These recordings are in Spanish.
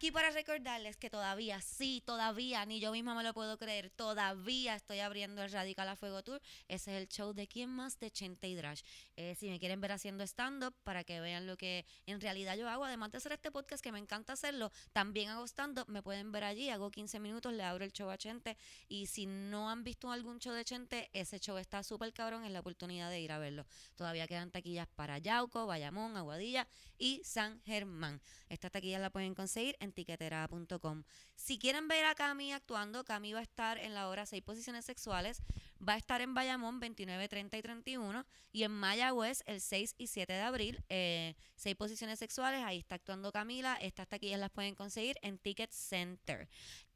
aquí para recordarles que todavía, sí, todavía, ni yo misma me lo puedo creer, todavía estoy abriendo el Radical a Fuego Tour. Ese es el show de quién más de Chente y Drash. Eh, si me quieren ver haciendo stand-up para que vean lo que en realidad yo hago, además de hacer este podcast que me encanta hacerlo, también hago stand-up, me pueden ver allí, hago 15 minutos, le abro el show a Chente y si no han visto algún show de Chente, ese show está súper cabrón, es la oportunidad de ir a verlo. Todavía quedan taquillas para Yauco, Bayamón, Aguadilla y San Germán. Estas taquillas las pueden conseguir en tiquetera.com. Si quieren ver a Cami actuando, Cami va a estar en la obra Seis Posiciones Sexuales, va a estar en Bayamón 29, 30 y 31 y en Mayagüez el 6 y 7 de abril. Eh, seis Posiciones Sexuales, ahí está actuando Camila. Estas taquillas las pueden conseguir en Ticket Center.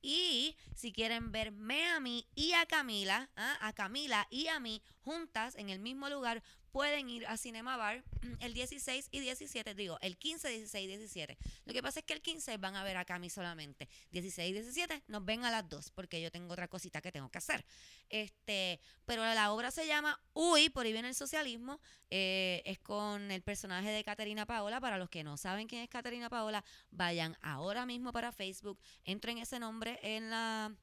Y si quieren verme a mí y a Camila, ¿ah? a Camila y a mí juntas en el mismo lugar, pueden ir a Cinema Bar el 16 y 17, digo, el 15, 16 y 17. Lo que pasa es que el 15 van a ver a Cami solamente. 16 y 17 nos ven a las dos, porque yo tengo otra cosita que tengo que hacer. Este, pero la obra se llama Uy, por ahí viene el socialismo. Eh, es con el personaje de Caterina Paola. Para los que no saben quién es Caterina Paola, vayan ahora mismo para Facebook, entren ese nombre en la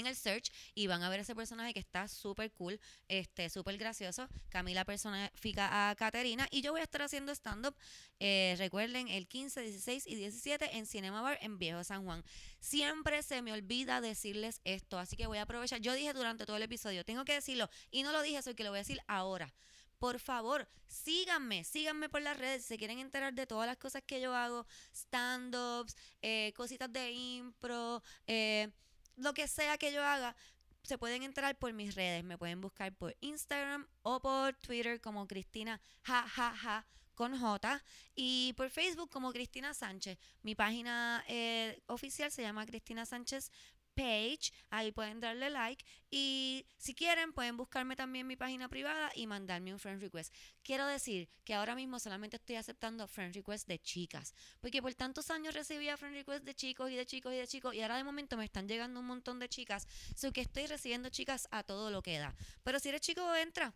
en el search y van a ver ese personaje que está súper cool, este, súper gracioso. Camila personifica a Caterina y yo voy a estar haciendo stand-up, eh, recuerden, el 15, 16 y 17 en Cinema Bar en Viejo San Juan. Siempre se me olvida decirles esto, así que voy a aprovechar. Yo dije durante todo el episodio, tengo que decirlo y no lo dije, soy que lo voy a decir ahora. Por favor, síganme, síganme por las redes si se quieren enterar de todas las cosas que yo hago, stand-ups, eh, cositas de impro, eh, lo que sea que yo haga, se pueden entrar por mis redes. Me pueden buscar por Instagram o por Twitter como Cristina ja, ja, ja, con J y por Facebook como Cristina Sánchez. Mi página eh, oficial se llama Cristina Sánchez page, ahí pueden darle like y si quieren pueden buscarme también mi página privada y mandarme un friend request. Quiero decir que ahora mismo solamente estoy aceptando friend request de chicas, porque por tantos años recibía friend request de chicos y de chicos y de chicos y ahora de momento me están llegando un montón de chicas, so que estoy recibiendo chicas a todo lo que da. Pero si eres chico, entra,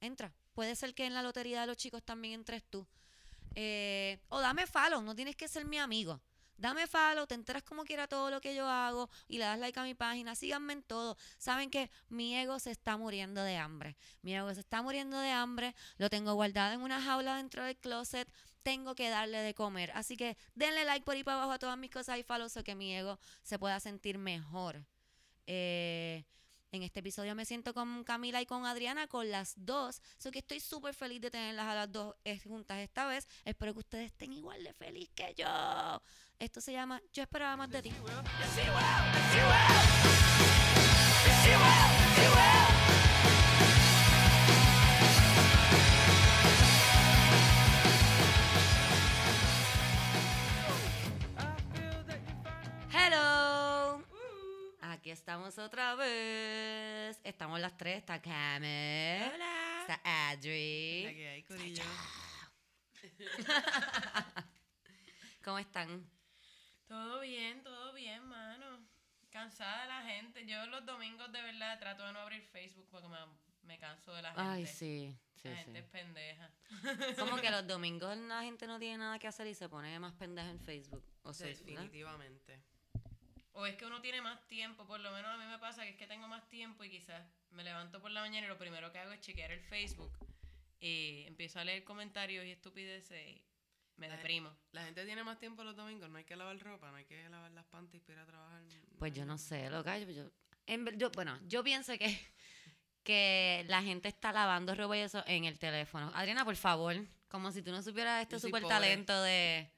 entra. Puede ser que en la lotería de los chicos también entres tú. Eh, o dame follow, no tienes que ser mi amigo. Dame follow, te enteras como quiera todo lo que yo hago y le das like a mi página. Síganme en todo. Saben que mi ego se está muriendo de hambre. Mi ego se está muriendo de hambre. Lo tengo guardado en una jaula dentro del closet. Tengo que darle de comer. Así que denle like por ahí para abajo a todas mis cosas y follow so que mi ego se pueda sentir mejor. Eh, en este episodio me siento con Camila y con Adriana, con las dos. So que estoy súper feliz de tenerlas a las dos eh, juntas esta vez. Espero que ustedes estén igual de feliz que yo. Esto se llama Yo esperaba más de ti. Hello. Aquí estamos otra vez. Estamos las tres. Está Kame. Hola. Está Adri. hay, corillo. ¿Cómo están? Todo bien, todo bien, mano. Cansada de la gente. Yo los domingos de verdad trato de no abrir Facebook porque me, me canso de la gente. Ay, sí. Sí, la sí. gente es pendeja. Como que los domingos la gente no tiene nada que hacer y se pone más pendeja en Facebook. O sea, ¿verdad? Definitivamente. O es que uno tiene más tiempo, por lo menos a mí me pasa que es que tengo más tiempo y quizás me levanto por la mañana y lo primero que hago es chequear el Facebook y empiezo a leer comentarios y estupideces y me La- deprimo. La gente tiene más tiempo los domingos, no hay que lavar ropa, no hay que lavar las panties para ir a trabajar. Pues yo no sé, loca. Yo, yo- en ver- yo- bueno, yo pienso que, que la gente está lavando ropa y eso en el teléfono. Adriana, por favor, como si tú no supieras este pobre. talento de,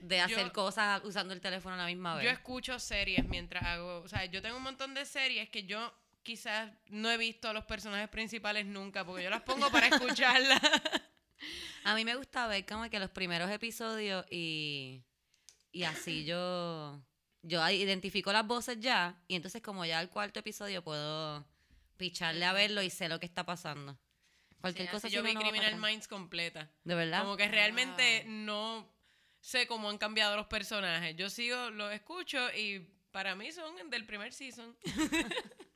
de Yo- hacer cosas usando el teléfono a la misma vez. Yo escucho series mientras hago, o sea, yo tengo un montón de series que yo quizás no he visto a los personajes principales nunca, porque yo las pongo para escucharlas. A mí me gusta ver como que los primeros episodios y, y así yo, yo identifico las voces ya y entonces como ya al cuarto episodio puedo picharle a verlo y sé lo que está pasando. Cualquier Sí, cosa yo vi no Criminal. Minds completa. ¿De verdad? Como que realmente no sé cómo han cambiado los personajes. Yo sigo, los escucho y para mí son del primer season.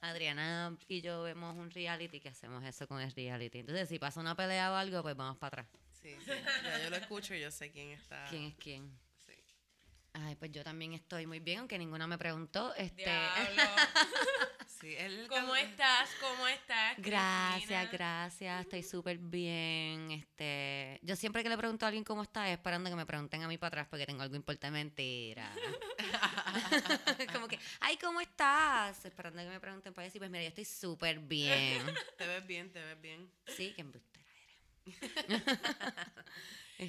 Adriana y yo vemos un reality que hacemos eso con el reality. Entonces si pasa una pelea o algo, pues vamos para atrás. Sí, sí. Ya yo lo escucho y yo sé quién está. ¿Quién es quién? Ay, pues yo también estoy muy bien, aunque ninguna me preguntó. Este. Sí, ¿Cómo estás? ¿Cómo estás? Gracias, Cristina? gracias, estoy súper bien. Este, yo siempre que le pregunto a alguien cómo está, es esperando que me pregunten a mí para atrás porque tengo algo importante. Mentira. Como que, ay, ¿cómo estás? Esperando que me pregunten para decir, pues mira, yo estoy súper bien. Te ves bien, te ves bien. Sí, que embustera eres.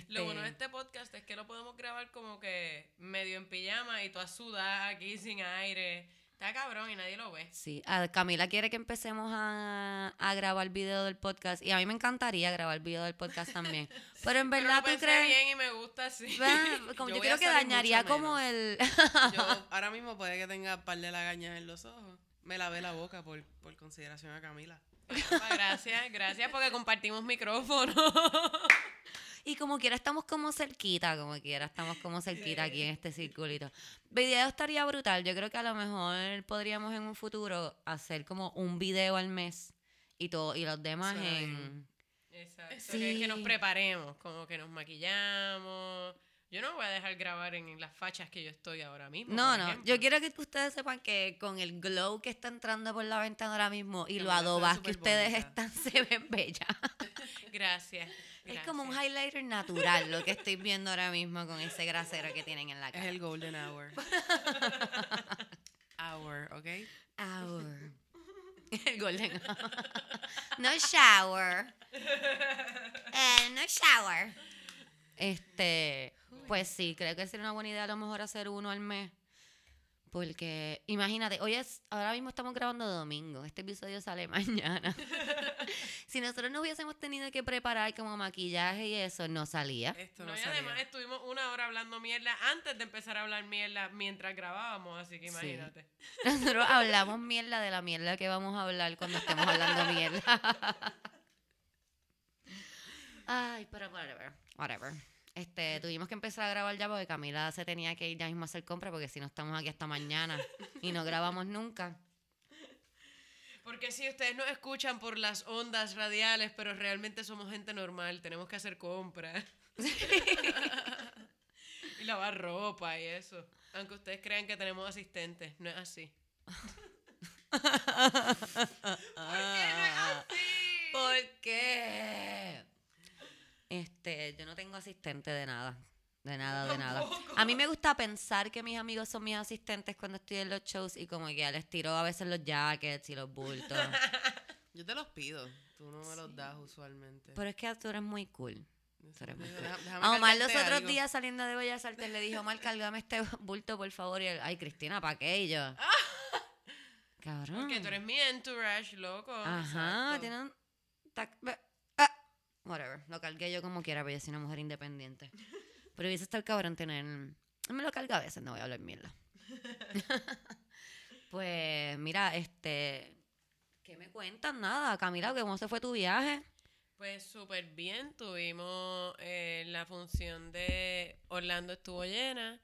Lo bueno de Este, este podcast es que lo podemos grabar como que medio en pijama y tú sudas aquí sin aire. Está cabrón y nadie lo ve. Sí, a Camila quiere que empecemos a, a grabar video del podcast y a mí me encantaría grabar video del podcast también. Pero en Pero verdad lo tú crees... bien y me gusta. Bueno, como Yo a creo que dañaría como el... Yo ahora mismo puede que tenga un par de lagañas en los ojos. Me lavé la boca por, por consideración a Camila. Papá, gracias, gracias porque compartimos micrófono. Y como quiera estamos como cerquita, como quiera estamos como cerquita aquí en este circulito. Video estaría brutal. Yo creo que a lo mejor podríamos en un futuro hacer como un video al mes y todo y los demás en Exacto. Sí. Que, que nos preparemos, como que nos maquillamos. Yo no voy a dejar grabar en las fachas que yo estoy ahora mismo. No, no, ejemplo. yo quiero que ustedes sepan que con el glow que está entrando por la ventana ahora mismo y lo se ve adobas que ustedes bonita. están, se ven bellas. Gracias. Es como un highlighter natural lo que estoy viendo ahora mismo con ese grasero que tienen en la Es cara. el golden hour. hour, ¿ok? Hour. El golden hour. No shower. Eh, no shower. Este, pues sí, creo que sería una buena idea a lo mejor hacer uno al mes. Porque, imagínate, hoy es, ahora mismo estamos grabando domingo, este episodio sale mañana. si nosotros no hubiésemos tenido que preparar como maquillaje y eso, no salía. Esto No, no, y salía. además estuvimos una hora hablando mierda antes de empezar a hablar mierda mientras grabábamos, así que Sí. imagínate. Nosotros hablamos mierda de la mierda que vamos a hablar cuando estemos hablando mierda. Ay, pero whatever, whatever. Este, tuvimos que empezar a grabar ya porque Camila se tenía que ir ya mismo a hacer compra porque si no estamos aquí hasta mañana y no grabamos nunca. Porque si ustedes nos escuchan por las ondas radiales, pero realmente somos gente normal, tenemos que hacer compras. y lavar ropa y eso. Aunque ustedes crean que tenemos asistentes, no es así. ¿Por qué? Este, yo no tengo asistente de nada. De nada, de nada. A mí me gusta pensar que mis amigos son mis asistentes cuando estoy en los shows y como que les tiro a veces los jackets y los bultos. Yo te los pido. Tú no me los das usualmente. Pero es que tú eres muy cool. Eso tú eres te muy digo, cool. deja- déjame A Omar los otros algo. días saliendo de Bellas Artes le dijo, Omar, cálgame este bulto, por favor. Y él, ay, Cristina, ¿para qué? Y yo, cabrón. Porque tú eres mi entourage, loco. Ajá, Exacto. tiene un... tac- be- ah, whatever, lo cargué yo como quiera, pero yo soy una mujer independiente. Pero hubiese estado cabrón tener... Me lo carga a veces, no voy a hablar mierda. pues, mira, este... ¿Qué me cuentan? Nada, Camila, ¿cómo se fue tu viaje? Pues súper bien, tuvimos eh, la función de Orlando estuvo llena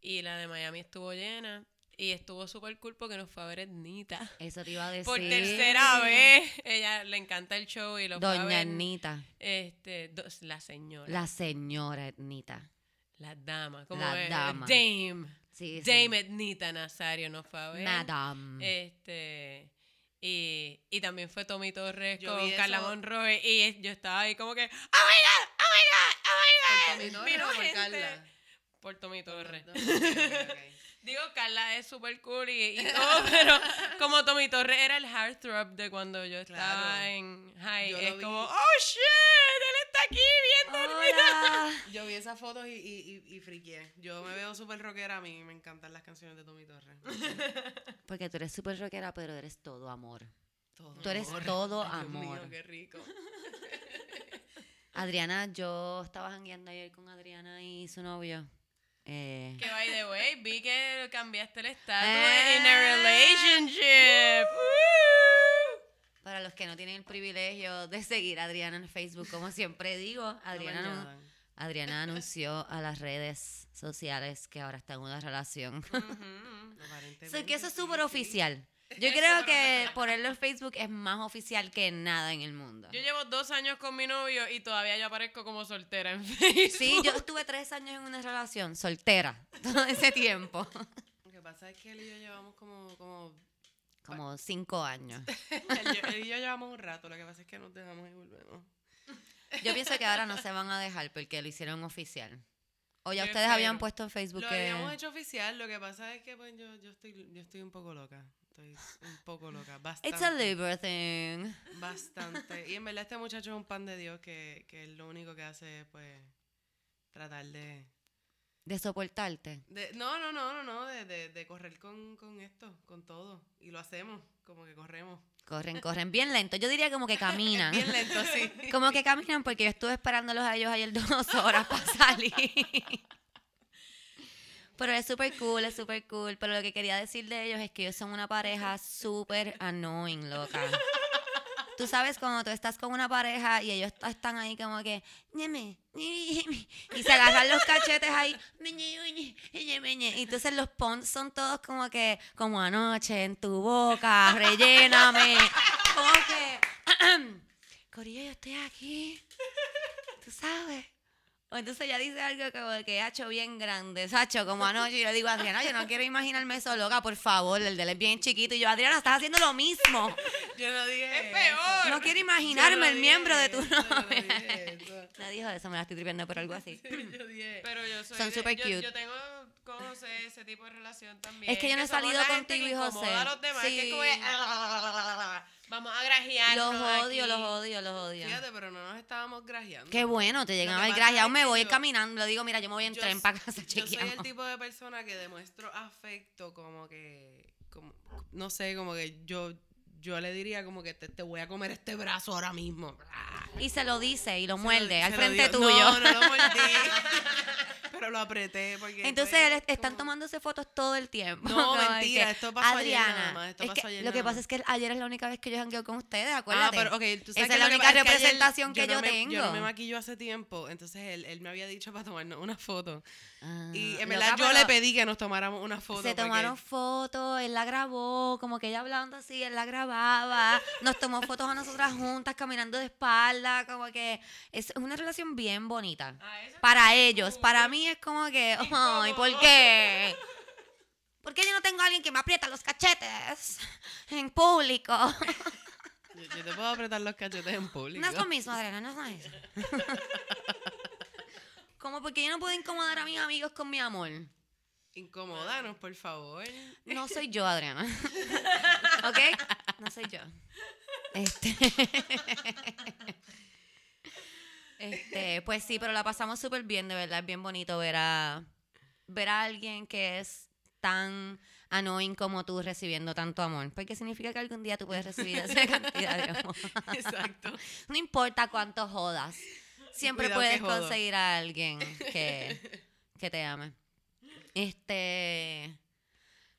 y la de Miami estuvo llena y estuvo súper cool porque nos fue a ver Ednita. Eso te iba a decir. Por tercera vez, ella le encanta el show y lo fue a Doña ver. Etnita, Este, dos- la señora, la señora Etnita. la, dama, como La es, dama. Dame, Sí, sí. Dame Ednita Nazario nos fue a ver. Madame. Este, y, y también fue Tommy Torres Yo con Carla eso. Monroe y yo estaba ahí como que, ¡Oh my God! ¡Oh my God! ¡Oh my Por! Tommy Torres por gente. Carla. Por Tommy Torres. Digo, Carla es súper cool y, y todo, pero como Tommy Torres era el heartthrob de cuando yo estaba Claro. en high, Yo es como, ¡Oh shit! Él está aquí viendo Hola. Yo vi esas fotos y, y, y, y friqué. Yo me veo súper rockera. A mí me encantan las canciones de Tommy Torres. Porque tú eres súper rockera, pero eres todo amor. Todo Tú eres amor. todo Dios amor. mío, qué rico. Adriana, yo estaba jangueando ayer con Adriana y su novio. Eh, Que by the way, vi que cambiaste el estatus Eh. in a relationship. Para los que no tienen el privilegio de seguir a Adriana en Facebook, como siempre digo, Adriana. Adriana anunció a las redes sociales que ahora está en una relación. So, que eso es súper sí, sí. oficial. Yo Eso, creo que ponerlo en Facebook es más oficial que nada en el mundo. Yo llevo dos años con mi novio y todavía yo aparezco como soltera en Facebook. Sí, yo estuve tres años en una relación soltera todo ese tiempo. Lo que pasa es que él y yo llevamos como, como Como cinco años. él, y- él y yo llevamos un rato, lo que pasa es que nos dejamos y volvemos. Yo pienso que ahora no se van a dejar porque lo hicieron oficial. O ya ustedes habían puesto en Facebook Lo que... habíamos hecho oficial, lo que pasa es que pues yo, yo estoy, yo estoy un poco loca. Estoy un poco loca, bastante. It's a Libra thing. Bastante. Y en verdad este muchacho es un pan de Dios que, que lo único que hace es pues tratar de... De soportarte. de- no, no, no, no, no, de, de, de correr con, con esto, con todo. Y lo hacemos, como que corremos. Corren, corren bien lento. Yo diría como que caminan. Bien lento, sí. Como que caminan porque yo estuve esperándolos a ellos ayer dos horas para salir. Pero es súper cool, es súper cool. Pero lo que quería decir de ellos es que ellos son una pareja súper annoying, loca. Tú sabes cuando tú estás con una pareja y ellos están ahí como que ñeme, y se agarran los cachetes ahí y entonces los pons son todos como que como anoche en tu boca relléname como que Corillo yo estoy aquí tú sabes entonces ella dice algo como que ha hecho bien grande, Sacho, como anoche. Y le digo, Adriana, yo no quiero imaginarme eso, loca, por favor. El de él es bien chiquito. Y yo, Adriana, estás haciendo lo mismo. Yo no dije Es eso. peor. No quiero Yo imaginarme no el dije miembro de tu yo no novia. dije eso. No dijo eso, me la estoy tripiendo por algo así. Yo dije... Pero yo soy Son de- súper yo, cute. Yo tengo con José ese tipo de relación también. Es que yo no he salido contigo y José. incomoda a los demás, que es como Sí. que, Vamos a grajearnos Los odio, aquí. los odio, los odio. Fíjate, pero no nos estábamos grajeando. Qué bueno, te llegan a ver grajeado, me voy caminando. Le digo, mira, yo me voy en Yo tren para casa, Yo soy el tipo de persona que demuestro afecto como que, como, no sé, como que yo, yo le diría como que te, te voy a comer este brazo ahora mismo. Y se lo dice y lo muerde al frente tuyo. No, no lo mordí. pero lo apreté porque Entonces él- están como- tomándose fotos todo el tiempo. No, mentira, que, esto pasó ayer Adriana, nada más, esto es pasó que ayer lo que nada pasa es que ayer es la única vez que yo jangueo con ustedes, Ah, acuérdate. pero ok, tú sabes Esa que es la única pasa es que ayer representación que yo no me- Yo no tengo. me maquillo hace tiempo, entonces él, él me había dicho para tomarnos una foto. Ah, Y en verdad yo le pedí que nos tomáramos una foto. Se porque- tomaron fotos, él la grabó, como que ella hablando así, él la grababa, nos tomó fotos a nosotras juntas caminando de espalda, como que es una relación bien bonita. Ah, Para ellos, para mí es como que, ay. ¿por qué? ¿Por qué yo no tengo a alguien que me aprieta los cachetes en público? Yo, yo te puedo apretar los cachetes en público. No es lo mismo, Adriana, no es lo mismo. Como porque yo no puedo incomodar a mis amigos con mi amor. Incomódanos, por favor. No soy yo, Adriana. ¿Ok? No soy yo. Este. Este, pues sí, pero la pasamos súper bien, de verdad. Es bien bonito ver a, ver a alguien que es tan annoying como tú recibiendo tanto amor. Porque significa que algún día tú puedes recibir esa cantidad de amor. Exacto. No importa cuánto jodas. Siempre Cuidado puedes conseguir a alguien que, que te ame. Este.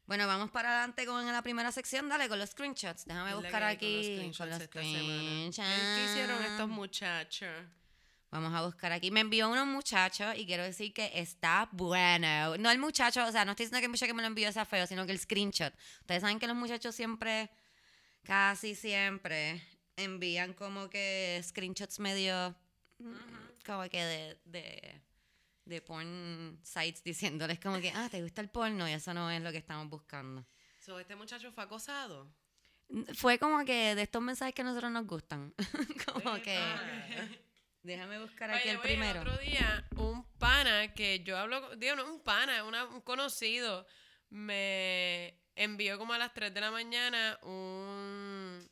Bueno, vamos para adelante con la primera sección. Dale, con los screenshots. Déjame buscar con los aquí screenshots con los screenshots. ¿Qué hicieron estos muchachos? Vamos a buscar aquí. Me envió unos muchachos y quiero decir que está bueno. No el muchacho, o sea, no estoy diciendo que el muchacho que me lo envió sea feo, sino que el screenshot. Ustedes saben que los muchachos siempre, casi siempre, envían como que screenshots medio, mm, como que de, de, de porn sites diciéndoles como que, ah, ¿te gusta el porno? Y eso no es lo que estamos buscando. So, ¿Este muchacho fue acosado? Fue como que de estos mensajes que a nosotros nos gustan. como que... Déjame buscar aquí el primero. otro día, un pana que yo hablo, con- digo, no un pana, una- un conocido, me envió como a las 3 de la mañana un.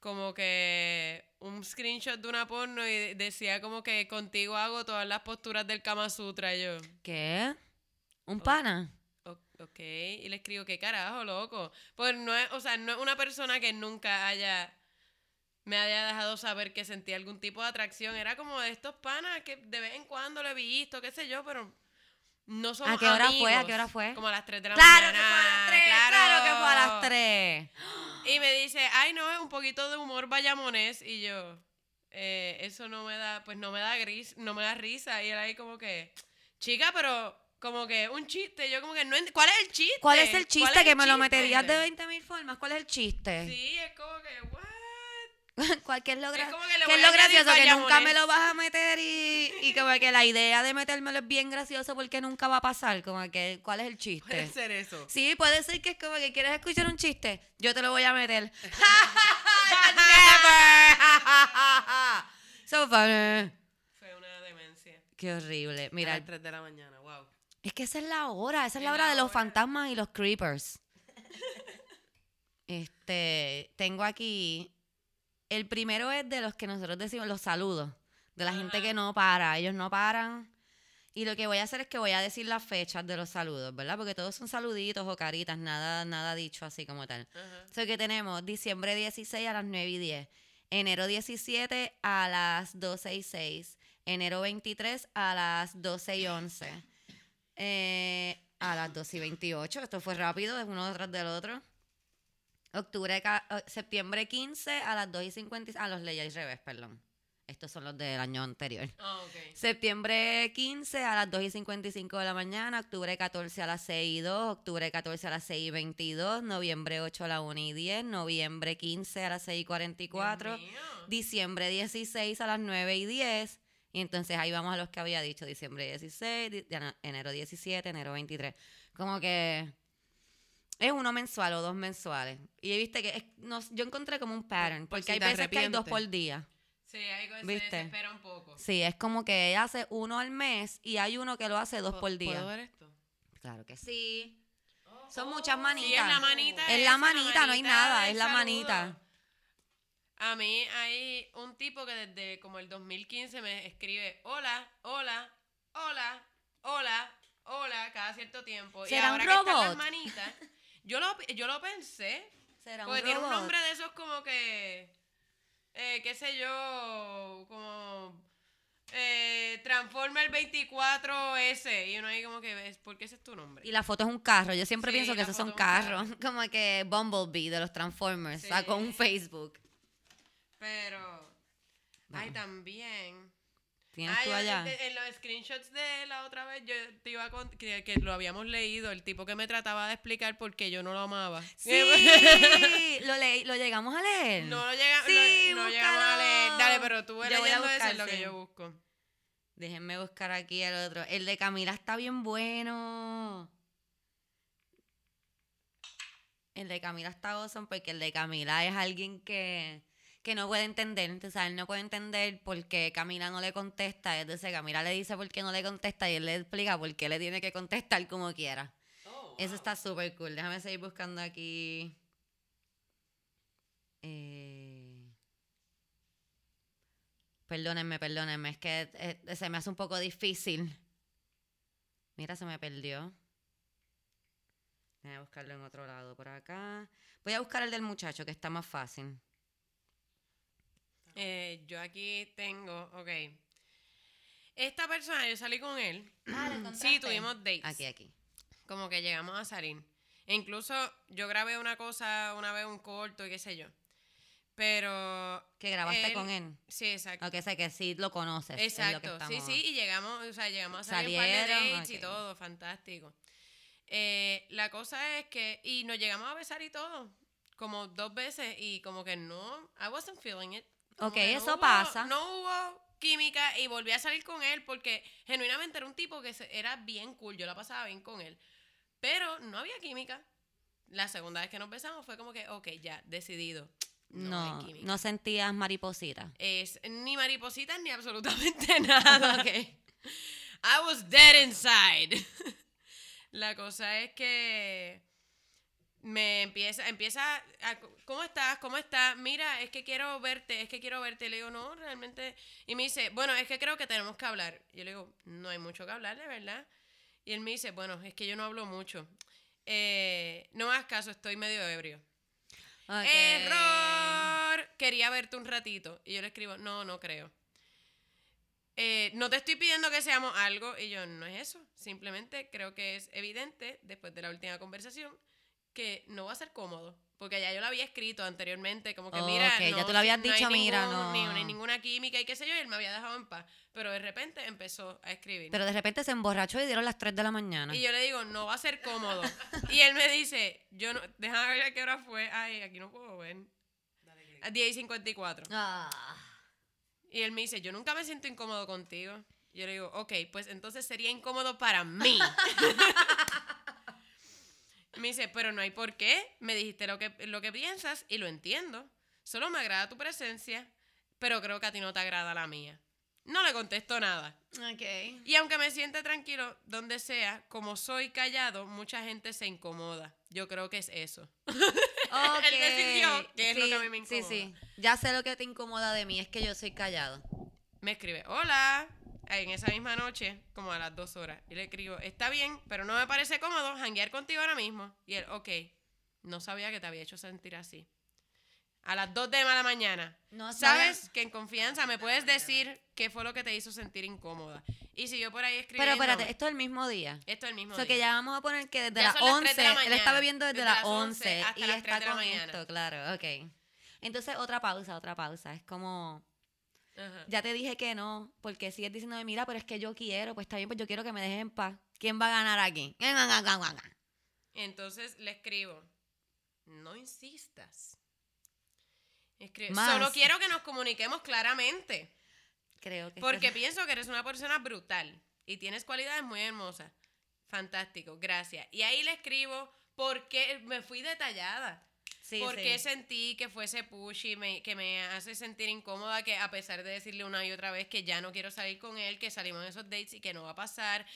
Como que un screenshot de una porno y decía como que contigo hago todas las posturas del Kama Sutra. Y yo, ¿Qué? ¿Un pana? "O- ok. Y le escribo, ¿qué carajo, loco? Pues no es, o sea, no es una persona que nunca haya me haya dejado saber que sentía algún tipo de atracción. Era como de estos panas que de vez en cuando lo he visto, qué sé yo, pero no somos ¿A qué hora fue? ¿A qué hora fue? Como a las 3 de la Claro que fue a las 3, claro. que fue a las 3. Y me dice, ay, no, es un poquito de humor vayamonés. Y yo, eh, eso no me da, pues no me da gris, no me da risa. Y él ahí como que, chica, pero como que un chiste. Yo como que no ¿Cuál es el chiste? ¿Cuál es el chiste? es que me lo meterías de 20 mil formas. ¿Cuál es el chiste? Sí, es como que, what? ¿Cuál, ¿Qué es lo, Es gra- que voy es lo gracioso? Que nunca me lo vas a meter y, y como que la idea de metérmelo es bien gracioso porque nunca va a pasar. Como que, ¿cuál es el Puede chiste? ser eso. Sí, puede ser que es como que quieres escuchar un chiste. Yo te lo voy a meter. So funny. Fue una demencia. Qué horrible. Mira, a las 3 de la mañana, wow. es que esa es la hora. Esa es Es la hora la de los fantasmas y los creepers. Este, tengo aquí. El primero es de los que nosotros decimos los saludos. De la gente que no para. Ellos no paran. Y lo que voy a hacer es que voy a decir las fechas de los saludos, ¿verdad? Porque todos son saluditos o caritas, nada, nada dicho así como tal. Ajá. So que tenemos diciembre 16 a las 9 y 10, enero 17 a las 12 y 6, enero 23 a las 12 y 11, eh, a las 12 y 28, esto fue rápido, es uno detrás del otro. Octubre, septiembre 15 a las 2 y 50, ah, los leí al revés, perdón. Estos son los del año anterior. Ah, ok. Septiembre 15 a las 2 y 55 de la mañana, octubre 14 a las 6 y 2, octubre 14 a las 6 y 22, noviembre 8 a las 1 y 10, noviembre 15 a las 6 y 44, Dios mío. diciembre 16 a las 9 y 10, y entonces ahí vamos a los que había dicho, diciembre 16, di- ena- enero 17, enero 23. Como que es uno mensual o dos mensuales. Y viste que es- no- yo encontré como un pattern, por porque si hay veces que hay dos por día. Sí, ahí se ¿Viste? desespera un poco. Sí, es como que ella hace uno al mes y hay uno que lo hace dos ¿Puedo- por día. ¿Puedo ver esto? Claro que sí. Son muchas manitas. Sí, es la manita. Es la manita, no hay nada, es la saludo. manita. A mí hay un tipo que desde como el 2015 me escribe hola, hola, hola, hola, hola, cada cierto tiempo. ¿Será y un ahora que están las manitas, yo lo, yo lo pensé, Será porque tiene un robot. nombre de esos como que, eh, qué sé yo, como eh, Transformer 24S. Y uno ahí como que ves, ¿por qué ese es tu nombre? Y la foto es un carro. Yo siempre Sí, pienso que esos son un carro. carros. Como que Bumblebee de los Transformers. Sacó un Sí. Facebook. Pero, ay, Vamos. también. ¿Tienes Ah, tú allá? en los screenshots de la otra vez, yo te iba a contar que, que lo habíamos leído, el tipo que me trataba de explicar por qué yo no lo amaba. Sí, lo, leí, lo llegamos a leer. No lo llega, Sí, no, no llegamos a leer. Dale, pero tú a leyendo eso es lo que yo busco. Déjenme buscar aquí el otro. El de Camila está bien bueno. El de Camila está awesome porque el de Camila es alguien que, que no puede entender. Entonces, él no puede entender por qué Camila no le contesta. Entonces, Camila le dice por qué no le contesta y él le explica por qué le tiene que contestar como quiera. Eso está súper cool. Déjame seguir buscando aquí. Eh, Perdónenme, perdónenme. Es que eh, se me hace un poco difícil. Mira, se me perdió. Voy a buscarlo en otro lado, por acá. Voy a buscar el del muchacho, que está más fácil. Eh, yo aquí tengo, ok. Esta persona, yo salí con él. Sí, tuvimos dates. Aquí, aquí. Como que llegamos a salir. E incluso yo grabé una cosa una vez, un corto y qué sé yo. Pero. Que grabaste Él- con él. Sí, exacto. Ok, sé que sí lo conoces. es lo que Exacto, sí, sí, y llegamos, o sea, llegamos a salir un par de Salieron, dates y todo, fantástico. Eh, la cosa es que, y nos llegamos a besar y todo, como dos veces, y como que no, I wasn't feeling it. Ok, no eso hubo- pasa. No hubo química y volví a salir con él porque genuinamente era un tipo que era bien cool, yo la pasaba bien con él, pero no había química. La segunda vez que nos besamos fue como que, ok, ya, decidido. No, No, no sentías mariposita. es ni maripositas ni absolutamente nada. I was dead inside. La cosa es que me empieza, empieza, a, ¿cómo estás? ¿Cómo estás? Mira, es que quiero verte, es que quiero verte. Le digo, no, realmente. Y me dice, bueno, es que creo que tenemos que hablar. Yo le digo, no hay mucho que hablar, de verdad. Y él me dice, bueno, es que yo no hablo mucho. Eh, no hagas caso, estoy medio ebrio. ¡Error! Quería verte un ratito. Y yo le escribo, no, no creo. Eh, no te estoy pidiendo que seamos algo. Y yo, no es eso. Simplemente creo que es evidente, después de la última conversación, que no va a ser cómodo. Porque ya yo lo había escrito anteriormente, como que Oh, mira, ok, ya no, tú le habías no hay dicho, mira, ningún- ni- no. ni ninguna química y qué sé yo, y él me había dejado en paz. Pero de repente empezó a escribir. Pero de repente se emborrachó y dieron las 3 de la mañana. Y yo le digo, no va a ser cómodo. y él me dice, yo no, déjame ver a qué hora fue. Ay, aquí no puedo ver. A 10 y 54. Ah. Y él me dice, yo nunca me siento incómodo contigo. Y yo le digo, ok, pues entonces sería incómodo para mí. me dice, pero no hay por qué. Me dijiste lo que, lo que piensas y lo entiendo. Solo me agrada tu presencia, pero creo que a ti no te agrada la mía. No le contesto nada. Ok. Y aunque me siente tranquilo donde sea, como soy callado, mucha gente se incomoda. Yo creo que es eso. Ok. Él decidió qué es lo Sí, que a mí me Sí, incomoda. sí. Ya sé lo que te incomoda de mí, es que yo soy callado. me escribe, hola, en esa misma noche, como a las dos horas. Y le escribo, está bien, pero no me parece cómodo janguear contigo ahora mismo. Y él, ok, no sabía que te había hecho sentir así. A las dos de la mañana. No Sabes que en confianza me puedes decir qué fue lo que te hizo sentir incómoda. Y siguió por ahí Pero escribiendo. espérate, esto es el mismo día. Esto es el mismo O sea, que día. ya vamos a poner que desde las son las 3 de 11, la él está mañana. bebiendo desde, Desde las las 11 11 hasta y las está 3 de la con mañana. esto, claro, ok. Entonces, otra pausa, otra pausa. Es como, Ajá. ya te dije que no, porque sigues diciéndome, mira, pero es que yo quiero, pues está bien, pues yo quiero que me dejes en paz. ¿Quién va a ganar aquí? Entonces le escribo, no insistas. Más. solo quiero que nos comuniquemos claramente. Creo que Porque pienso que eres una persona brutal y tienes cualidades muy hermosas. Fantástico, gracias. Y ahí le escribo porque me fui detallada. Sí, porque sí. sentí que fuese pushy, me, que me hace sentir incómoda, que a pesar de decirle una y otra vez que ya no quiero salir con él, que salimos en esos dates y que no va a pasar.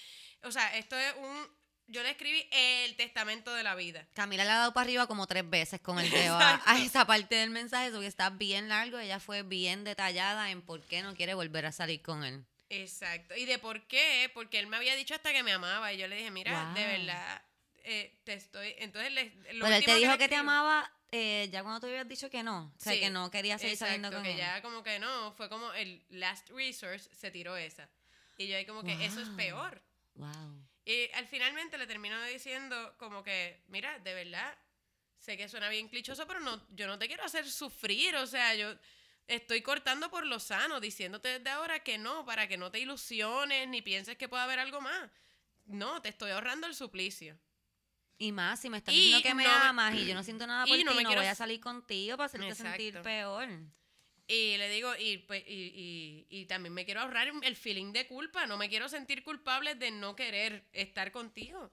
O sea, esto es un... Yo le escribí el testamento de la vida. Camila le ha dado para arriba como tres veces con el dedo a, a esa parte del mensaje, eso que está bien largo, ella fue bien detallada en por qué no quiere volver a salir con él. Exacto. ¿Y de por qué? Porque él me había dicho hasta que me amaba y yo le dije, mira, de verdad, eh, te estoy... Entonces, le, lo Pero él te dijo que te amaba eh, ya cuando tú habías dicho que no, o sea, Sí, que no quería seguir saliendo Exacto, con que él. ya como que no, fue como el last resource, se tiró esa. Y yo ahí como que eso es peor. Wow. Y al finalmente le termino diciendo como que, mira, de verdad, sé que suena bien clichoso, pero no, yo no te quiero hacer sufrir, o sea, yo estoy cortando por lo sano, diciéndote desde ahora que no, para que no te ilusiones ni pienses que puede haber algo más. No, te estoy ahorrando el suplicio. Y más, si me estás Y diciendo que me no me- amas y yo no siento nada por y no ti, me no quiero voy a salir contigo para hacerte sentir peor. Y le digo, y, pues, y, y- y también me quiero ahorrar el feeling de culpa. No me quiero sentir culpable de no querer estar contigo.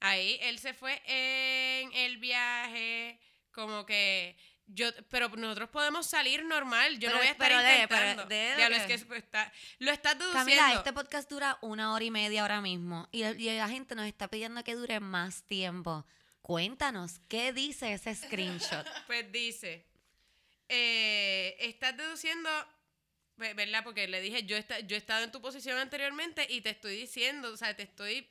Ahí él se fue en el viaje, como que yo, pero nosotros podemos salir normal. Yo Pero- no voy a estar pero intentando. de lo es que- está- lo estás deduciendo. Camila, este podcast dura una hora y media ahora mismo y, y la gente nos está pidiendo que dure más tiempo. Cuéntanos, ¿qué dice ese screenshot? Pues dice, eh, estás deduciendo, ve- ¿verdad? Porque le dije, yo, esta- yo he estado en tu posición anteriormente y te estoy diciendo, o sea, te estoy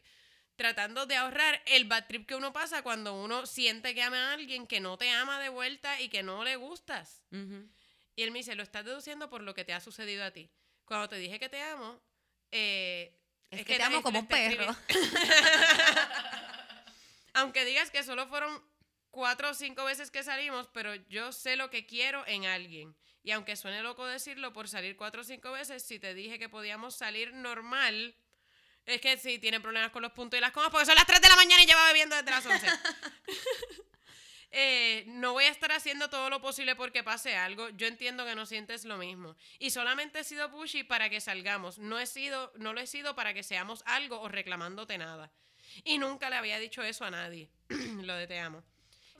tratando de ahorrar el bad trip que uno pasa cuando uno siente que ama a alguien que no te ama de vuelta y que no le gustas. Y él me dice, lo estás deduciendo por lo que te ha sucedido a ti. Cuando te dije que te amo, eh, Es que te amo como un perro. Aunque digas que solo fueron cuatro o cinco veces que salimos, pero yo sé lo que quiero en alguien. Y aunque suene loco decirlo por salir cuatro o cinco veces, si te dije que podíamos salir normal, es que sí, tienen problemas con los puntos y las comas, porque son las 3 de la mañana y lleva bebiendo desde las 11. Eh, no voy a estar haciendo todo lo posible porque pase algo. Yo entiendo que no sientes lo mismo. Y solamente he sido pushy para que salgamos. No, he sido, no lo he sido para que seamos algo o reclamándote nada. Y nunca le había dicho eso a nadie. lo de te amo.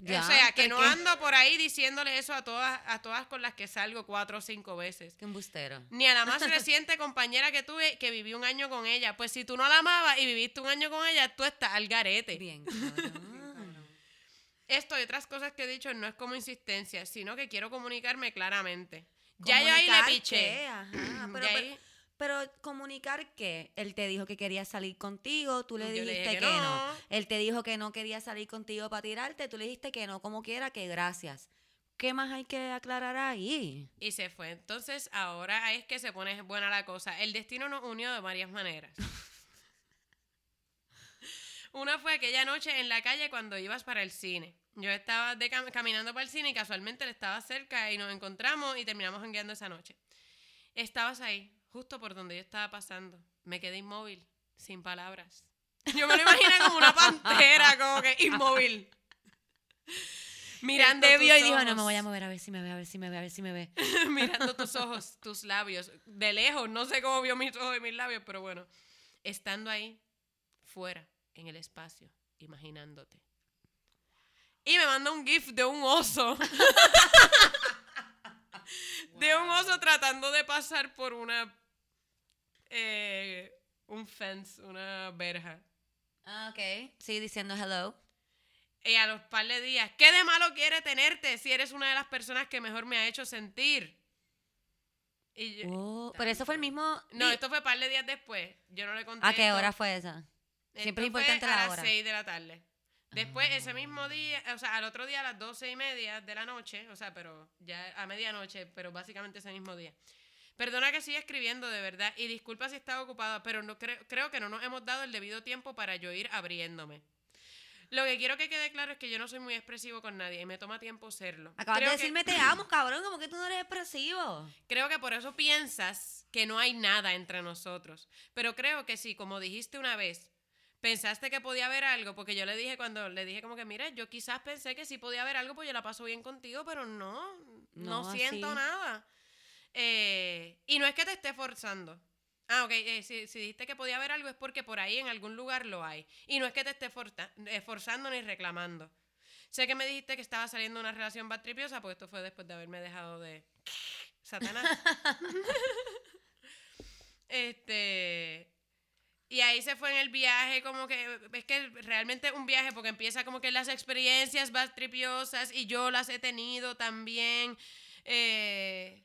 Ya, o sea, que no ¿qué? ando por ahí diciéndole eso a todas, a todas con las que salgo cuatro o cinco veces. Qué embustero. Ni a la más reciente compañera que tuve que viví un año con ella. Pues si tú no la amabas y viviste un año con ella, tú estás al garete. Bien. Esto y otras cosas que he dicho no es como insistencia, sino que quiero comunicarme claramente. Ya yo ahí le ¿Comunicar piché. Ajá, pero, Ya pero- ahí- pero comunicar qué? Él te dijo que quería salir contigo, tú le Yo le dijiste que, que no. no. Él te dijo que no quería salir contigo para tirarte, tú le dijiste que no, como quiera, que gracias. ¿Qué más hay que aclarar ahí? y se fue. Entonces ahora es que se pone buena la cosa. El destino nos unió de varias maneras. Una fue aquella noche en la calle cuando ibas para el cine. Yo estaba de cam- caminando para el cine y casualmente él estaba cerca y nos encontramos y terminamos jangueando esa noche. Estabas ahí, justo por donde yo estaba pasando. Me quedé inmóvil, sin palabras. Yo me lo imaginé como una pantera, como que inmóvil. Mirando vio y dijo, no me voy a mover a ver si me ve, a ver si me ve, a ver si me ve. mirando tus ojos, tus labios, de lejos, no sé cómo vio mis ojos y mis labios, pero bueno, estando ahí, fuera, en el espacio, imaginándote. Y me manda un gif de un oso. de un oso tratando de pasar por una... eh, un fence, una verja. Ah, ok. Sí, diciendo hello. Y a los par de días, ¿qué de malo quiere tenerte si eres una de las personas que mejor me ha hecho sentir? Y yo- Oh, pero eso fue el mismo... No, esto fue un par de días después. Yo no le conté. ¿A qué esto. hora fue esa? Siempre es fue importante la a hora. las 6 de la tarde. Después, ese mismo día, o sea, al otro día a las doce y media de la noche, o sea, pero ya a medianoche, pero básicamente ese mismo día. Perdona que siga escribiendo, de verdad, y disculpa si estaba ocupada, pero no creo, creo que no nos hemos dado el debido tiempo para yo ir abriéndome. Lo que quiero que quede claro es que yo no soy muy expresivo con nadie y me toma tiempo serlo. Acabas Creo de que- decirme te amo, cabrón, como que tú no eres expresivo. Creo que por eso piensas que no hay nada entre nosotros. Pero creo que sí, como dijiste una vez, pensaste que podía haber algo, porque yo le dije cuando le dije como que, mira, yo quizás pensé que sí podía haber algo, pues yo la paso bien contigo, pero no, no, No, siento nada. Eh, y no es que te esté forzando. Ah, ok, eh, si, dijiste que podía haber algo es porque por ahí en algún lugar lo hay. Y no es que te esté forza- eh, forzando ni reclamando. Sé que me dijiste que estaba saliendo una relación batripiosa, pues esto fue después de haberme dejado de Satanás. este. Y ahí se fue en el viaje, como que. Es que realmente un viaje, porque empieza como que las experiencias batripiosas y yo las he tenido también. eh,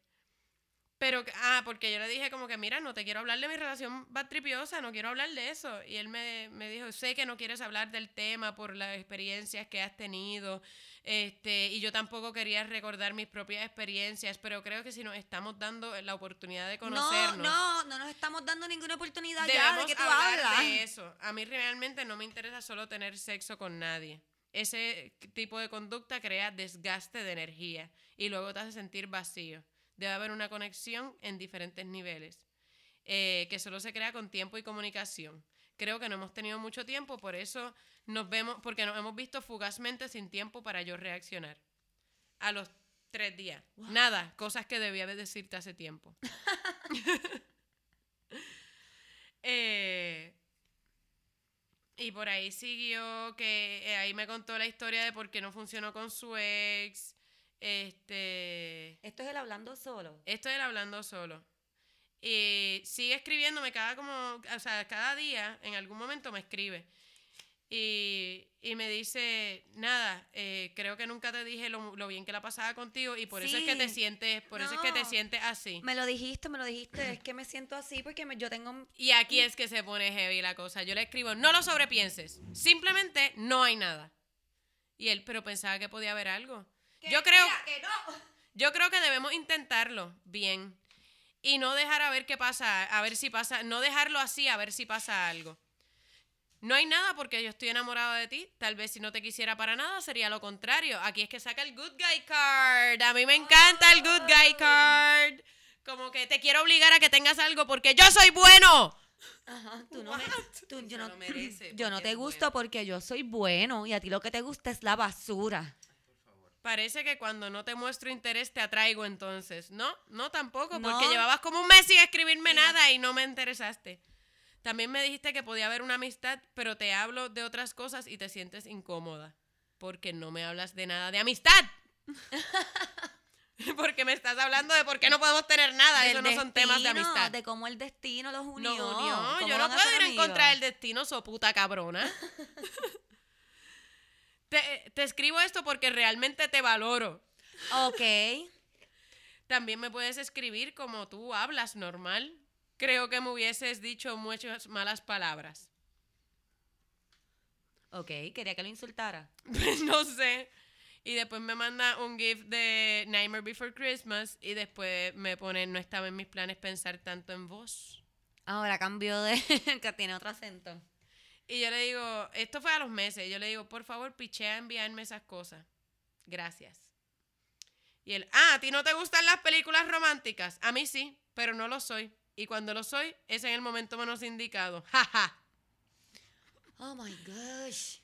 pero, ah, porque yo le dije como que, mira, no te quiero hablar de mi relación batripiosa, no quiero hablar de eso. Y él me, me dijo, sé que no quieres hablar del tema por las experiencias que has tenido. Este, y yo tampoco quería recordar mis propias experiencias, pero creo que si nos estamos dando la oportunidad de conocernos. No, no, no nos estamos dando ninguna oportunidad ya de que tú hablar hablas. de eso. A mí realmente no me interesa solo tener sexo con nadie. Ese tipo de conducta crea desgaste de energía y luego te hace sentir vacío. Debe haber una conexión en diferentes niveles, eh, que solo se crea con tiempo y comunicación. Creo que no hemos tenido mucho tiempo, por eso nos vemos, porque nos hemos visto fugazmente sin tiempo para yo reaccionar. A los tres días. Nada, cosas que debía de decirte hace tiempo. Eh, y por ahí siguió que eh, ahí me contó la historia de por qué no funcionó con su ex. Este. Esto es el hablando solo. Esto es él hablando solo. Y sigue escribiéndome cada como, o sea, cada día, en algún momento me escribe. Y, y me dice, nada, eh, creo que nunca te dije lo, lo bien que la pasaba contigo y por eso es que te sientes, por eso es que te sientes así. Me lo dijiste, me lo dijiste. Es que me siento así porque me- yo tengo. Y aquí es que se pone heavy la cosa. Yo le escribo, no lo sobrepienses. Simplemente no hay nada. Y él, pero pensaba que podía haber algo. Yo creo, que no. yo creo que debemos intentarlo bien. Y no dejar a ver qué pasa, a ver si pasa, no dejarlo así a ver si pasa algo. No hay nada porque yo estoy enamorado de ti. Tal vez si no te quisiera para nada sería lo contrario. Aquí es que saca el good guy card. A mí me encanta el good guy card. Como que te quiero obligar a que tengas algo porque yo soy bueno. Ajá, tú no me. tú- yo no, merece, yo no te gusto bueno. porque yo soy bueno y a ti lo que te gusta es la basura. Parece que cuando no te muestro interés te atraigo entonces. No, no tampoco, No. porque llevabas como un mes sin escribirme nada y no me interesaste. También me dijiste que podía haber una amistad, pero te hablo de otras cosas y te sientes incómoda. Porque no me hablas de nada de amistad. porque me estás hablando de por qué no podemos tener nada. Del Eso no son temas de amistad. De cómo el destino los unió. No, unió. ¿Cómo Yo no puedo ir en amigos? contra del destino, so puta cabrona. te, te escribo esto porque realmente te valoro. Ok. También me puedes escribir como tú hablas normal. Creo que me hubieses dicho muchas malas palabras. Ok, quería que lo insultara. Pues no sé. Y después me manda un gift de Nightmare Before Christmas y después me pone, no estaba en mis planes pensar tanto en vos. Ahora cambió de. que tiene otro acento. Y yo le digo, esto fue a los meses, yo le digo, por favor, pichea enviarme esas cosas. Gracias. Y él, ah, ¿a ti no te gustan las películas románticas? A mí sí, pero no lo soy. Y cuando lo soy, es en el momento menos indicado. Jaja. Oh my gosh.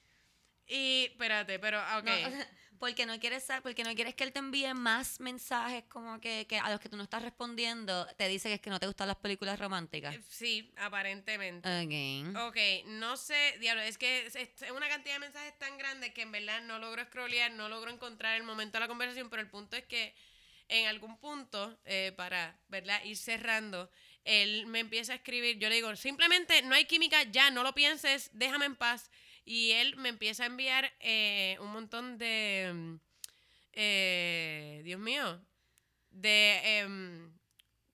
Y, espérate, pero, ok. No, porque no quieres porque no quieres que él te envíe más mensajes como que, que a los que tú no estás respondiendo, te dice que es que no te gustan las películas románticas. Eh, Sí, aparentemente. Again. Ok, no sé, diablo, es que es, es una cantidad de mensajes tan grande que en verdad no logro scrollear, no logro encontrar el momento de la conversación, pero el punto es que en algún punto, eh, para, ¿verdad? Ir cerrando, él me empieza a escribir, yo le digo, simplemente no hay química, ya, no lo pienses, déjame en paz. Y él me empieza a enviar eh, un montón de, eh, Dios mío, de... em,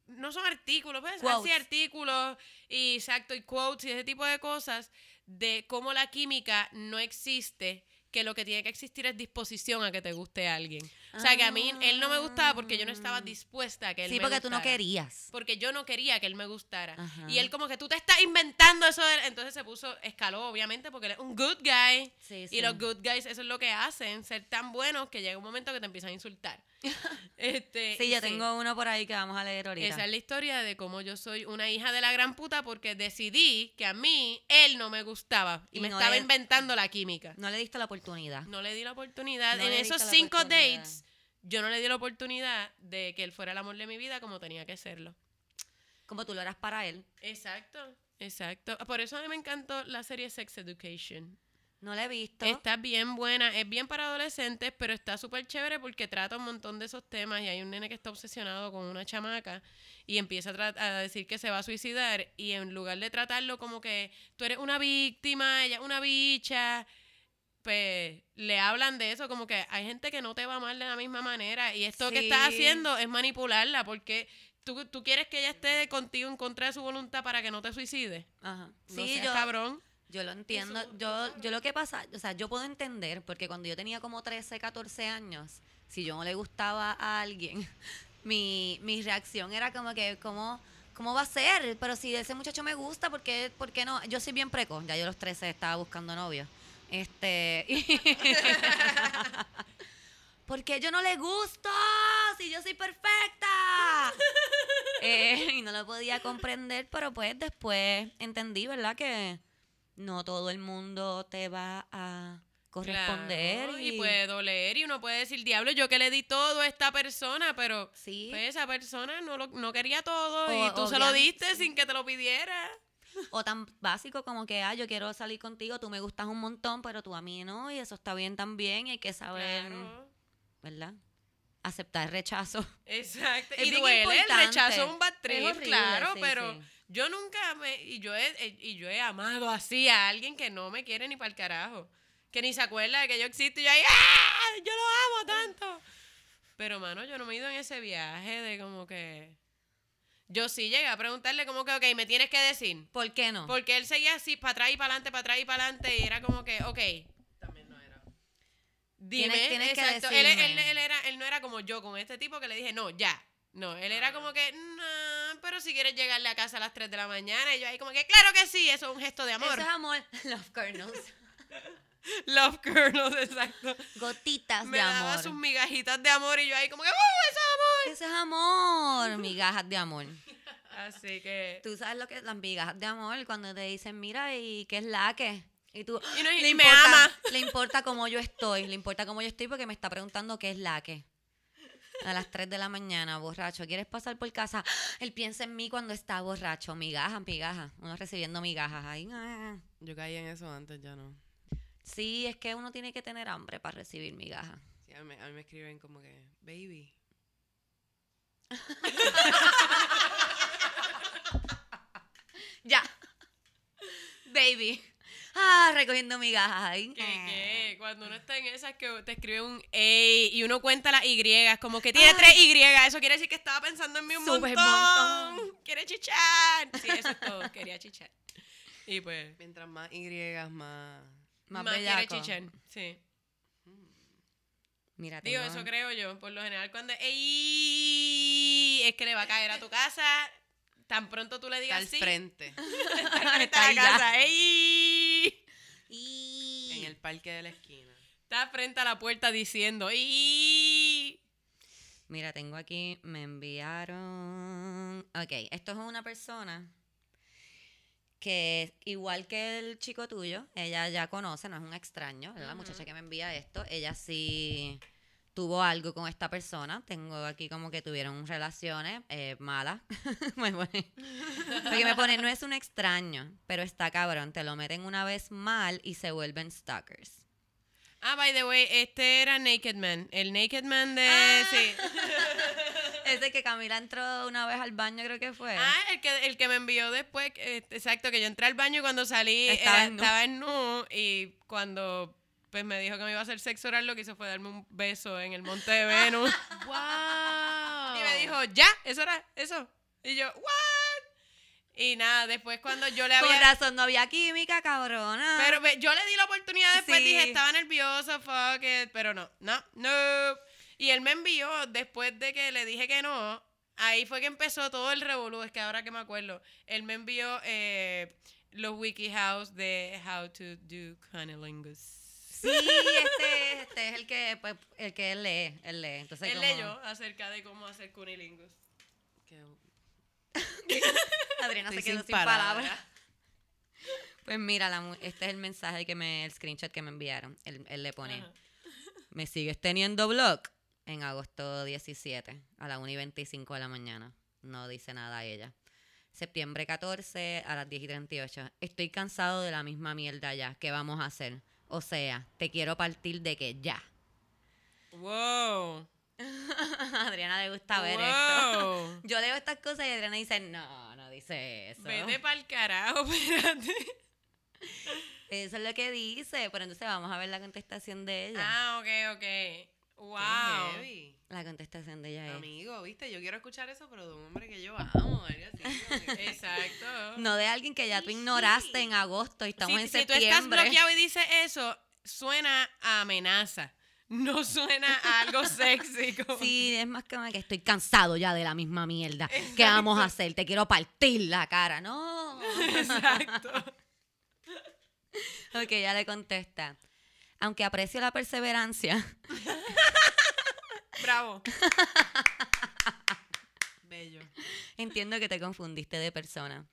no son artículos, pues, así artículos y exacto, y quotes y ese tipo de cosas de cómo la química no existe, que lo que tiene que existir es disposición a que te guste alguien. O sea, que a mí él no me gustaba porque yo no estaba Ah. dispuesta a que él Sí, me porque tú no querías. Porque yo no quería que él me gustara. Ajá. Y él como que tú te estás inventando eso. de- Entonces se puso, escaló obviamente porque él es un good guy. Sí, Y los good guys eso es lo que hacen, ser tan buenos que llega un momento que te empiezan a insultar. este, Sí, yo tengo uno por ahí que vamos a leer ahorita. esa es la historia de cómo yo soy una hija de la gran puta porque decidí que a mí él no me gustaba y, Y me no estaba le- inventando la química. No le diste la oportunidad. No le di la oportunidad. No en esos cinco dates, yo no le di la oportunidad de que él fuera el amor de mi vida como tenía que serlo. Como tú lo eras para él. Exacto, exacto. Por eso a mí me encantó la serie Sex Education. No la he visto. Está bien buena, es bien para adolescentes, pero está súper chévere porque trata un montón de esos temas y hay un nene que está obsesionado con una chamaca y empieza a, a decir que se va a suicidar y en lugar de tratarlo como que tú eres una víctima, ella es una bicha, pues le hablan de eso como que hay gente que no te va a amar de la misma manera y esto que estás haciendo es manipularla porque tú, tú quieres que ella esté contigo en contra de su voluntad para que no te suicides. Ajá. No Sí, seas yo, cabrón. yo lo entiendo. Yo, yo lo que pasa, o sea, yo puedo entender, porque cuando yo tenía como 13, 14 años, si yo no le gustaba a alguien, mi, mi reacción era como que, ¿cómo, ¿cómo va a ser? Pero si ese muchacho me gusta, ¿por qué, por qué no? Yo soy bien precoz, ya yo a los 13 estaba buscando novio. Este. ¿Por qué yo no le gusto? Si yo soy perfecta. Eh, y no lo podía comprender, pero pues después entendí, ¿verdad? Que no todo el mundo te va a corresponder. Claro, y, y puede doler y uno puede decir, diablo, yo que le di todo a esta persona, pero Sí. pues, esa persona no, lo, no quería todo O- y tú se lo diste sí. sin que te lo pidiera. O tan básico como que, ah, yo quiero salir contigo, tú me gustas un montón, pero tú a mí no, y eso está bien también, y hay que saber, Claro. ¿verdad? Aceptar el rechazo. Exacto. Es y duele, el rechazo es un bad Es trip, horrible, claro, sí, pero sí. yo nunca me, y yo he, eh, y yo he amado así a alguien que no me quiere ni para el carajo. Que ni se acuerda de que yo existo y yo ahí, ¡ah! Yo lo amo tanto. Pero, mano, yo no me he ido en ese viaje de como que... Yo sí llegué a preguntarle como que, ok, me tienes que decir. ¿Por qué no? Porque él seguía así, para atrás y para adelante, para atrás y para adelante, y era como que, ok. También no era. Dime, Tienes- tienes que exacto. Él, él- él era, él no era como yo con este tipo que le dije, no, ya. No, él era como que, no, pero si quieres llegarle a casa a las 3 de la mañana, y yo ahí como que, claro que sí, eso es un gesto de amor. Eso es amor. Love kernels. Love kernels, exacto. Gotitas Me de daba amor. sus migajitas de amor y yo ahí como que, ¡uh, eso es amor! Eso es amor. Migajas de amor. Así que... Tú sabes lo que es las migajas de amor cuando te dicen, mira, ¿y qué es la que? Y tú, Y, no- y le me importa, ama. Le importa cómo yo estoy, le importa cómo yo estoy porque me está preguntando qué es la que. A las 3 de la mañana, borracho. ¿Quieres pasar por casa? Él piensa en mí cuando está borracho. Migajas, migajas. Uno recibiendo migajas ahí. ah. Yo caí en eso antes, ya no. Sí, es que uno tiene que tener hambre para recibir migajas. Sí, a, mí, a mí me escriben como que, baby. Ya. Baby. Ah, recogiendo migajas ahí. Que, que cuando uno está en esas que te escribe un A y uno cuenta las Y, como que tiene Ay. tres Y, eso quiere decir que estaba pensando en mí un Súper montón. montón. Quiere chichar. Sí, eso es todo, quería chichar. Y pues, Mientras más Y, más... Más, más, quiere chichar. Sí. Mira, Digo, tengo- eso creo yo. Por lo general, cuando "Ey", es que le va a caer a tu casa. Tan pronto tú le Está digas al sí. frente. Está Está la casa. "Ey". parque de la esquina. Está frente a la puerta diciendo, ¡y! Mira, tengo aquí, me enviaron. Ok, esto es una persona que, igual que el chico tuyo, ella ya conoce, no es un extraño. La muchacha que me envía esto, ella sí tuvo algo con esta persona. Tengo aquí como que tuvieron relaciones eh, malas. me pone- Porque me pone, no es un extraño, pero está cabrón. Te lo meten una vez mal y se vuelven stalkers. Ah, by the way, este era Naked Man. El Naked Man de... Ah. Sí. Ese que Camila entró una vez al baño, creo que fue. Ah, el que, el que me envió después, eh, exacto, que yo entré al baño y cuando salí Estaba era- en nu. estaba en nu y cuando pues me dijo que me iba a hacer sexo oral, lo que hizo fue darme un beso en el monte de Venus. ¡Wow! y me dijo, ya, eso era, eso. Y yo, ¿what? Y nada, después cuando yo le Con había... razón no había química, cabrona. Pero yo le di la oportunidad después, Sí. dije, estaba nervioso, fuck it, pero no, no, no. Y él me envió, después de que le dije que no, ahí fue que empezó todo el revolú, es que ahora que me acuerdo, él me envió eh, los wikihows de How to Do Cunnilingus. Sí, este, es- este es el que, pues, el que él lee, él lee. Entonces, Él como- leyó acerca de cómo hacer cunnilingus. Qué- Adriana se quedó sin sin palabras. Pues mira, la este es el mensaje que me, el screenshot que me enviaron. Él, él le pone, Ajá. ¿me sigues teniendo blog? En agosto 17, a las 1 y 25 de la mañana. No dice nada ella. Septiembre 14, a las 10 y 38. Estoy cansado de la misma mierda ya. ¿Qué vamos a hacer? O sea, te quiero partir de que ya. Wow. A Adriana le gusta ver esto. Yo leo estas cosas y Adriana dice, no, no dice eso. Vete pa'l carajo, espérate. Eso es lo que dice, pero entonces vamos a ver la contestación de ella. Ah, ok, ok. Wow. qué heavy. La contestación de ella es... Amigo, viste, yo quiero escuchar eso, pero de un hombre que yo amo, algo así. como que- Exacto. No de alguien que ya tú Sí, ignoraste sí. en agosto y estamos si, en si tú septiembre. estás bloqueado y dices eso, suena a amenaza. No suena a algo sexy. como- Sí, es más como que estoy cansado ya de la misma mierda. ¿Qué vamos a hacer? Te quiero partir la cara. No. Exacto. ok, ya le contesta. Aunque aprecio la perseverancia, Bravo. Bello. entiendo que te confundiste de persona.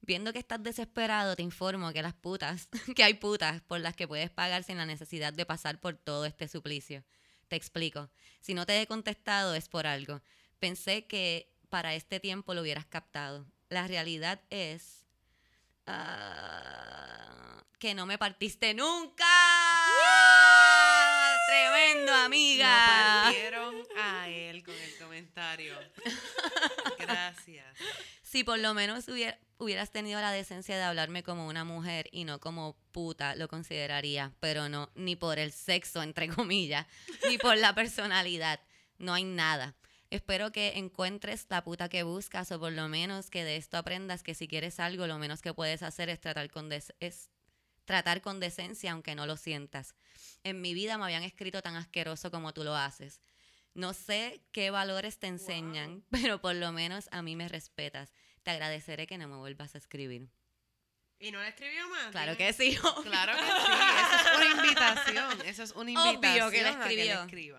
Viendo que estás desesperado, te informo que las putas, que hay putas por las que puedes pagar sin la necesidad de pasar por todo este suplicio. Te explico. Si no te he contestado es por algo. Pensé que para este tiempo lo hubieras captado. La realidad es ah, que no me partiste nunca. Tremendo, Lo amiga. partieron a él con el comentario. Gracias. Si por lo menos hubiera- hubieras tenido la decencia de hablarme como una mujer y no como puta, lo consideraría, pero no, ni por el sexo, entre comillas, ni por la personalidad. No hay nada. Espero que encuentres la puta que buscas o por lo menos que de esto aprendas que si quieres algo, lo menos que puedes hacer es tratar con, des- es tratar con decencia aunque no lo sientas. En mi vida me habían escrito tan asqueroso como tú lo haces. No sé qué valores te enseñan, pero por lo menos a mí me respetas. Te agradeceré que no me vuelvas a escribir. ¿Y no le escribió más? Claro que sí. obvio. Claro que sí. Eso es una invitación. Eso es una Obvio invitación que la a que le escribió. escriba.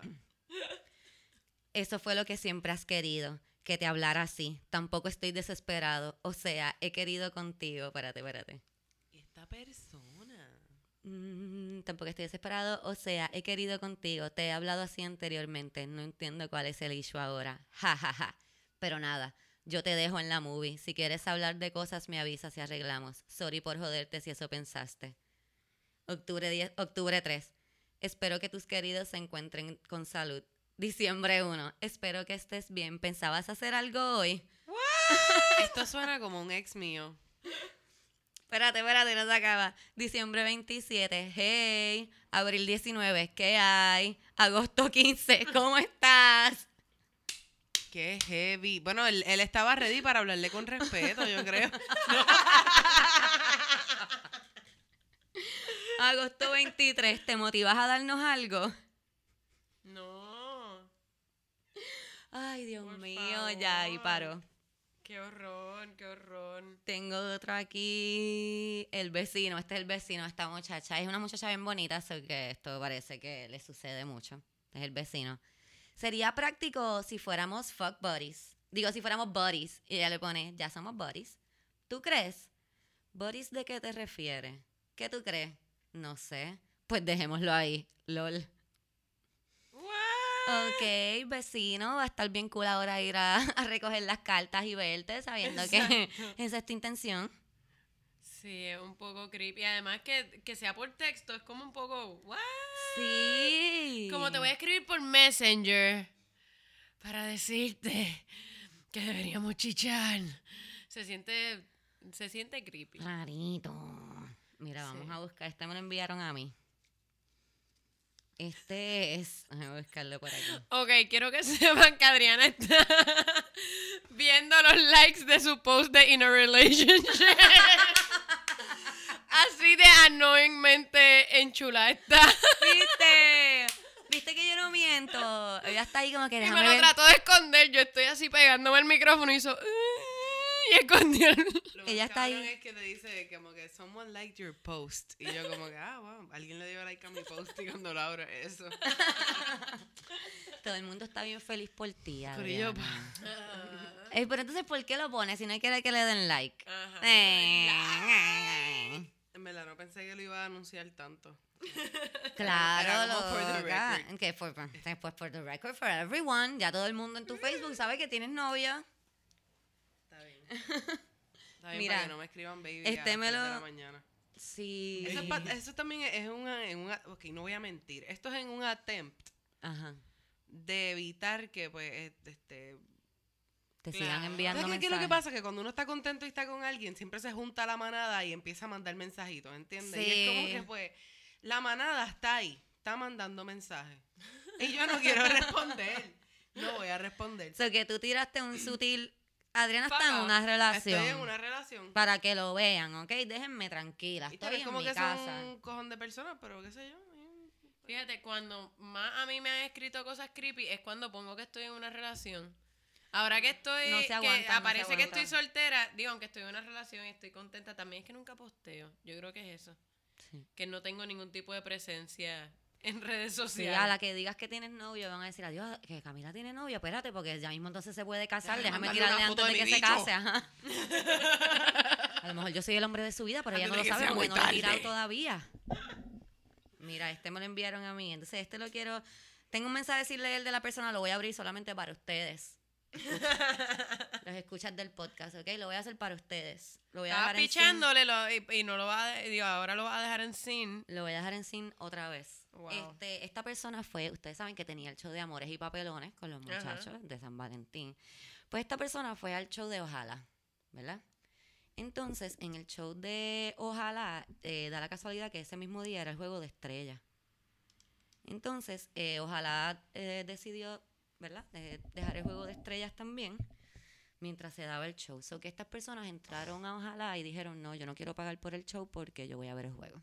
Eso fue lo que siempre has querido, que te hablara así. Tampoco estoy desesperado. O sea, he querido contigo. Espérate, espérate. Esta persona. Mm, tampoco estoy desesperado. O sea, he querido contigo. Te he hablado así anteriormente. No entiendo cuál es el issue ahora. Ja, ja, ja. Pero nada, yo te dejo en la movie. Si quieres hablar de cosas, me avisas y arreglamos. Sorry por joderte si eso pensaste. Octubre, 10 octubre 3. Espero que tus queridos se encuentren con salud. Diciembre 1. Espero que estés bien. ¿Pensabas hacer algo hoy? Esto suena como un ex mío. Espérate, espérate, no se acaba. Diciembre 27, hey. Abril 19, ¿qué hay? Agosto 15, ¿cómo estás? Qué heavy. Bueno, él, él estaba ready para hablarle con respeto, yo creo. Agosto 23, ¿te motivas a darnos algo? No. Ay, Dios Por mío, ya ahí favor. paró. Qué horror, qué horror. Tengo otro aquí. El vecino. Este es el vecino esta muchacha. Es una muchacha bien bonita, así que esto parece que le sucede mucho. Es el vecino. Sería práctico si fuéramos fuck buddies. Digo, si fuéramos buddies. Y ella le pone, ya somos buddies. ¿Tú crees? ¿Buddies de qué te refieres? ¿Qué tú crees? No sé. Pues dejémoslo ahí. LOL. Ok, vecino, va a estar bien cool ahora ir a, a recoger las cartas y verte sabiendo que esa es tu intención. Sí, es un poco creepy. Además que, que sea por texto es como un poco, ¿what? Sí. Como te voy a escribir por Messenger para decirte que deberíamos chichar. Se siente, se siente creepy. Rarito. Mira, vamos Sí. a buscar. Este me lo enviaron a mí. Este es. Déjame buscarlo por aquí. Ok, quiero que sepan que Adriana está viendo los likes de su post de In a Relationship. Así de annoyingmente enchulada está. ¿Viste? ¿Viste que yo no miento? Ella está ahí como que Y me lo ver. trató de esconder. Yo estoy así pegándome el micrófono y hizo. Y escondió. el- Lo Ella está ahí. es que te dice como que someone liked your post. Y yo como que, ah, wow, alguien le dio like a mi post y cuando lo abro, eso. Todo el mundo está bien feliz por ti, Corillo, Adriana. Eh, pero entonces, ¿por qué lo pones si no quiere que le den like? Ajá. Eh, En verdad, no pensé que lo iba a anunciar tanto. Claro, record. Que for, for- pues for the record, for everyone. Ya todo el mundo en tu Facebook sabe que tienes novia. Está bien. Mira, para que no me escriban baby este a las me 3 de lo- la mañana. Sí. Eso, es pa- eso también es una, en una... Ok, no voy a mentir. Esto es en un attempt Ajá. de evitar que, pues, este... Te Claro. sigan enviando ¿Sabes qué, qué es lo mensajes. que pasa? Que cuando uno está contento y está con alguien, siempre se junta la manada y empieza a mandar mensajitos, ¿entiendes? Y es como Sí. que, pues, la manada está ahí, está mandando mensajes. Y yo no quiero responder. No voy a responder. O sea, que tú tiraste un sutil... Adriana está en una relación. Estoy en una relación. Para que lo vean, ¿ok? Déjenme tranquila. Estoy es en como mi que casa. son un cojón de personas, pero qué sé yo. Fíjate, cuando más a mí me han escrito cosas creepy es cuando pongo que estoy en una relación. Ahora que estoy, No se que aguanta, no se aparece que estoy soltera, digo, aunque estoy en una relación y estoy contenta, también es que nunca posteo. Yo creo que es eso. Sí. Que no tengo ningún tipo de presencia en redes Sí, sociales. a la que digas que tienes novio van a decir, adiós, que Camila tiene novio, espérate, porque ya mismo entonces se puede casar, Déjame tirarle antes de de que se case. Ajá. A lo mejor yo soy el hombre de su vida, pero ella no lo sabe porque no lo he tirado todavía. Mira, este me lo enviaron a mí, entonces este lo quiero... Tengo un mensaje sin leer de la persona, lo voy a abrir solamente para ustedes. Los escuchas del podcast, ¿ok? Lo voy a hacer para ustedes. Lo voy a Estaba dejar en sin- pichándole lo- y, y no lo va a, digo, ahora lo va a dejar en sin. Lo voy a dejar en sin otra vez. Wow. Este, esta persona fue, ustedes saben que tenía el show de Amores y Papelones con los Ajá. muchachos de San Valentín. Pues esta persona fue al show de Ojalá, ¿verdad? Entonces, en el show de Ojalá, eh, da la casualidad que ese mismo día era el juego de estrellas. Entonces, eh, Ojalá eh, decidió, ¿verdad? Dejar el juego de estrellas también mientras se daba el show. So que estas personas entraron a Ojalá y dijeron, no, yo no quiero pagar por el show porque yo voy a ver el juego.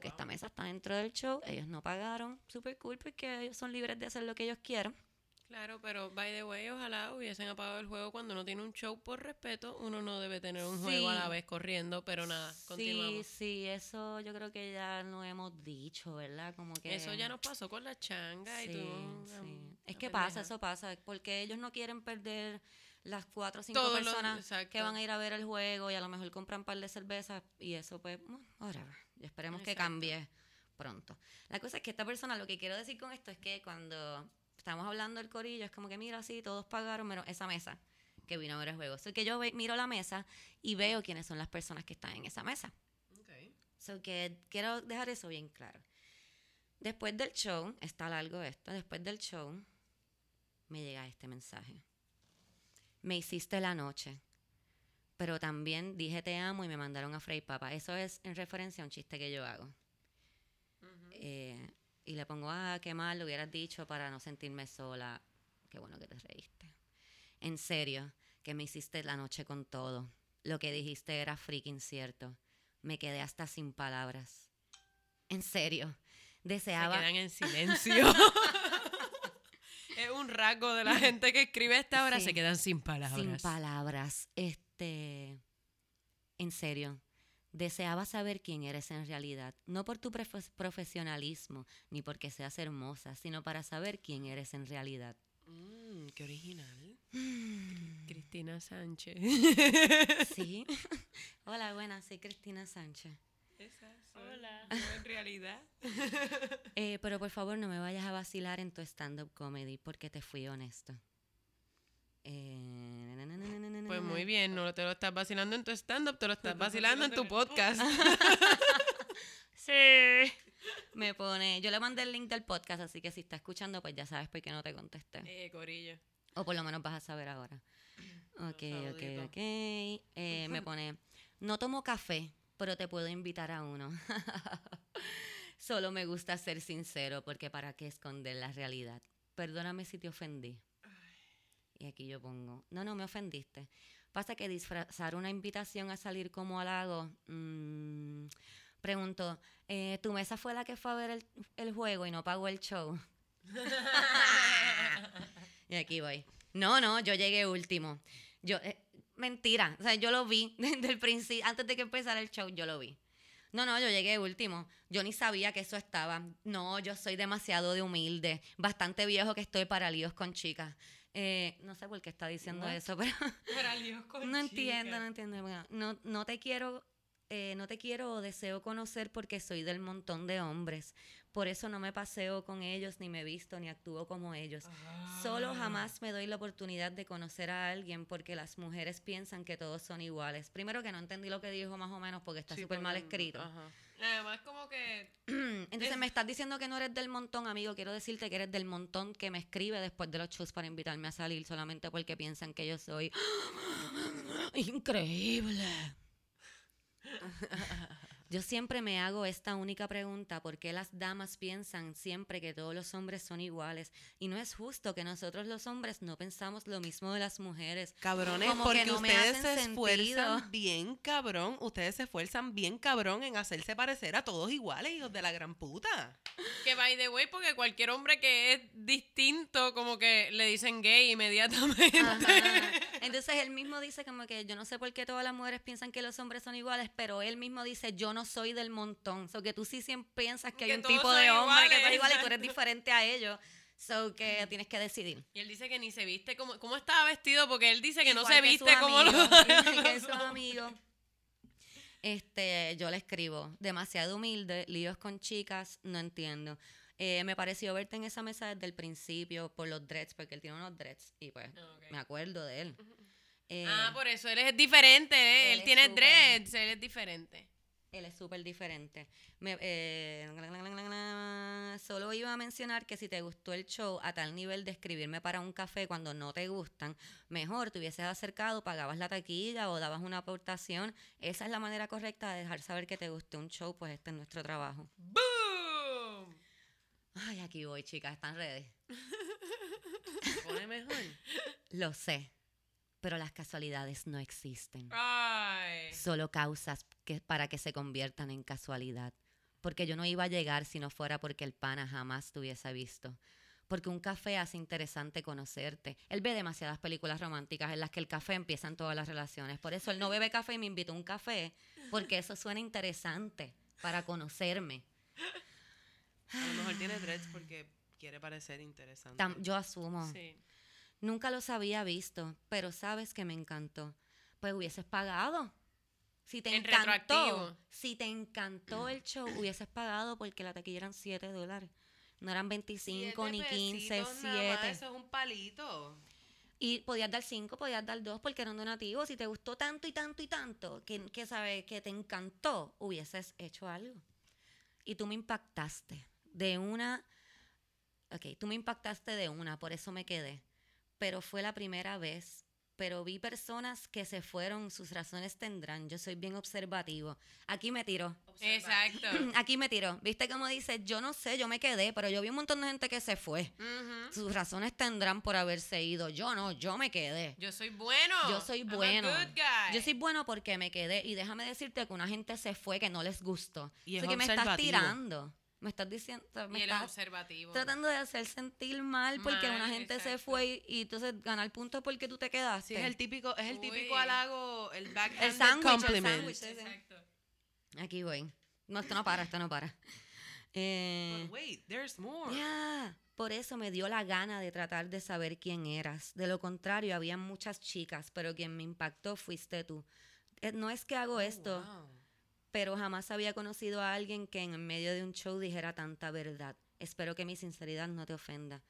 Que esta mesa está dentro del show, ellos no pagaron, super cool porque ellos son libres de hacer lo que ellos quieran. Claro, pero by the way, ojalá hubiesen apagado el juego cuando uno tiene un show por respeto. Uno no debe tener un juego a la Sí. vez corriendo, pero nada, Sí, continuamos. sí, eso yo creo que ya lo hemos dicho, ¿verdad? Como que Eso ya nos pasó con la changa y Sí, tú. sí. Es que pasa, eso pasa, porque ellos no quieren perder las cuatro o cinco Todos los- personas exacto. que van a ir a ver el juego y a lo mejor compran un par de cervezas y eso pues, mm, whatever. Y esperemos que cambie pronto. La cosa es que esta persona, lo que quiero decir con esto es que cuando estamos hablando del corillo, es como que mira, sí, todos pagaron menos esa mesa que vino a ver el juego. So que yo ve- miro la mesa y veo quiénes son las personas que están en esa mesa. So que quiero dejar eso bien claro. Después del show, está largo esto, después del show me llega este mensaje. Me hiciste la noche, pero también dije te amo y me mandaron a freír papa. Eso es en referencia a un chiste que yo hago. Eh, y le pongo, ah, qué mal lo hubieras dicho para no sentirme sola. Qué bueno que te reíste. En serio, que me hiciste la noche con todo. Lo que dijiste era freaking cierto. Me quedé hasta sin palabras. En serio, Se deseaba... quedan en silencio. Es un rasgo de la gente que escribe esta hora, Sí. se quedan sin palabras. Sin palabras. Este. En serio. Deseaba saber quién eres en realidad, no por tu profe- profesionalismo ni porque seas hermosa, sino para saber quién eres en realidad. Mm, qué original. Cristina Sánchez. Sí. Hola, buenas, soy Cristina Sánchez. Hola. en realidad. Eh, pero por favor no me vayas a vacilar en tu stand-up comedy porque te fui honesto. Eh, na, na, na, Pues muy bien, no te lo estás vacilando en tu stand-up, te lo estás vacilando en tu podcast. Sí. Me pone, yo le mandé el link del podcast, así que si está escuchando, pues ya sabes por qué no te contesté. eh, Corillo. O por lo menos vas a saber ahora. Ok, ok, ok. Eh, me pone, no tomo café, pero te puedo invitar a uno. Solo me gusta ser sincero, porque para qué esconder la realidad. Perdóname si te ofendí. Y aquí yo pongo, no, no me ofendiste. Pasa que disfrazar una invitación a salir como halago. mm, pregunto, eh, ¿tu mesa fue la que fue a ver el, el juego y no pagó el show? Y aquí voy. No, no, yo llegué último. Yo, eh, mentira. O sea, yo lo vi desde el principio, antes de que empezara el show, yo lo vi. No, no, yo llegué último. Yo ni sabía que eso estaba. No, yo soy demasiado de humilde. Bastante viejo que estoy para líos con chicas. Eh, no sé por qué está diciendo What? eso, pero Para líos con no entiendo, chicas. no entiendo. Bueno, no, no te quiero, eh, no te quiero o deseo conocer porque soy del montón de hombres. Por eso no me paseo con ellos, ni me visto, ni actúo como ellos. Solo Ah. jamás me doy la oportunidad de conocer a alguien porque las mujeres piensan que todos son iguales. Primero que no entendí lo que dijo más o menos porque está Sí, súper mal escrito. ajá. Además, como que. Entonces me estás diciendo que no eres del montón, amigo. Quiero decirte que eres del montón que me escribe después de los shows para invitarme a salir solamente porque piensan que yo soy increíble. Yo siempre me hago esta única pregunta, ¿por qué las damas piensan siempre que todos los hombres son iguales? Y no es justo que nosotros los hombres no pensamos lo mismo de las mujeres. Cabrones, Como porque no ustedes se esfuerzan sentido. bien cabrón, ustedes se esfuerzan bien cabrón en hacerse parecer a todos iguales, hijos de la gran puta. Que by the way, porque cualquier hombre que es distinto, como que le dicen gay inmediatamente. Ajá. Entonces él mismo dice como que yo no sé por qué todas las mujeres piensan que los hombres son iguales, pero él mismo dice yo no soy del montón. So que tú sí siempre piensas que, Que hay un tipo de hombre que iguales, es igual y tú eres diferente a ellos. So que tienes que decidir. Y él dice que ni se viste como. ¿Cómo estaba vestido? Porque él dice que no se viste como que. Este, yo le escribo, demasiado humilde, líos con chicas, no entiendo. Eh, me pareció verte en esa mesa desde el principio por los dreads, porque él tiene unos dreads y pues Ok. me acuerdo de él. Eh, Ah, por eso él es diferente, ¿eh? Él tiene dreads, él es diferente. Él es súper diferente. Me- eh, solo iba a mencionar que si te gustó el show a tal nivel de escribirme para un café cuando no te gustan, mejor te hubieses acercado, pagabas la taquilla o dabas una aportación. Esa es la manera correcta de dejar saber que te gustó un show, pues este es nuestro trabajo. ¡Boom! Ay, aquí voy, chicas, ¿están ready? Se pone mejor. Lo sé, pero las casualidades no existen. Ay. solo causas que, para que se conviertan en casualidad. Porque yo no iba a llegar si no fuera porque el pana jamás te hubiese visto. Porque un café hace interesante conocerte. Él ve demasiadas películas románticas en las que el café empieza en todas las relaciones. Por eso él no bebe café y me invitó a un café. Porque eso suena interesante para conocerme. A lo mejor tiene dreads porque quiere parecer interesante. Tam- yo asumo. Sí. Nunca los había visto, pero sabes que me encantó. Pues hubieses pagado. Si te En encantó, retroactivo. si te encantó el show, hubieses pagado porque la taquilla eran 7 dólares. No eran 25 ni 15, pesitos nada más, 7. Eso es un palito. Y podías dar 5, podías dar 2 porque era un donativo. Si te gustó tanto y tanto y tanto, que, que sabes que te encantó, hubieses hecho algo. Y tú me impactaste de una. Ok, tú me impactaste de una, por eso me quedé. Pero fue la primera vez. Pero vi personas que se fueron, sus razones tendrán. Yo soy bien observativo. Aquí me tiró. Exacto. Aquí me tiró. ¿Viste cómo dice? Yo no sé, yo me quedé, pero yo vi un montón de gente que se fue. Sus razones tendrán por haberse ido. Yo no, yo me quedé. Yo soy bueno. Yo soy I'm a bueno. good guy. Yo soy bueno porque me quedé. Y déjame decirte que una gente se fue que no les gustó. Y es Así que me estás tirando. Me estás diciendo, me Y estás observativo. tratando de hacer sentir mal porque Mal, una gente se fue y, y entonces ganar puntos porque tú te quedaste. Sí, es el típico, es el típico Uy. halago, el backhanded El sándwich, el compliment. sí, sí. Exacto. Aquí voy. No, esto no para, esto no para. Eh, But wait, there's more. Ya, Por eso me dio la gana de tratar de saber quién eras. De lo contrario, había muchas chicas, pero quien me impactó fuiste tú. Eh, No es que hago Oh, esto, wow. Pero jamás había conocido a alguien que en medio de un show dijera tanta verdad. Espero que mi sinceridad no te ofenda.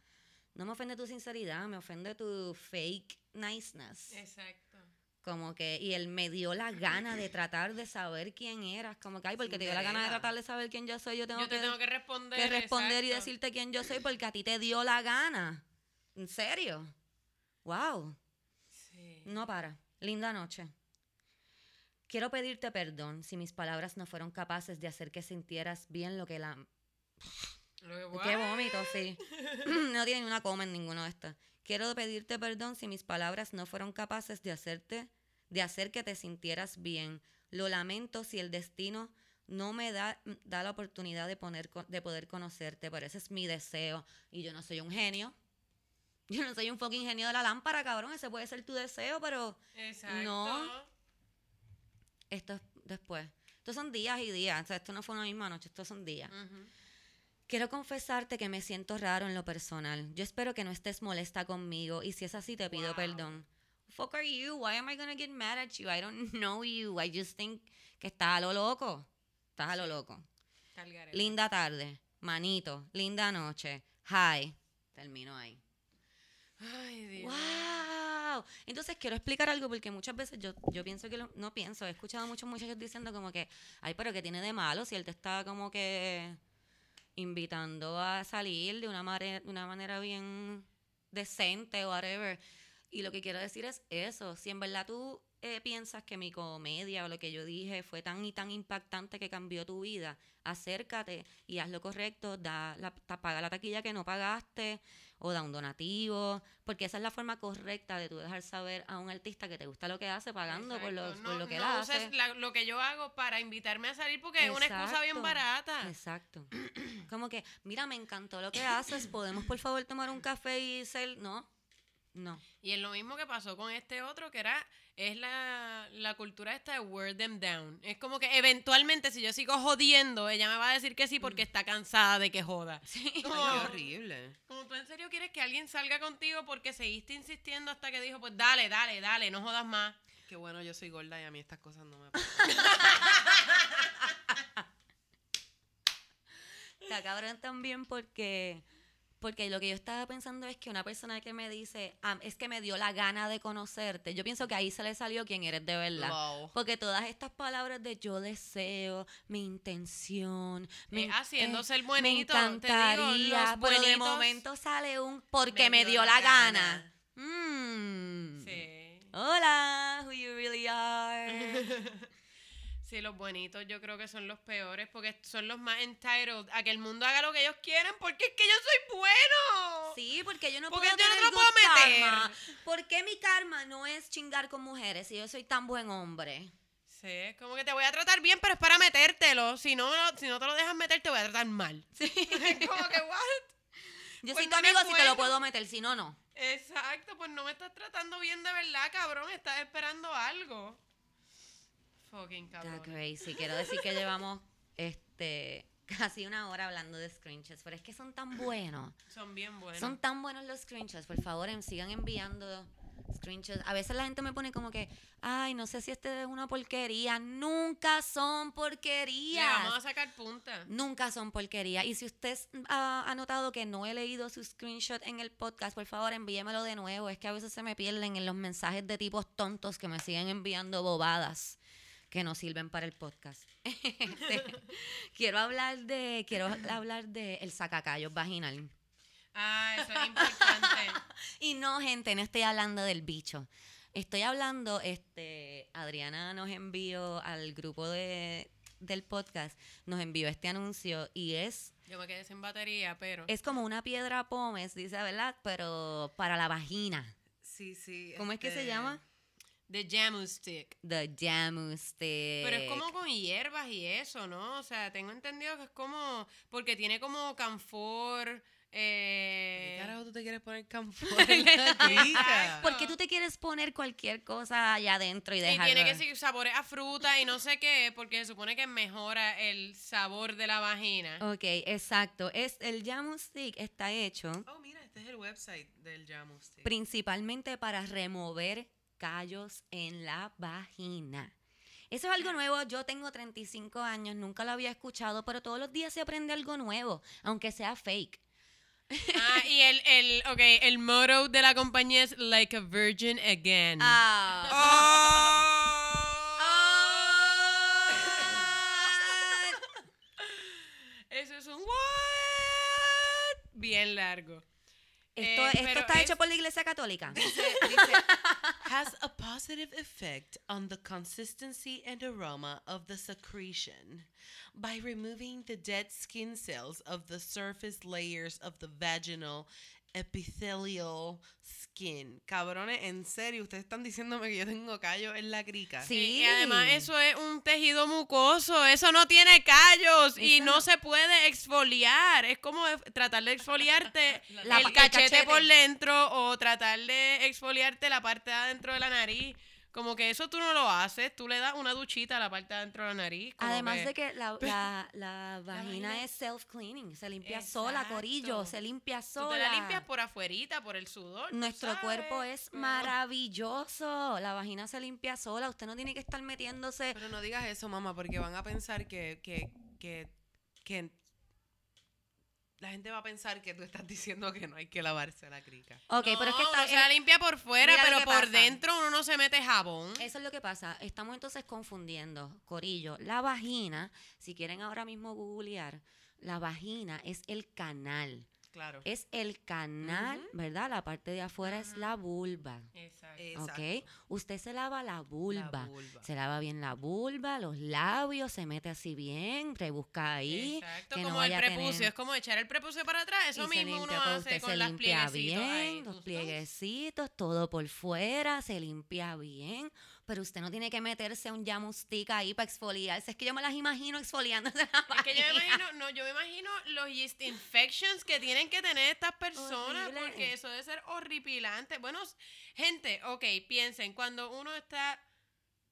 No me ofende tu sinceridad, me ofende tu fake niceness. Exacto. Como que, y él me dio la gana de tratar de saber quién eras. Como que, ay, porque te dio la gana de tratar de saber quién yo soy, yo tengo Yo te que, tengo que responder. que responder y decirte quién yo soy porque a ti te dio la gana. ¿En serio? Wow. Sí. No para. Linda noche. Quiero pedirte perdón si mis palabras no fueron capaces de hacer que sintieras bien lo que la... Qué vómito, sí. no tiene ni una coma en ninguno de estos. Quiero pedirte perdón si mis palabras no fueron capaces de hacerte, de hacer que te sintieras bien. Lo lamento si el destino no me da, da la oportunidad de, poner, de poder conocerte, pero ese es mi deseo. Y yo no soy un genio. Yo no soy un fucking genio de la lámpara, cabrón. Ese puede ser tu deseo, pero Exacto. No. Esto es después. Estos son días y días. O sea, esto no fue una misma noche, estos son días. Quiero confesarte que me siento raro en lo personal. Yo espero que no estés molesta conmigo y si es así te pido Wow. perdón. Fuck are you? Why am I gonna get mad at you? I don't know you. I just think que estás a lo loco. Estás a lo loco. Linda tarde. Manito. Linda noche. Hi. Termino ahí. Ay, Dios. ¡Wow! Entonces quiero explicar algo porque muchas veces yo, yo pienso que, lo- no pienso, he escuchado a muchos muchachos diciendo como que, ay, pero que tiene de malo si él te está como que invitando a salir de una, de una manera bien decente o whatever. Y lo que quiero decir es eso, si en verdad tú eh, piensas que mi comedia o lo que yo dije fue tan y tan impactante que cambió tu vida, acércate y haz lo correcto, da la, paga la taquilla que no pagaste o da un donativo, porque esa es la forma correcta de tú dejar saber a un artista que te gusta lo que hace pagando por lo, por lo que no él uses hace. la- lo que yo hago para invitarme a salir porque es una excusa bien barata. Exacto. Como que, mira, me encantó lo que haces, podemos por favor tomar un café y ser... No, no. Y es lo mismo que pasó con este otro, que era, es la, la cultura esta de wear them down. Es como que eventualmente si yo sigo jodiendo, ella me va a decir que sí Mm. porque está cansada de que joda. Como, qué horrible. como tú en serio quieres que alguien salga contigo porque seguiste insistiendo hasta que dijo, pues dale, dale, dale, no jodas más. Qué bueno, yo soy gorda y a mí estas cosas no me pasan. Está cabrón también porque, porque lo que yo estaba pensando es que una persona que me dice, "Ah, es que me dio la gana de conocerte, yo pienso que ahí se le salió quién eres de verdad. Wow. Porque todas estas palabras de yo deseo, mi intención, mi, Eh, haciéndose el me buenito, te digo, encantaría, los pero de buenitos- momento sale un porque me, dio, la gana. Mm. Sí. Hola, who you really are. Sí, los buenitos yo creo que son los peores porque son los más entitled a que el mundo haga lo que ellos quieren porque es que yo soy bueno. Sí, porque yo no Porque puedo yo no te lo puedo meter. karma. ¿Por qué mi karma no es chingar con mujeres si yo soy tan buen hombre? Sí, es como que te voy a tratar bien, pero es para metértelo. Si no, si no te lo dejas meter, te voy a tratar mal. Sí. Es como que, what? Yo Pues soy tu amigo si te lo puedo meter, si no, no. Exacto, pues no me estás tratando bien de verdad, cabrón. Estás esperando algo. Fucking Está cabrón. crazy. Quiero decir que llevamos este casi una hora hablando de screenshots, pero es que son tan buenos. Son bien buenos. Son tan buenos los screenshots. Por favor, em, sigan enviando screenshots. A veces la gente me pone como que, ay, no sé si este es una porquería. Nunca son Le porquerías. vamos a sacar punta. Nunca son porquería. Y si usted ha, ha notado que no he leído su screenshot en el podcast, por favor envíemelo de nuevo. Es que a veces se me pierden en los mensajes de tipos tontos que me siguen enviando bobadas que no sirven para el podcast. Este, quiero hablar de, quiero hablar de el sacacayos vaginal. Ah, eso es importante. Y no, gente, no estoy hablando del bicho. Estoy hablando, este, Adriana nos envió al grupo de, del podcast, nos envió este anuncio y es Yo me quedé sin batería, pero. Es como una piedra pómez, dice, ¿verdad? Pero para la vagina. Sí, sí. ¿Cómo es que se este, llama? The Jamu Stick. The Jamu Stick. Pero es como con hierbas y eso, ¿no? O sea, tengo entendido que es como. Porque tiene como canfor. ¿Qué Eh, carajo tú te quieres poner camfor en la? ¿Por qué tú te quieres poner cualquier cosa allá adentro y y dejarlo? tiene que seguir sabores a fruta y no sé qué, porque se supone que mejora el sabor de la vagina. Ok, exacto. Es, el Jamu Stick está hecho Oh, mira, este es el website del Jamu Stick. principalmente para remover callos en la vagina. Eso es algo nuevo. Yo tengo 35 años, nunca lo había escuchado, pero todos los días se aprende algo nuevo, aunque sea fake. Ah, y el, el, okay, el motto de la compañía es like a virgin again. Ah. Eso es un what? Bien largo. Esto, Eh, esto está es- hecho por la Iglesia Católica. Dice, has a positive effect on the consistency and aroma of the secretion. By removing the dead skin cells of the surface layers of the vaginal epithelial skin. Cabrones, en serio, ustedes están diciéndome que yo tengo callo en la crica. Sí. Y además eso es un tejido mucoso, eso no tiene callos y no, no- se puede exfoliar. Es como tratar de exfoliarte La el cachete, cachete. por dentro o tratar de exfoliarte la parte de adentro de la nariz. Como que eso tú no lo haces, tú le das una duchita a la parte de adentro de la nariz. como Además que- de que la, la, la vagina vagina- es self-cleaning, se limpia sola, corillo, se limpia Tú sola. te la limpias por afuerita, por el sudor. tú Nuestro cuerpo es maravilloso, la vagina se limpia sola, usted no tiene que estar metiéndose... Pero no digas eso, mamá, porque van a pensar que, que, que, que la gente va a pensar que tú estás diciendo que no hay que lavarse la crica. Ok, pero es que No, está... uno se la limpia por fuera, pero por pasa. dentro uno no se mete jabón. Eso es lo que pasa. Estamos entonces confundiendo, Corillo. La vagina, si quieren ahora mismo googlear, la vagina es el canal. Claro. Es el canal. ¿verdad? La parte de afuera es la vulva. Exacto. ¿Ok? Usted se lava la vulva. vulva. Se lava bien la vulva, los labios, se mete así bien, rebusca ahí. Exacto, que no como el prepucio, tener- es como echar el prepucio para atrás, eso y mismo uno limpia, hace usted con se las limpia ahí, bien, los plieguecitos, todo por fuera, se limpia bien, pero usted no tiene que meterse un jamu stick ahí para exfoliarse, es que yo me las imagino exfoliándose la Es que yo me imagino, no, yo me imagino los yeast infections que tienen que tener estas personas, Horrible. porque eso debe ser horripilante. Bueno, gente, ok, piensen, cuando uno está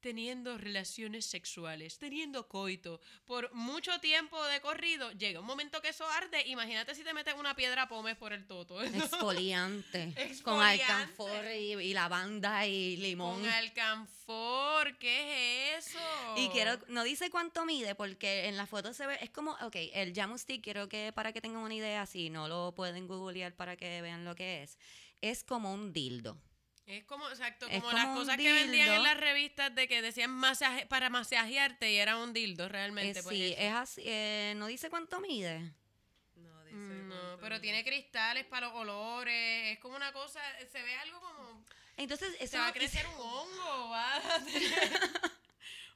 teniendo relaciones sexuales, teniendo coito, por mucho tiempo de corrido, llega un momento que eso arde, imagínate si te metes una piedra pómez por el toto. Exfoliante, con alcanfor y, y lavanda y limón. Con alcanfor, ¿qué es eso? Y quiero, no dice cuánto mide, porque en la foto se ve, es como, ok, el Jamu Stick, quiero que para que tengan una idea, si no lo pueden googlear para que vean lo que es, es como un dildo. Es como, exacto, Es como las como cosas que vendían en las revistas de que decían masaje, para masajearte y era un dildo realmente. Eh, pues sí, eso. es así, eh, no dice cuánto mide. No, dice Mm, No, pero mide. tiene cristales para los olores, es como una cosa, se ve algo como, Entonces, eso se va a crecer un hongo, va a tener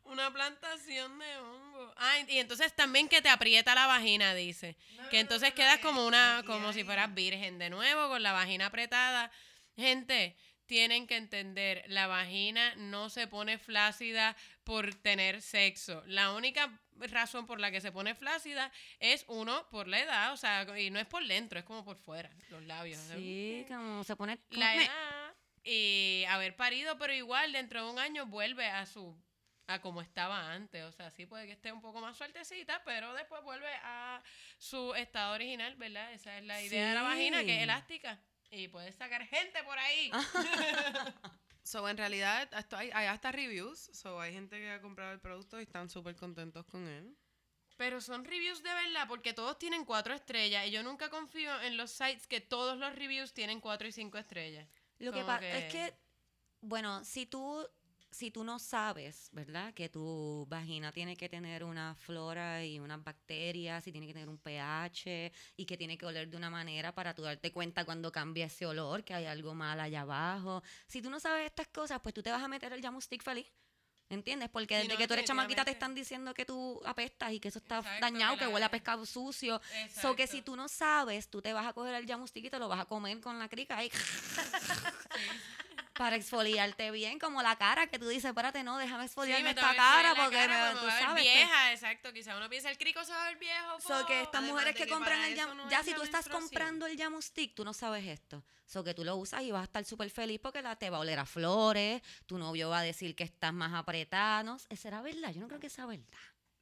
una plantación de hongo. Ah, y entonces también que te aprieta la vagina, dice. Que entonces quedas como una, como si fueras virgen de nuevo, con la vagina apretada. Gente, tienen que entender, la vagina no se pone flácida por tener sexo. La única razón por la que se pone flácida es uno por la edad, o sea, y no es por dentro, es como por fuera, los labios. Sí, como se pone... La como- edad y haber parido, pero igual dentro de un año vuelve a su a como estaba antes, o sea, sí puede que esté un poco más sueltecita, pero después vuelve a su estado original, ¿verdad? Esa es la idea de la vagina, que es elástica. Y puedes sacar gente por ahí. So, en realidad, esto hay, hay hasta reviews. So, hay gente que ha comprado el producto y están súper contentos con él. Pero son reviews de verdad, porque todos tienen cuatro estrellas. Y yo nunca confío en los sites que todos los reviews tienen cuatro y cinco estrellas. Lo que pasa que- es que, bueno, si tú, si tú no sabes, ¿verdad? Que tu vagina tiene que tener una flora y unas bacterias y tiene que tener un pH y que tiene que oler de una manera para tú darte cuenta cuando cambia ese olor, que hay algo mal allá abajo. Si tú no sabes estas cosas, pues tú te vas a meter el Jamu Stick feliz. ¿Entiendes? Porque desde no, que tú eres chamaquita te están diciendo que tú apestas y que eso está Exacto, dañado, que huele a pescado sucio. So que si tú no sabes, tú te vas a coger el Jamu Stick y te lo vas a comer con la crica ahí. Para exfoliarte bien, como la cara, que tú dices, espérate, no, déjame Sí, exfoliarme me esta cara porque cara, me- pues tú sabes. que- vieja, exacto. Quizá uno piensa, el crico se va a ver viejo. So que po". estas mujeres que que compran el Yam- no ya si tú estás comprando el Yamu Stick, tú no sabes esto. So que tú lo usas y vas a estar súper feliz porque la te va a oler a flores, tu novio va a decir que estás más apretada. No, ¿será verdad? Yo no creo que sea verdad.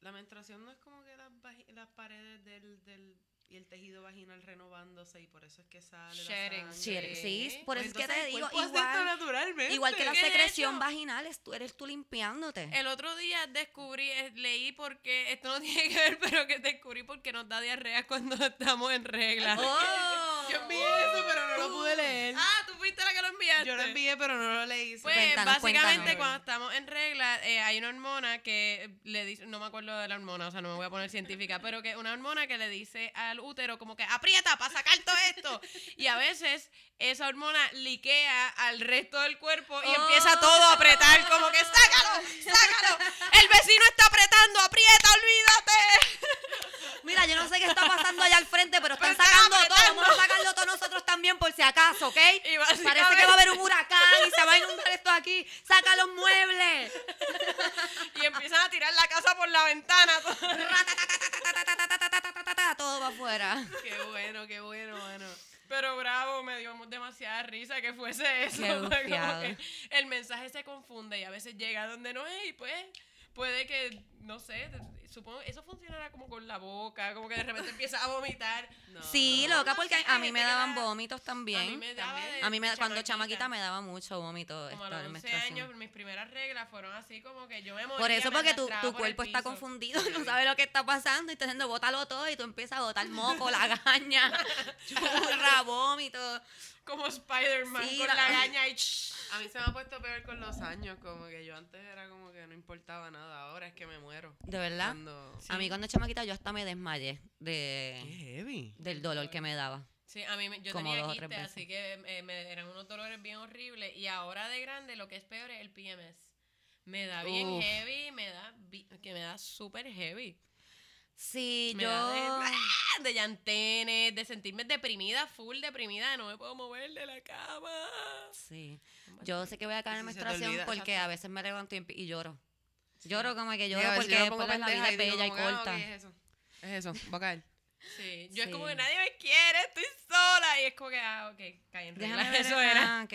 La menstruación no es como que las, las paredes del, del y el tejido vaginal renovándose y por eso es que sale Shedding. la sangre. sí, por eso es que te digo, igual, igual que la secreción vaginal, eres tú limpiándote. El otro día descubrí, eh, leí porque, esto no tiene que ver, pero que descubrí porque nos da diarrea cuando estamos en regla. ¡Oh! Yo envié eso, pero no lo pude leer. Ah, tú fuiste la que lo enviaste. Yo lo envié, pero no lo leí. Pues Cuéntanos, básicamente cuéntanos. cuando estamos en regla eh, hay una hormona que le dice, no me acuerdo de la hormona, o sea, no me voy a poner científica, pero que una hormona que le dice al útero como que aprieta para sacar todo esto. Y a veces esa hormona liquea al resto del cuerpo y Oh. empieza todo a apretar como que sácalo, sácalo. El vecino está apretando, aprieta, olvídate. Mira, yo no sé qué está pasando allá al frente, pero están sacando todo. Vamos a sacarlo todo nosotros también, por si acaso, ¿ok? Parece que va a haber un huracán y se va a inundar esto aquí. ¡Saca los muebles! Y empiezan a tirar la casa por la ventana. todo va afuera. Qué bueno, qué bueno, mano. Pero bravo, me dio demasiada risa que fuese eso. El mensaje se confunde y a veces llega donde no es y pues puede que, no sé, supongo, eso funcionará como con la boca, como que de repente empieza a vomitar. No, Sí, no. loca, no porque sé, a mí me daban da- vómitos A también. mí me daba A mí me, cuando chamaquita. me daba mucho vómito Como a esta los 11 menstruación. años, mis primeras reglas fueron así como que yo me moría. Por eso, porque tu, tu cuerpo está confundido, no sabe lo que está pasando y está diciendo, bótalo todo y tú empiezas a botar moco, lagaña, churra, vómito. Como Spider-Man Sí, con la- la gaña y... A mí se me ha puesto peor con los años, como que yo antes era como que no importaba nada, ahora es que me muero. De verdad. Cuando... A mí cuando chamaquita yo hasta me desmayé de, heavy. del dolor que me daba. Sí, a mí me- yo Como tenía dos o tres quiste, veces. así que eh, me, eran unos dolores bien horribles. Y ahora de grande, lo que es peor es el PMS. Me da bien Uf. heavy, me da que me da súper heavy. Sí, Me yo... da de, de llantenes, de sentirme deprimida, full deprimida, de no me puedo mover de la cama. Sí. Yo sé que voy a caer en Si menstruación olvida, porque a veces me levanto y, y lloro. Lloro como que Sí, lloro porque yo pues, la vida es bella y como ah, corta. ok, es eso. Es eso, va a caer. Sí, yo es como Sí. que nadie me quiere, estoy sola. Y es como que, ah, ok, caí en regla. Déjame ver, Eso era. ah, ok.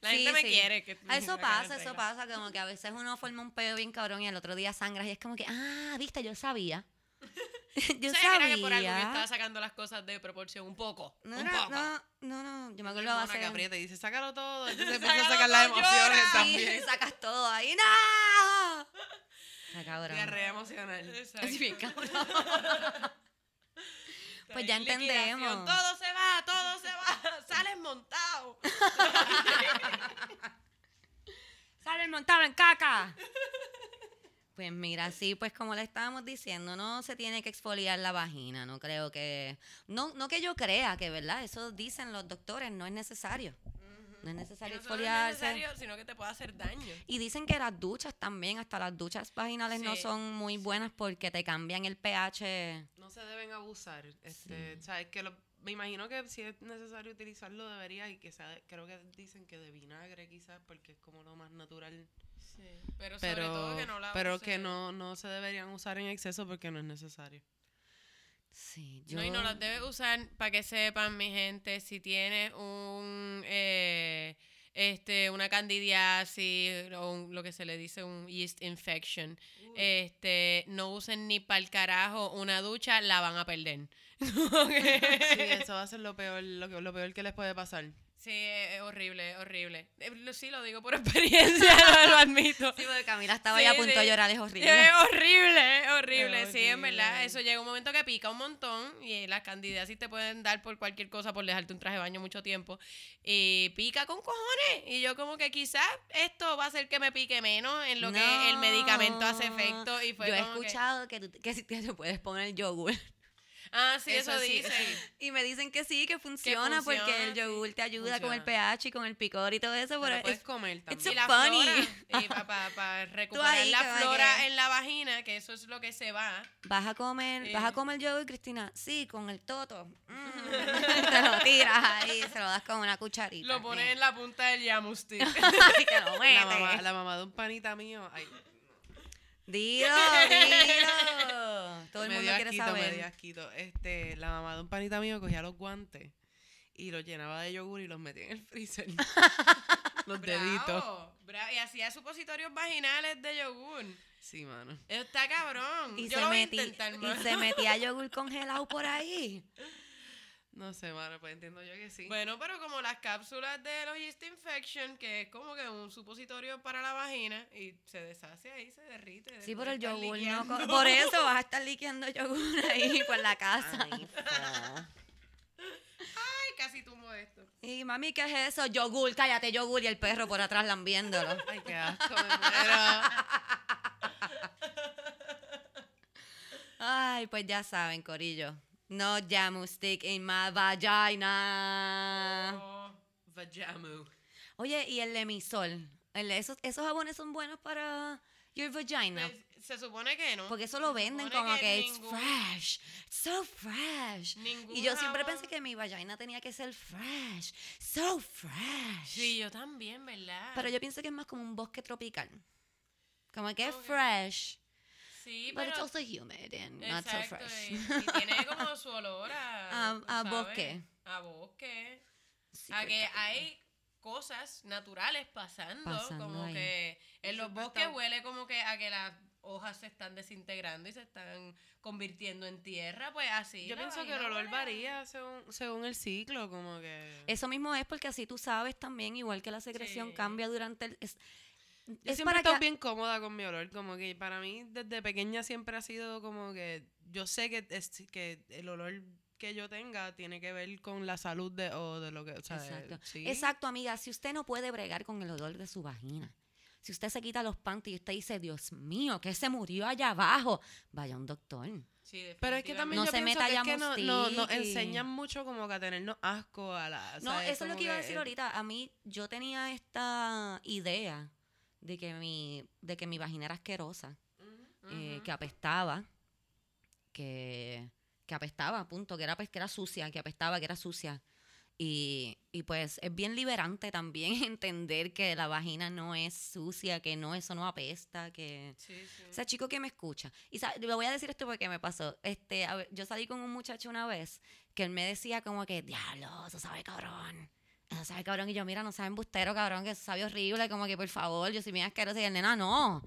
La Sí, gente me sí. quiere. Que Ah, Eso pasa, eso pasa, como que a veces uno forma un pedo bien cabrón y al otro día sangras y es como que, ah, viste, yo sabía. yo sabía. mira que por algo que estaba sacando las cosas de proporción un poco. no, un no, poco. no, no, no, yo me acuerdo hace... que aprieta y dice, sácalo todo. Entonces empieza a sacar las emociones llora. Sí, también. sacas todo ahí, ¡no! Está cabrón. Diarrea emocional. Exacto. Es bien cabrón. Pues ya entendemos. Todo se va, todo se va. Sales montado. Sale montado en caca. Pues mira, sí, pues como le estábamos diciendo, no se tiene que exfoliar la vagina, no creo que, no, no que yo crea que, ¿verdad? Eso dicen los doctores, no es necesario. No es necesario no solo es exfoliarse. necesario, sino que te puede hacer daño. Y dicen que las duchas también, hasta las duchas vaginales no Sí, son muy buenas porque te cambian el pH. No se deben abusar. Este, ¿sabes? Que lo- me imagino que si es necesario utilizarlo debería y que sea, creo que dicen que de vinagre quizás porque es como lo más natural. Sí. Pero sobre Pero, todo que no la pero que no, no se deberían usar en exceso porque no es necesario. Sí, yo... No, y no las debes usar para que sepan, mi gente, si tienes un eh, este una candidiasis o un- lo que se le dice un yeast infection, este no usen ni para el carajo una ducha, la van a perder. Sí, eso va a ser lo peor, lo, que- lo peor que les puede pasar. Sí, es es horrible, horrible. Eh, Sí, lo digo por experiencia, lo, lo admito. Sí, porque Camila estaba Sí, ahí a punto de llorar, es horrible. Es horrible, es horrible. Es Sí, en verdad. Eso llega un momento que pica un montón y las candidiasis te pueden dar por cualquier cosa, por dejarte un traje de baño mucho tiempo. Y pica con cojones. Y yo como que quizás esto va a hacer que me pique menos en lo que el medicamento hace efecto. Y fue Yo he que- escuchado que, tú- que si te te puedes poner yogur. Ah, sí, eso, Eso sí, dice. sí. Y me dicen que sí, que funciona, porque funciona, el yogur te ayuda con el pH y con el picor y todo eso. Pero lo puedes es- comer it's también. Y la funny. flora, y para recuperar ahí la como flora en la vagina, que eso es lo que se va. vas a comer, vas Sí. a comer yogur, Cristina. Sí, con el toto. Mm. te lo tiras ahí, se lo das con una cucharita. Lo pones en la punta del Yamustick. y te lo La mamá, la mamá de un panita mío. Ay, Dilo, dilo. Todo el me mundo dio quiere asquito, me dio saber. asquito. Este, la mamá de un panita mío cogía los guantes y los llenaba de yogur y los metía en el freezer. los deditos. Bravo. Y hacía supositorios vaginales de yogur. Sí, mano. Está cabrón. Y Yo se, lo voy a metí- intentar, y mano. se metía yogur congelado por ahí. No sé, mano, pues entiendo yo que sí. Bueno, pero como las cápsulas de los yeast infection, que es como que un supositorio para la vagina y se deshace ahí, se derrite. Sí, por el yogur, no. liqueando. Por eso vas a estar liqueando yogur ahí por la casa. Ay, casi tumbo esto. Y mami, ¿qué es eso? Yogur, cállate, yogur. Y el perro por atrás lambiéndolo. Ay, qué asco, me muero. Ay, pues ya saben, Corillo. No jamu stick in my vagina. Oh, Vajamu. Oye, y el emisol. El- esos, esos jabones son buenos para your vagina. pues, se supone que no. Porque eso lo venden como que, it's ningún- fresh. So fresh. Y yo siempre jabón- pensé que mi vagina tenía que ser fresh. So fresh. Sí, yo también, ¿verdad? Pero yo pienso que es más como un bosque tropical. Como que es Ok. fresh. Sí, But pero... it's also humid and not so fresh. y, y tiene como su olor a... A- bosque. A bosque. Sí, a que hay cosas naturales pasando, Pasando como ahí. que en los bosques está- huele como que a que las hojas se están desintegrando y se están convirtiendo en tierra, pues así. Yo pienso que el olor varía según, según el ciclo, como que... Eso mismo es porque así tú sabes también, igual que la secreción Sí. cambia durante el... Es, Yo es siempre he estado que... bien cómoda con mi olor, como que para mí desde pequeña siempre ha sido como que yo sé que, es, que el olor que yo tenga tiene que ver con la salud de, o de lo que, o sea, Exacto. sí. Exacto, amiga. Si usted no puede bregar con el olor de su vagina, si usted se quita los panties y usted dice, Dios mío, que se murió allá abajo, vaya a un doctor. Sí, Pero es que también No yo se pienso meta que, ya es que no, no- nos enseñan mucho como que a tenernos asco a la... No, ¿sabes? eso es lo que iba a decir ahorita. A mí, yo tenía esta idea de que mi, de que mi vagina era asquerosa, eh, que apestaba, que, que apestaba, punto, que era, pues, que era sucia, que apestaba, que era sucia. Y, y pues es bien liberante también entender que la vagina no es sucia, que no, eso no apesta, que... Sí, sí. O sea, chico que me escucha. Y le voy a decir esto porque me pasó. Este, a ver, yo salí con un muchacho una vez que él me decía como que, diablo, eso sabe cabrón. Eso sabe cabrón. Y yo, mira, no sabe embustero, cabrón, que sabe horrible. Como que, por favor, yo soy bien asquerosa. Y el nena, no.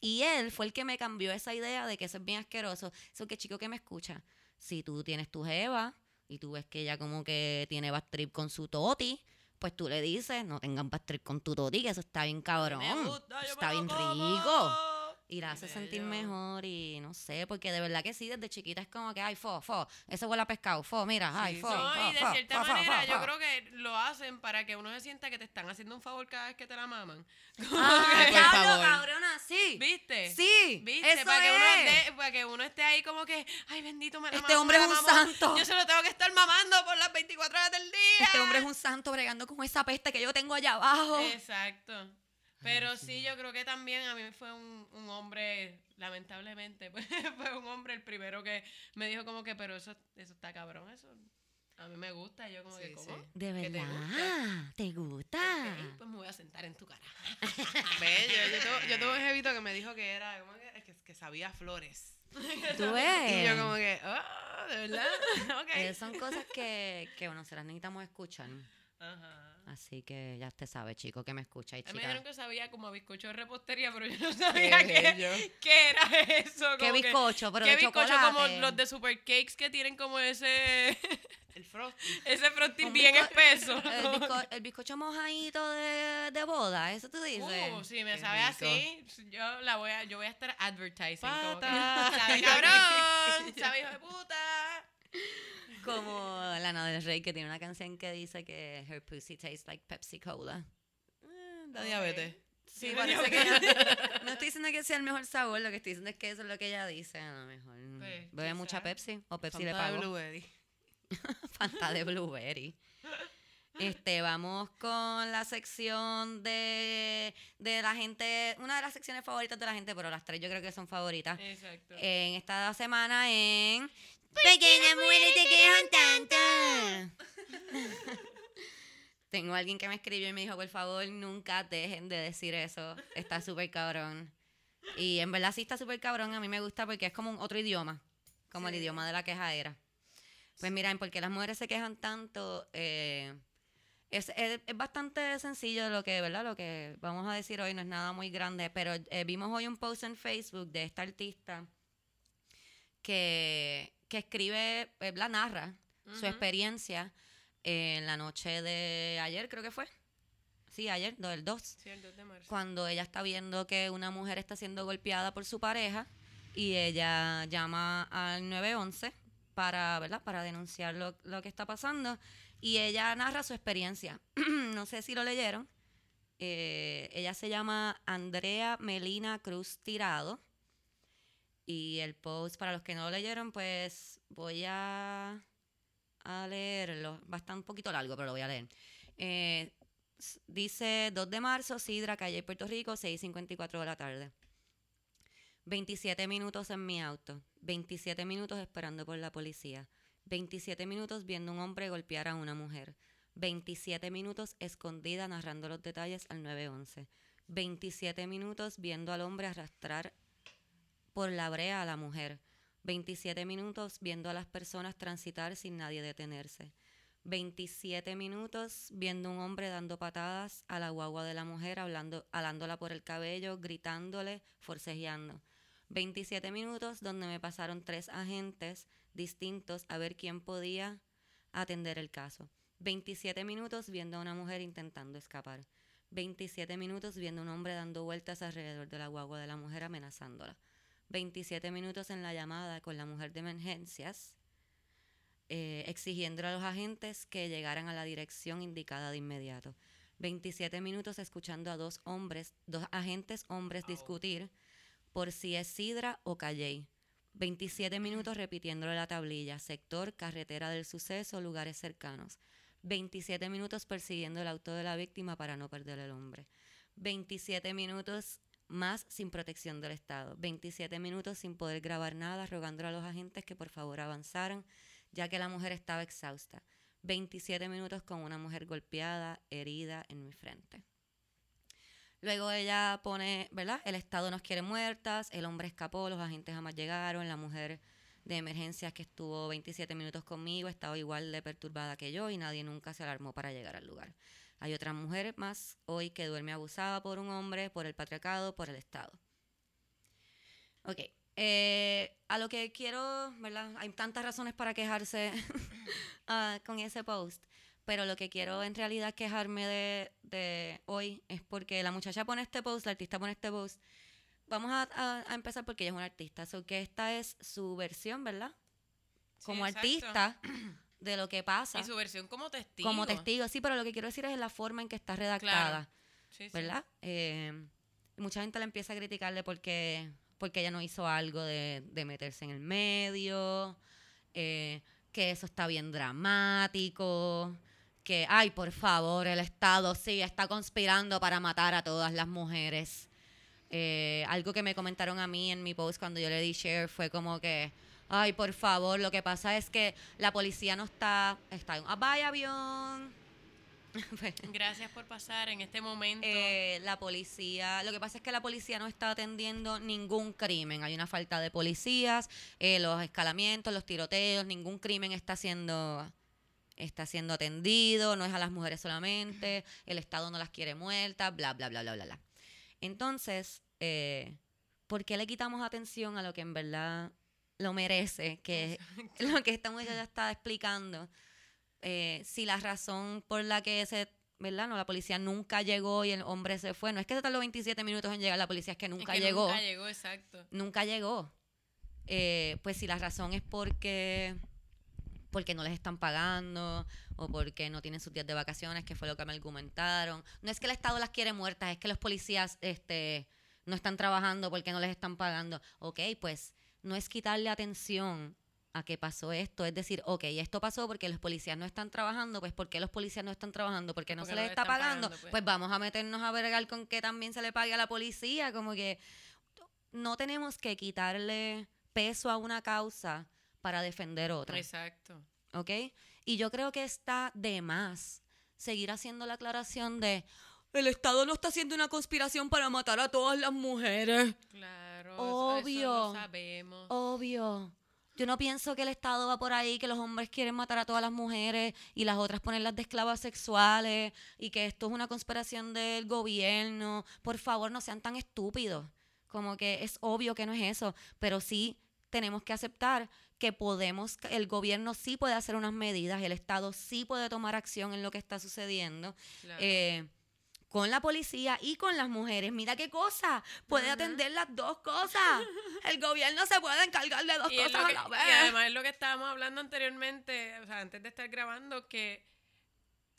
Y él fue el que me cambió esa idea de que eso es bien asqueroso. Eso que chico que me escucha. Si tú tienes tu jeva y tú ves que ella como que tiene bad trip con su toti, pues tú le dices, no tengan bad trip con tu toti, que eso está bien cabrón. Gusta, está bien rico. Y la hace sentir mejor y no sé, porque de verdad que sí, desde chiquita es como que, ay, fo, fo, eso huele a pescado, fo, mira, ay, fo. No, fo, y de fo, cierta fo, manera fo, yo creo que lo hacen para que uno se sienta que te están haciendo un favor cada vez que te la maman. Ah, diablo, cabrona, sí. ¿Viste? Sí, ¿Viste? eso para, que uno es. esté- para que uno esté ahí como que, ay, bendito, me la Este mamó, hombre me es un mamó. santo. Yo se lo tengo que estar mamando por las 24 horas del día. Este hombre es un santo bregando con esa peste que yo tengo allá abajo. Exacto. Pero sí, yo creo que también a mí fue un, un hombre, lamentablemente, pues, fue un hombre el primero que me dijo como que, pero eso, eso está cabrón, eso a mí me gusta. Y yo como que, ¿cómo? sí. De ¿Que te verdad, ¿te gusta? Pues me voy a sentar en tu cara. Bello. Yo tuve, yo tuve un jevito que me dijo que era, como que, que, que sabía flores. ¿Tú ves? Y yo como que, ah, ¿de verdad? ok. Eh, son cosas que, que bueno, se las necesitamos escuchar. Ajá. Así que ya te sabe, chico, que me escucha y A mí me chica. dijeron que sabía como a bizcocho de repostería, pero yo no sabía Qué qué, era eso. ¿Qué como que- bizcocho? Pero ¿Qué de bizcocho chocolate. como los de super cakes que tienen como ese El frosty. ese frosting bien espeso? El, bizco- el bizcocho mojadito de, de boda, eso tú dices. Uh, si me Qué sabe rico. así, yo la voy a yo voy a estar advertising como que, Pata. sabe cabrón, sabe hijo de puta. Como Lana del Rey, que tiene una canción que dice que her pussy tastes like Pepsi Cola. Eh, da diabetes. Sí, Sí, parece me que dio- ella- no estoy diciendo que sea el mejor sabor, lo que estoy diciendo es que eso es lo que ella dice. A lo mejor bebe mucha. Pepsi o Pepsi le Fanta de pagó. blueberry. Fanta de blueberry. Este, vamos con la sección de, de la gente, una de las secciones favoritas de la gente, pero las tres yo creo que son favoritas. Exacto. En esta semana en Pequeñas mujeres te quejan tanto. Tengo alguien que me escribió y me dijo, por favor, nunca dejen de decir eso. Está súper cabrón. Y en verdad sí está súper cabrón. A mí me gusta porque es como un otro idioma. Como el idioma de la quejadera. Pues miren, porque las mujeres se quejan tanto, eh, es, es- es bastante sencillo lo que, ¿verdad? Lo que vamos a decir hoy no es nada muy grande, pero eh, vimos hoy un post en Facebook de esta artista que, que escribe, ¿verdad? Narra su Ujú. experiencia en la noche de ayer, creo que fue. Sí, ayer, no, el 2 Sí, el 2 de marzo. cuando ella está viendo que una mujer está siendo golpeada por su pareja y ella llama al 911 para, ¿verdad? para denunciar lo, lo que está pasando y ella narra su experiencia. no sé si lo leyeron. Eh, ella se llama Andrea Melina Cruz Tirado y el post, para los que no lo leyeron, pues voy a, a leerlo. Va a estar un poquito largo, pero lo voy a leer. Eh, dice 2 de marzo, Sidra, calle Puerto Rico, 6.54 de la tarde. 27 minutos en mi auto, 27 minutos esperando por la policía, 27 minutos viendo un hombre golpear a una mujer, 27 minutos escondida narrando los detalles al 911, 27 minutos viendo al hombre arrastrar por la brea a la mujer, 27 minutos viendo a las personas transitar sin nadie detenerse, 27 minutos viendo un hombre dando patadas a la guagua de la mujer, hablando, alándola por el cabello, gritándole, forcejeando. 27 minutos donde me pasaron tres agentes distintos a ver quién podía atender el caso. 27 minutos viendo a una mujer intentando escapar. 27 minutos viendo a un hombre dando vueltas alrededor de la guagua de la mujer amenazándola. 27 minutos en la llamada con la mujer de emergencias eh, exigiendo a los agentes que llegaran a la dirección indicada de inmediato. 27 minutos escuchando a dos hombres, dos agentes hombres discutir por si es Sidra o Calley. 27 minutos repitiéndole la tablilla, sector, carretera del suceso, lugares cercanos. 27 minutos persiguiendo el auto de la víctima para no perder el hombre. 27 minutos más sin protección del Estado. 27 minutos sin poder grabar nada, rogándole a los agentes que por favor avanzaran, ya que la mujer estaba exhausta. 27 minutos con una mujer golpeada, herida en mi frente. Luego ella pone, ¿verdad? El Estado nos quiere muertas, el hombre escapó, los agentes jamás llegaron, la mujer de emergencias que estuvo 27 minutos conmigo estaba igual de perturbada que yo y nadie nunca se alarmó para llegar al lugar. Hay otra mujer más hoy que duerme abusada por un hombre, por el patriarcado, por el Estado. Ok, eh, a lo que quiero, ¿verdad? Hay tantas razones para quejarse ah, con ese post, pero lo que quiero en realidad quejarme de, de hoy es porque la muchacha pone este post, la artista pone este post. Vamos a, a- a empezar porque ella es una artista, so que esta es su versión, ¿verdad? Sí, Como exacto. artista de lo que pasa Y su versión como testigo. como testigo. Sí, pero lo que quiero decir es la forma en que está redactada, sí. ¿verdad? Eh, mucha gente le empieza a criticarle porque, porque ella no hizo algo de, de meterse en el medio, eh, que eso está bien dramático, que, ay, por favor, el Estado sí está conspirando para matar a todas las mujeres. Eh, algo que me comentaron a mí en mi post cuando yo le di share fue como que, ay, por favor, lo que pasa es que la policía no está, está en un vaya avión. Pues, Gracias por pasar en este momento. eh, la policía, lo que pasa es que la policía no está atendiendo ningún crimen. Hay una falta de policías, eh, los escalamientos, los tiroteos, ningún crimen está siendo está siendo atendido, no es a las mujeres solamente, el Estado no las quiere muertas, bla, bla, bla, bla, bla, bla. Entonces, eh, ¿por qué le quitamos atención a lo que en verdad lo merece? Que es lo que esta muchacha está explicando. Eh, si la razón por la que ese, ¿verdad? No, la policía nunca llegó y el hombre se fue. No es que se tardó 27 minutos en llegar la policía, es que Es nunca que llegó. Nunca llegó, exacto. Nunca llegó. Eh, pues si la razón es porque porque no les están pagando o porque no tienen sus días de vacaciones, que fue lo que me argumentaron. No es que el Estado las quiere muertas, es que los policías este, no están trabajando porque no les están pagando. Ok, pues no es quitarle atención a qué pasó esto. Es decir, ok, esto pasó porque los policías no están trabajando, pues ¿por qué los policías no están trabajando? Porque no Porque se no les le está pagando, pues. pues. vamos a meternos a vergar con que también se le pague a la policía. Como que no tenemos que quitarle peso a una causa para defender otra. Exacto. ¿ok? Y yo creo que está de más seguir haciendo la aclaración de el Estado no está haciendo una conspiración para matar a todas las mujeres. Claro. Obvio. Eso lo sabemos. Obvio. Yo no pienso que el Estado va por ahí, que los hombres quieren matar a todas las mujeres y las otras ponerlas de esclavas sexuales y que esto es una conspiración del gobierno. Por favor, no sean tan estúpidos. Como que es obvio que no es eso, pero sí tenemos que aceptar que podemos, el gobierno sí puede hacer unas medidas, el Estado sí puede tomar acción en lo que está sucediendo. Claro. eh, con la policía y con las mujeres. Mira qué cosa, puede atender las dos cosas. El gobierno se puede encargar de dos y, cosas a la y vez. además es lo que estábamos hablando anteriormente, o sea, antes de estar grabando, que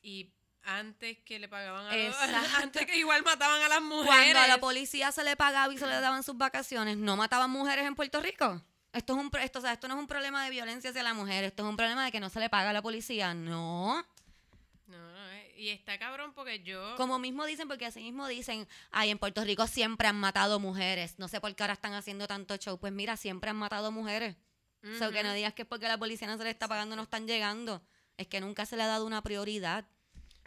y antes que le pagaban a los, antes que igual mataban a las mujeres. Cuando a la policía se le pagaba y se le daban sus vacaciones, ¿no mataban mujeres en Puerto Rico? Esto, es un, esto, o sea, esto no es un problema de violencia hacia la mujer, esto es un problema de que no se le paga a la policía. No. Y está cabrón porque yo Como mismo dicen, porque así mismo dicen, ay, en Puerto Rico siempre han matado mujeres. No sé por qué ahora están haciendo tanto show. Pues mira, siempre han matado mujeres. O sea, que no digas que es porque la policía no se le está pagando, no están llegando. Es que nunca se le ha dado una prioridad.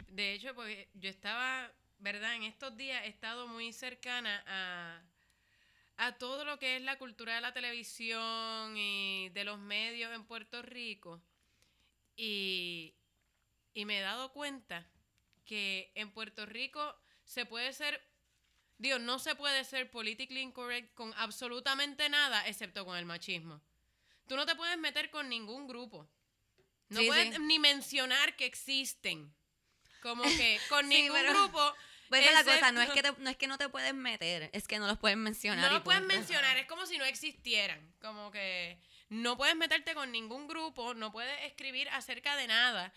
De hecho, pues yo estaba, ¿verdad? En estos días he estado muy cercana a, a todo lo que es la cultura de la televisión y de los medios en Puerto Rico. Y, y me he dado cuenta que en Puerto Rico se puede ser, digo, no se puede ser politically incorrect con absolutamente nada excepto con el machismo. Tú no te puedes meter con ningún grupo. No Sí, puedes sí. ni mencionar que existen. Como que con Sí, ningún pero- grupo. Pues esa es la cosa, no es, que te- no es que no te puedes meter, es que no los puedes mencionar. no y lo puedes mencionar, es como si no existieran. Como que no puedes meterte con ningún grupo, no puedes escribir acerca de nada.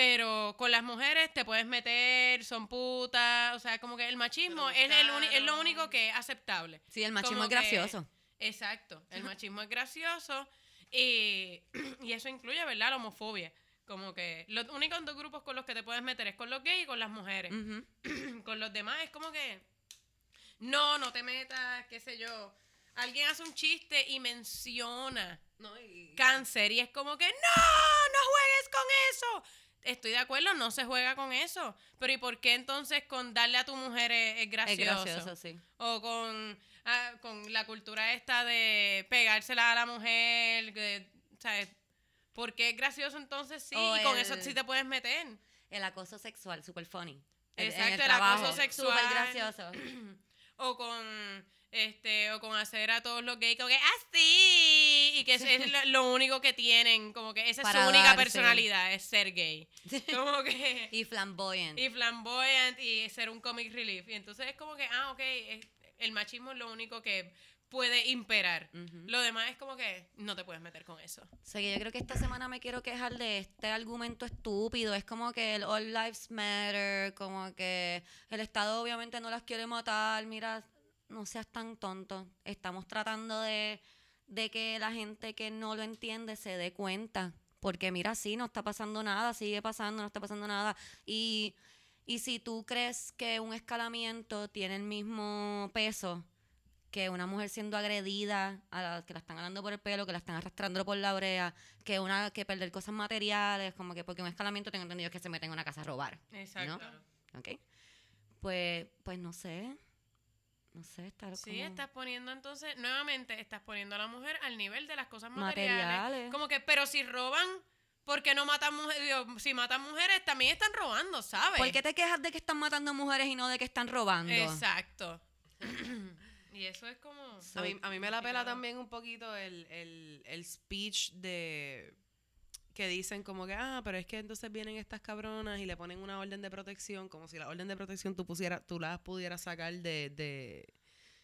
Pero con las mujeres te puedes meter, son putas. O sea, como que el machismo es, el es lo único que es aceptable. Sí, el machismo Como es que- gracioso. Exacto, el machismo es gracioso y, y eso incluye, ¿verdad? La homofobia. Como que los únicos dos grupos con los que te puedes meter es con los gays y con las mujeres. Con los demás es como que no, no te metas, qué sé yo. Alguien hace un chiste y menciona No, y- cáncer y es como que no, no juegues con eso. Estoy de acuerdo, no se juega con eso. Pero ¿y por qué entonces con darle a tu mujer es, es Es gracioso? gracioso, sí. O con, ah, con la cultura esta de pegársela a la mujer, que, ¿sabes? ¿Por qué es gracioso entonces sí? O y con eso el- sí te puedes meter. El acoso sexual, super funny. El- Exacto, el trabajo, acoso sexual. Súper gracioso. o con este o con hacer a todos los gays como que así y que ese es lo, lo único que tienen como que esa es su única darse. personalidad es ser gay como que y flamboyant. y flamboyant y ser un comic relief y entonces es como que ah ok es- el machismo es lo único que puede imperar lo demás es como que no te puedes meter con eso O sea, que yo creo que esta semana me quiero quejar de este argumento estúpido. Es como que el All Lives Matter, como que el Estado obviamente no las quiere matar. Mira, no seas tan tonto. Estamos tratando de, de que la gente que no lo entiende se dé cuenta. Porque mira, sí, no está pasando nada, sigue pasando, no está pasando nada. Y, y si tú crees que un escalamiento tiene el mismo peso que una mujer siendo agredida, a la, que la están jalando por el pelo, que la están arrastrando por la brea, que una que perder cosas materiales, como que porque un escalamiento tengo entendido que se mete en una casa a robar, exacto ¿ok? Pues, pues no sé, no sé, estar Sí, como- estás poniendo entonces, nuevamente, estás poniendo a la mujer al nivel de las cosas materiales. Materiales. Como que, pero si roban, ¿por qué no matan mujeres? Si matan mujeres, también están robando, ¿sabes? ¿Por qué te quejas de que están matando mujeres y no de que están robando? Exacto. y eso es como... A mí, a mí me la pela también un poquito el, el, el speech de que dicen como que, ah, pero es que entonces vienen estas cabronas y le ponen una orden de protección, como si la orden de protección tú pusiera, tú las pudieras sacar de, de,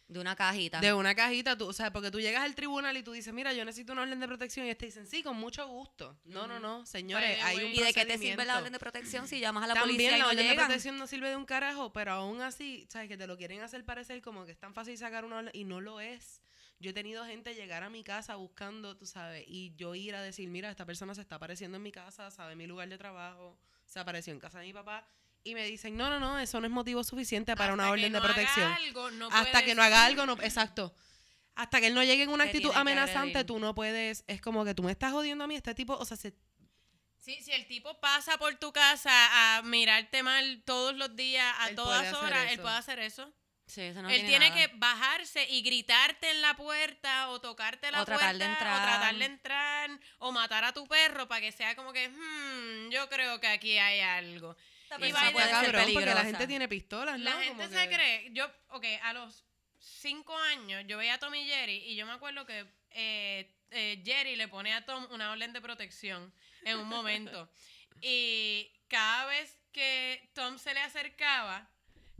De una cajita. de una cajita, tú, o sea, porque tú llegas al tribunal y tú dices, mira, yo necesito una orden de protección y ellos te dicen, sí, con mucho gusto. No, no, no, señores, the hay un ¿Y de qué te sirve la orden de protección si llamas a la También policía y la no orden de protección no sirve de un carajo, pero aún así, ¿sabes? Que te lo quieren hacer parecer como que es tan fácil sacar una orden y no lo es. Yo he tenido gente llegar a mi casa buscando, tú sabes, y yo ir a decir, mira, esta persona se está apareciendo en mi casa, sabe mi lugar de trabajo, se apareció en casa de mi papá, y me dicen, no, no, no, eso no es motivo suficiente para una Hasta que orden no de haga protección. algo, no Hasta que no haga algo, no, exacto. Hasta que él no llegue en una Te actitud amenazante, tú no puedes. Es como que tú me estás jodiendo a mí. Este tipo, o sea, se, Sí, si el tipo pasa por tu casa a mirarte mal todos los días, a Él todas horas, él puede hacer eso. Sí, eso no él tiene tiene nada. que bajarse y gritarte en la puerta o tocarte la O tratar puerta de entrar. o tratar de entrar o matar a tu perro para que sea como que, hmm, yo creo que aquí hay algo. Y the puede ser cabrón, porque la gente tiene pistolas, ¿no? La Como gente se que- cree, yo, ok, a los cinco años yo veía a Tom y Jerry y yo me acuerdo que eh, eh, Jerry le pone a Tom una orden de protección en un momento. y cada vez que Tom se le acercaba,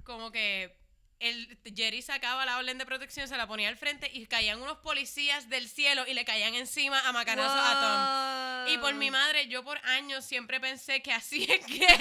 como que el, Jerry sacaba la orden de protección, se la ponía al frente y caían unos policías del cielo y le caían encima a macanazos a Tom. Y por mi madre, yo por años siempre pensé que así es que.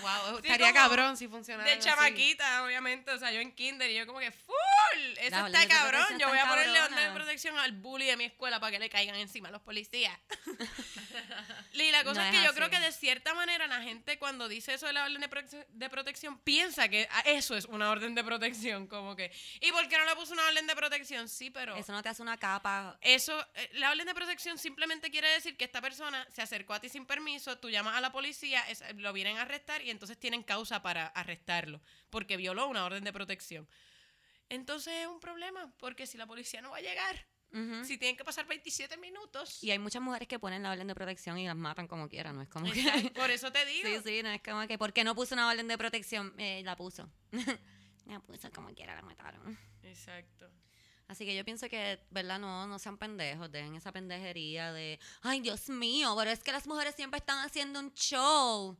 Wow, Sí, estaría cabrón si funcionara. de así. chamaquita, obviamente. O sea, yo en kinder y yo como que full. Eso está cabrón. Yo voy a ponerle orden de protección al bully de mi escuela para que le caigan encima los policías. y la cosa No es que es yo creo que de cierta manera la gente cuando dice eso de la orden de, de protección piensa que ah, eso es una orden de protección. Como que, ¿y por qué no le puso una orden de protección? Sí, pero... Eso no te hace una capa. Eso, eh, la orden de protección simplemente quiere decir que esta persona se acercó a ti sin permiso, tú llamas a la policía, es- lo vienen a arrestar y entonces tienen causa para arrestarlo, porque violó una orden de protección. Entonces es un problema, porque si la policía no va a llegar, si tienen que pasar 27 minutos. Y hay muchas mujeres que ponen la orden de protección y las matan como quieran, no es como que... Por eso te digo. Sí, sí, no es como que, ¿por qué no puso una orden de protección? Eh, la puso. la puso como quiera, la mataron. Exacto. Así que yo pienso que, ¿verdad? No, no sean pendejos, dejen esa pendejería de, ay, Dios mío, pero es que las mujeres siempre están haciendo un show.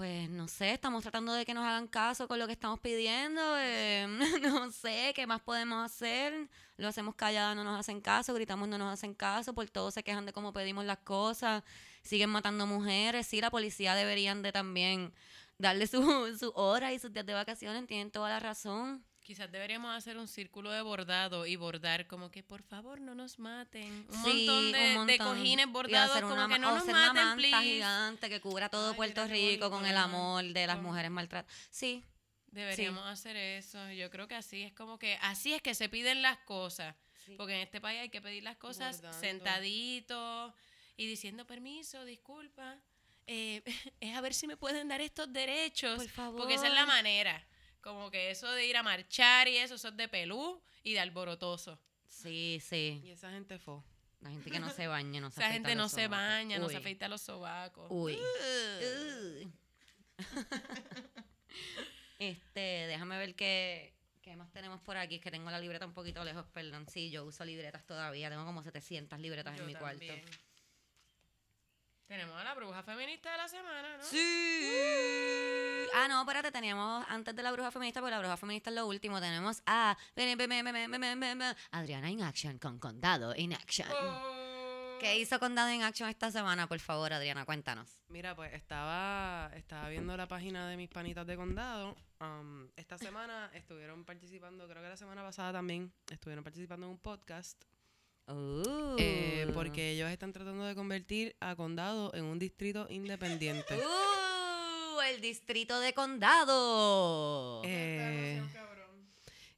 Pues no sé, estamos tratando de que nos hagan caso con lo que estamos pidiendo. eh, no sé, ¿qué más podemos hacer? Lo hacemos callada, no nos hacen caso, gritamos, no nos hacen caso, por todo se quejan de cómo pedimos las cosas, siguen matando mujeres. Sí, la policía deberían de también darle su, su hora y sus días de vacaciones, tienen toda la razón. Quizás deberíamos hacer un círculo de bordado y bordar como que por favor no nos maten. Un Sí, montón de, un de montón. cojines Y bordados hacer como una que no nos hacer una maten, manta please. gigante que cubra todo Ay, Puerto Rico con el amor de las mujeres maltratadas. Sí, Deberíamos hacer eso. Yo creo que así es como que así es que se piden las cosas. Sí. Porque en este país hay que pedir las cosas sentaditos y diciendo permiso, disculpa. Eh, es a ver si me pueden dar estos derechos. por favor. Porque esa es la manera. Como que eso de ir a marchar y eso, eso es de pelú y de alborotoso. Sí, sí. Y esa gente fue. La gente que no se baña, no se Esa afeita gente no los se sobacos. baña, no se Uy, afeita los sobacos. Uy. Ugh. Uy. este, déjame ver qué, qué más tenemos por aquí. Es que tengo la libreta un poquito lejos, perdón. Sí, yo uso libretas todavía. Tengo como 700 libretas Yo en mi cuarto. Tenemos a la bruja feminista de la semana, ¿no? Sí. Ah, no, espérate, teníamos antes de la bruja feminista, porque la bruja feminista es lo último. Tenemos a Adriana in Action con Condado in Action. Oh. ¿Qué hizo Condado in Action esta semana? Por favor, Adriana, cuéntanos. Mira, pues estaba, estaba viendo la página de mis panitas de condado. Um, esta semana estuvieron participando, creo que la semana pasada también, estuvieron participando en un podcast. Uh. eh, porque ellos están tratando de convertir a condado en un distrito independiente. Uh, el distrito de condado. Eh,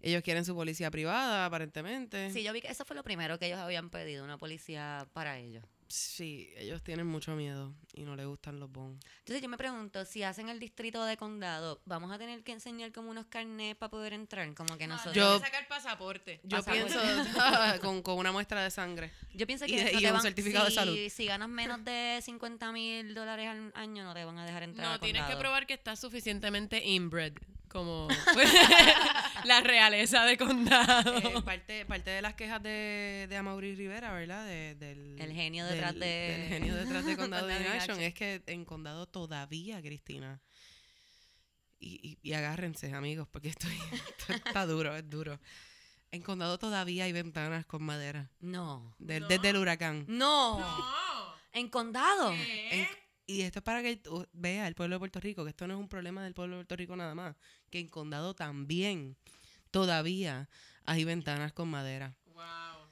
ellos quieren su policía privada, aparentemente. Sí, yo vi que eso fue lo primero que ellos habían pedido, una policía para ellos. Sí, ellos tienen mucho miedo y no les gustan los bonos. Entonces yo me pregunto, si hacen el distrito de condado, ¿vamos a tener que enseñar como unos carnets para poder entrar? Como que No, nosotros... Yo- sacar pasaporte. Yo Pasaporte. pienso con, con una muestra de sangre. Yo pienso que de- y te un van- certificado de si, salud. Si ganas menos de 50 mil dólares al año, no te van a dejar entrar No, a tienes que probar que estás suficientemente inbred. Como la realeza de condado. Eh, parte, parte de las quejas de, de Amaury Rivera, ¿verdad? De- del, El genio detrás de- Del genio detrás de Condado in Action. Es que en Condado todavía, Cristina. Y, y, y agárrense, amigos, porque esto, esto está duro, es duro. En Condado todavía hay ventanas con madera. No. del- No. Desde el huracán. No. No. En condado. ¿Qué? En- y esto es para que tú vea el pueblo de Puerto Rico, que esto no es un problema del pueblo de Puerto Rico nada más, que en Condado también todavía hay ventanas con madera.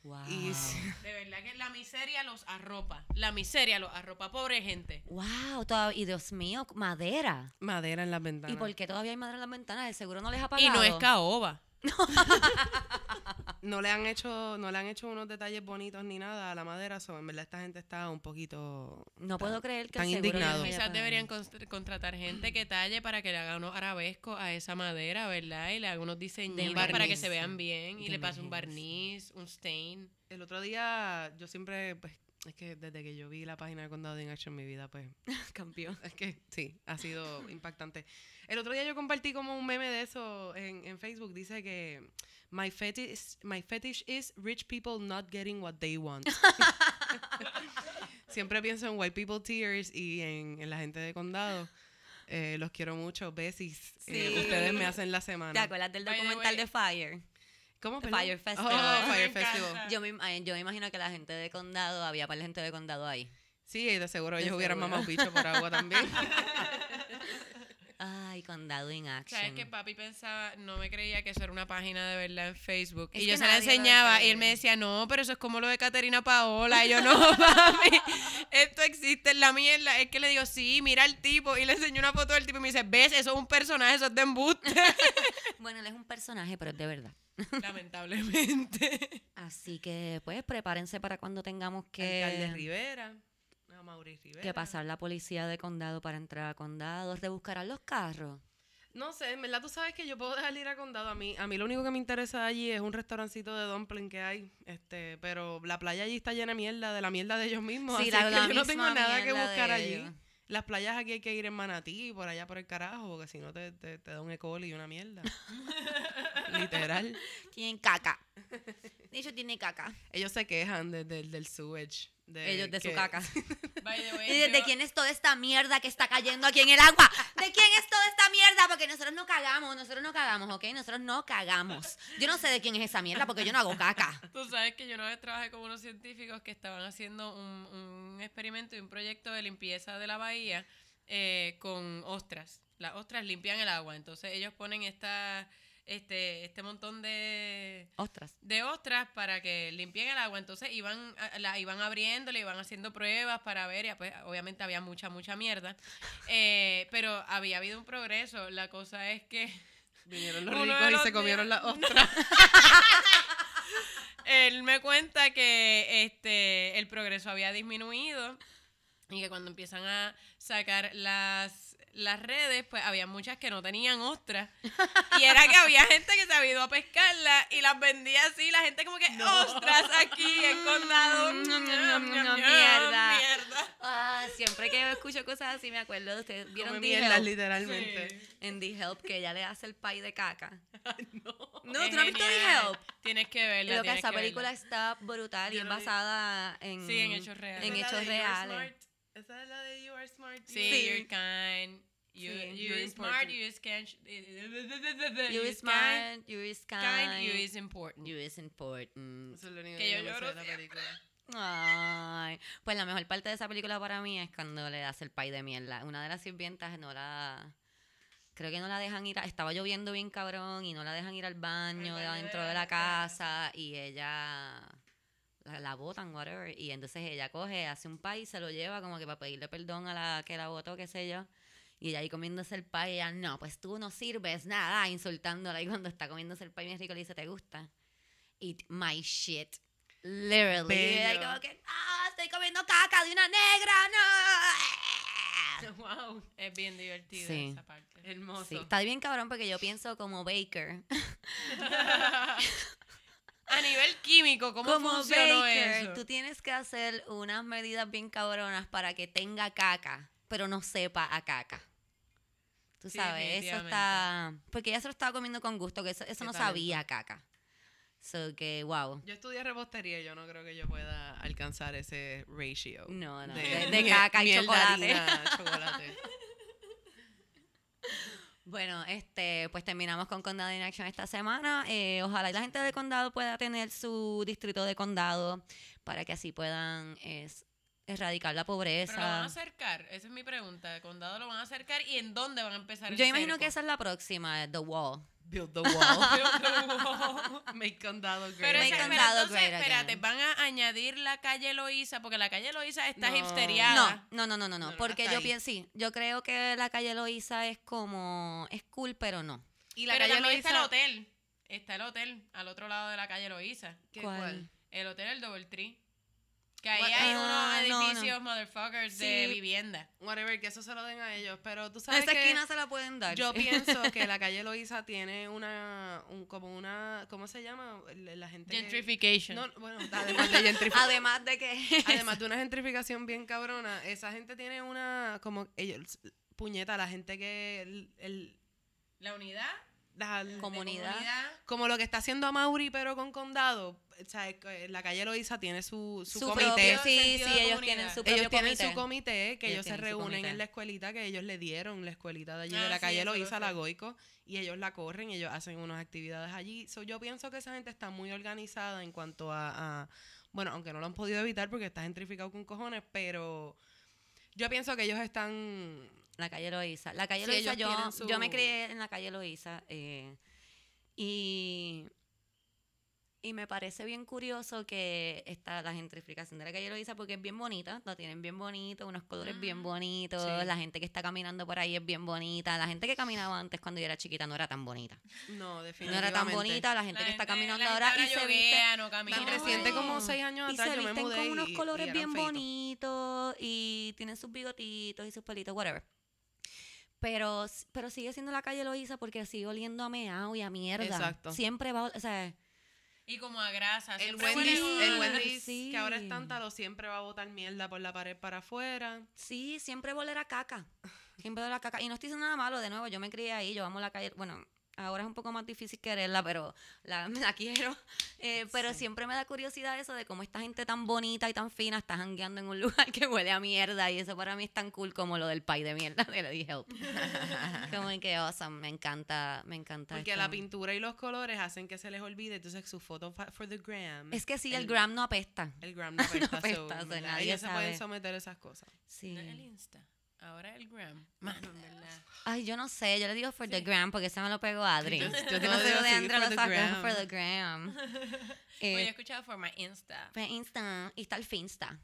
Wow. Y. De verdad que la miseria los arropa. La miseria los arropa. Pobre gente. Wow, todavía, y Dios mío, madera. Madera en las ventanas. ¿Y por qué todavía hay madera en las ventanas? El seguro no les ha Y pagado. no es caoba. no le han hecho, no le han hecho unos detalles bonitos ni nada a la madera, so, en verdad esta gente está un poquito No puedo creer que tan indignado. Quizás pagar. deberían contratar gente que talle para que le haga unos arabescos a esa madera, ¿verdad? Y le haga unos diseñitos para que se vean bien y De le pase un barniz, un stain. El otro día yo siempre pues es que desde que yo vi la página de Condado in Action mi vida pues Campeón. es que sí, ha sido impactante. El otro día yo compartí como un meme de eso en, en Facebook. Dice que my fetish, my fetish is rich people not getting what they want. Siempre pienso en white people tears y en, en la gente de condado. Eh, los quiero mucho, besis. Eh, Sí. ustedes me hacen la semana. ¿Te acuerdas del documental de Fire? ¿Cómo? Fire Festival. Oh, Me Fire encanta. Festival. Yo me, yo me imagino que la gente de condado, había para la gente de condado ahí. Sí, de seguro De ellos hubieran seguro. mamado bicho por agua también. Ay, condado in action. ¿Sabes que papi pensaba, no me creía que eso era una página de verdad en Facebook? Es y yo se la enseñaba y él me decía, no, pero eso es como lo de Caterina Paola. Y yo, no, papi, esto existe en la mierda. Es que le digo, sí, mira al tipo. Y le enseño una foto del tipo y me dice, ves, eso es un personaje, eso es de embuste. Bueno, él es un personaje, pero es de verdad. Lamentablemente. Así que, pues, prepárense para cuando tengamos Alcalde que, Rivera. A Mauri Rivera. que pasar la policía de condado para entrar a condado. ¿Rebuscarán los carros? No sé, en verdad tú sabes que yo puedo dejar de ir a condado. A mí, a mí lo único que me interesa allí es un restaurancito de dumpling que hay. Este, pero la playa allí está llena de mierda, de la mierda de ellos mismos. Sí, así la- que la yo no tengo nada que buscar allí. ellos. Las playas aquí hay que ir en Manatí y por allá por el carajo, porque si no te, te, te da un E. coli y una mierda. Literal. Tienen caca. Ellos tienen caca. Ellos se quejan de- del- del sewage. de Ellos de su caca. By the way, ¿Y de, quién es toda esta mierda que está cayendo aquí en el agua? ¿De quién es toda esta mierda? Porque nosotros no cagamos, nosotros no cagamos, ¿ok? Nosotros no cagamos. Yo no sé de quién es esa mierda porque yo no hago caca. Tú sabes que yo una vez trabajé con unos científicos que estaban haciendo un, un experimento y un proyecto de limpieza de la bahía eh, con ostras. Las ostras limpian el agua, entonces ellos ponen esta, este, este montón de, Ostras. de ostras para que limpien el agua. Entonces iban, la iban abriendo, le iban haciendo pruebas para ver, y pues obviamente había mucha, mucha mierda. Eh, pero había habido un progreso. La cosa es que Vinieron los ricos y se comieron las ostras. él me cuenta que este el progreso había disminuido y que cuando empiezan a sacar las las redes, pues había muchas que no tenían ostras. Y era que había gente que se había ido a pescarla y las vendía así, la gente como que ostras aquí en condado. Ñam, ñam, ñam, mierda. mierda. Ah, siempre que escucho cosas así me acuerdo de ustedes. ¿Vieron Come The mierdas, Help? literalmente. Sí. En The Help que ella le hace el pie de caca. no. No, Es ¿tú no has visto The. Help? Tienes que verla. Lo que esa que verla. película está brutal y Yo es no vi- basada en, Sí, en hechos reales. en Esa es la hechos de You Are reales. Smart. Esa es la de You Are Smart. Sí, Sí. you're kind. You, Sí, you is smart, you is can, You you is smart, you is kind, kind, you is important. you is important. Eso es lo único Que que, yo lloro de la película. Ay, pues la mejor parte de esa película para mí es cuando le hace el pay de mierda. Una de las sirvientas no la. Creo que no la dejan ir. a- estaba lloviendo bien cabrón y no la dejan ir al baño de adentro de la casa y ella. La, la botan, whatever. Y entonces ella coge, hace un pay y se lo lleva como que para pedirle perdón a la que la votó, qué sé yo. Y ella ahí comiéndose el pay, y ella, no, pues tú no sirves nada, insultándola. Y cuando está comiéndose el pay bien rico, le dice, ¿te gusta? Eat my shit. Literally. Y ella como que, ¡ah! Estoy comiendo caca de una negra, no. wow. Es bien divertida Sí. esa parte. Hermoso. Sí, está bien cabrón porque yo pienso como Baker. A nivel químico, ¿cómo como funcionó Baker, eso? tú tienes que hacer unas medidas bien cabronas para que tenga caca, pero no sepa a caca. Tú Sí, sabes, eso está... Porque ella se lo estaba comiendo con gusto, que eso, eso no talento. sabía caca. So que, wow. Yo estudié repostería y yo no creo que yo pueda alcanzar ese ratio. No, no, de, de, de caca y chocolate. harina, chocolate. Bueno, este, pues terminamos con Condado in Action esta semana. Eh, ojalá y la gente de condado pueda tener su distrito de condado para que así puedan es, erradicar la Pero lo van a pobreza. acercar, esa es mi pregunta. ¿El condado lo van a acercar y en dónde van a empezar el Yo imagino que esa es la próxima, The Wall. Build the wall. Make condado great. Pero, Make condado entonces, great espérate, again. van a añadir la calle Loíza, porque la calle Loíza está No. hipsteriada. No, no, no, no, no, porque yo pienso, sí, yo creo que la calle Loíza es como, es cool, pero no. y la pero calle también está el Loíza- hotel. está el hotel al otro lado de la calle Loíza. ¿Qué ¿Cuál? cuál? El hotel El Double Tree. Que ahí What- hay Ah, unos no, no. edificios, motherfuckers, de vivienda. Whatever, que eso se lo den a ellos. Pero tú sabes Esa que esquina se la pueden dar. yo pienso que la calle Loíza tiene una, un, como una, ¿cómo se llama? La gente que- Gentrification. No, bueno, además de gentrificación. Además de que. Además de una gentrificación bien cabrona, esa gente tiene una, como, ellos, puñeta, la gente que, el, el- La unidad. La- Comunidad. como lo que está haciendo a Mauri, pero con condado, o sea, la calle Loíza tiene su, su, Su comité. propio, sí, sí, ellos tienen su propio ellos tienen comité. su comité, que Ellos ellos, se tienen reúnen en la escuelita que ellos le dieron, la escuelita de allí Ah, de la sí, calle eso lo Loíza, la. Goico, y ellos la corren, ellos hacen unas actividades allí. So, yo pienso que esa gente está muy organizada en cuanto a, a- bueno, aunque no lo han podido evitar porque está gentrificado con cojones, pero yo pienso que ellos están La calle Loíza. La calle Sí, yo, su- yo me crié en la calle Loíza. eh, y, y me parece bien curioso que está la gentrificación de la calle Loíza porque es bien bonita. La tienen bien bonito, unos colores bien Ujú. bonitos. Sí. La gente que está caminando por ahí es bien bonita. La gente que caminaba antes cuando yo era chiquita no era tan bonita. no No definitivamente. era tan bonita. La gente La que está gente- caminando la gente ahora y se viste. no camina. Tan No. reciente como seis años Y atrás se yo me visten mudé con unos y- colores bien bonitos y tienen sus bigotitos y sus pelitos, whatever. Pero, pero sigue siendo la calle Loíza porque sigue oliendo a meao y a mierda. Exacto. Siempre va, o sea, Y como a grasa. El Wendy's, el a- Wendy's Sí. que ahora es tántalo siempre va a botar mierda por la pared para afuera. sí, siempre va a a caca. Siempre oler a caca. Y no estoy diciendo nada malo, de nuevo, yo me crié ahí, yo amo la calle, bueno, ahora es un poco más difícil quererla, pero la, la quiero. Eh, pero Sí. siempre me da curiosidad eso de cómo esta gente tan bonita y tan fina está jangueando en un lugar que huele a mierda y eso para mí es tan cool como lo del pie de mierda de Lady Help. como que awesome, me encanta, me encanta. Porque esto. la pintura y los colores hacen que se les olvide. Entonces su foto for the gram. Es que sí, el, el- gram no apesta. el gram no apesta. apesta, so, o sea, ¿verdad? nadie Ellos se pueden someter a esas cosas. Sí. No, el Insta. Ahora el gram. Mano, verdad. Ay, yo no sé, yo le digo for the Sí. gram porque se me lo pegó Adri. Yo- yo Yo te no lo sé digo de for lo the sacó gram. for the gram. Oye, he Eh, escuchado for my Insta. fue Insta y está el Finsta.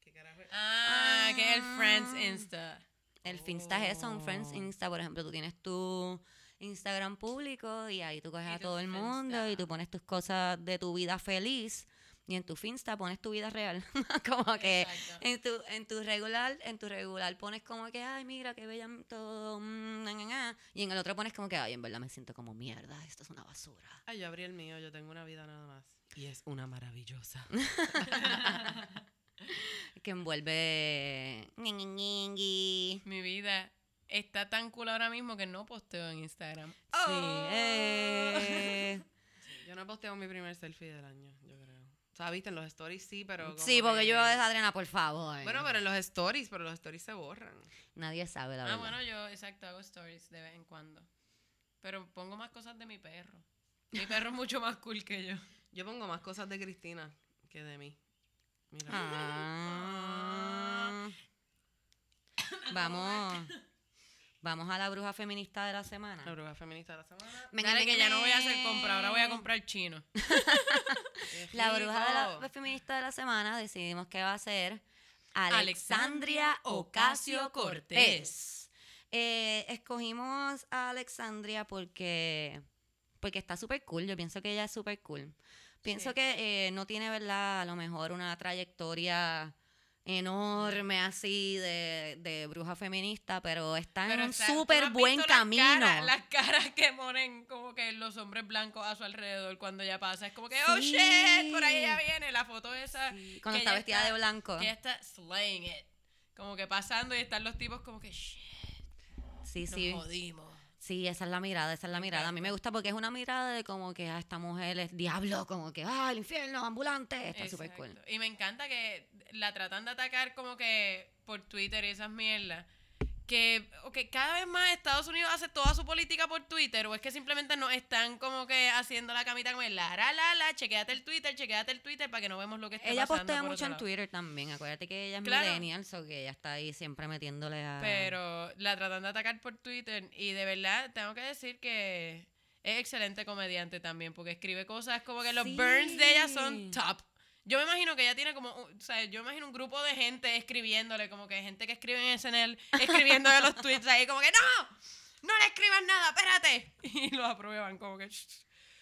¿Qué carajo? Ah, que es el Friends Ah. Insta. El Finsta es eso, un Friends Oh. Insta, por ejemplo, tú tienes tu Instagram público y ahí tú coges Y a todo el mundo y tú pones tus cosas de tu vida feliz y en tu Finsta pones tu vida real. como que Exacto. en tu, en tu regular, en tu regular pones como que, ay, mira, qué bella todo, mm, na, na, na", y en el otro pones como que, ay, en verdad me siento como mierda, esto es una basura. Ay, yo abrí el mío. Yo tengo una vida nada más. Y es una maravillosa. que envuelve. Mi vida está tan cool ahora mismo que no posteo en Instagram. Sí, Oh. eh. Yo no posteo mi primer selfie del año, yo creo. O sea, viste, en los stories sí, pero. como Sí, porque que- yo Adriana, por favor. Bueno, pero en los stories, pero los stories se borran. Nadie sabe la Ah, verdad. bueno, yo, exacto, hago stories de vez en cuando. Pero pongo más cosas de mi perro. Mi perro es mucho más cool que yo. Yo pongo más cosas de Cristina que de mí. Mira. Ah. Vamos. Vamos a la bruja feminista de la semana. La bruja feminista de la semana. Me- Dale, que ya no voy a hacer compra, ahora voy a comprar chino. La bruja de la rico. feminista de la semana decidimos que va a ser Alexandria Ocasio Cortés. Cortés. Eh, escogimos a Alexandria porque, porque está súper cool. Yo pienso que ella es súper cool. Pienso Sí. que eh, no tiene, ¿verdad? A lo mejor una trayectoria enorme así de, de bruja feminista, pero está en un está- ¿tú súper buen las camino. caras- Las caras que ponen como que los hombres blancos a su alrededor cuando ella pasa. Es como que, oh shit, por ahí ella viene. La foto esa. Sí, Cuando está vestida está- de blanco. Que ella está slaying it. Como que pasando y están los tipos como que, shit, Sí, nos sí. jodimos. Sí, esa es la mirada, esa es la mirada. A mí me gusta porque es una mirada de como que ah, esta mujer es diablo, como que, ah, el infierno, ambulante. Está súper cool. Y me encanta que la tratan de atacar como que por Twitter y esas mierdas. Que ok, cada vez más Estados Unidos hace toda su política por Twitter o es que simplemente no están como que haciendo la camita como el la, la, la, la, chequéate el Twitter, chequéate el Twitter para que no vemos lo que está Ella pasando postea por mucho en. Twitter también. Acuérdate que ella es Claro. millennial, so que ella está ahí siempre metiéndole a. Pero la tratan de atacar por Twitter y de verdad tengo que decir que es excelente comediante también porque escribe cosas como que los Sí. burns de ella son top. Yo me imagino que ella tiene como, o sea, yo me imagino un grupo de gente escribiéndole, como que gente que escribe en SNL, escribiéndole los tweets ahí como que no, no le escribas nada, espérate. Y lo aprueban como que...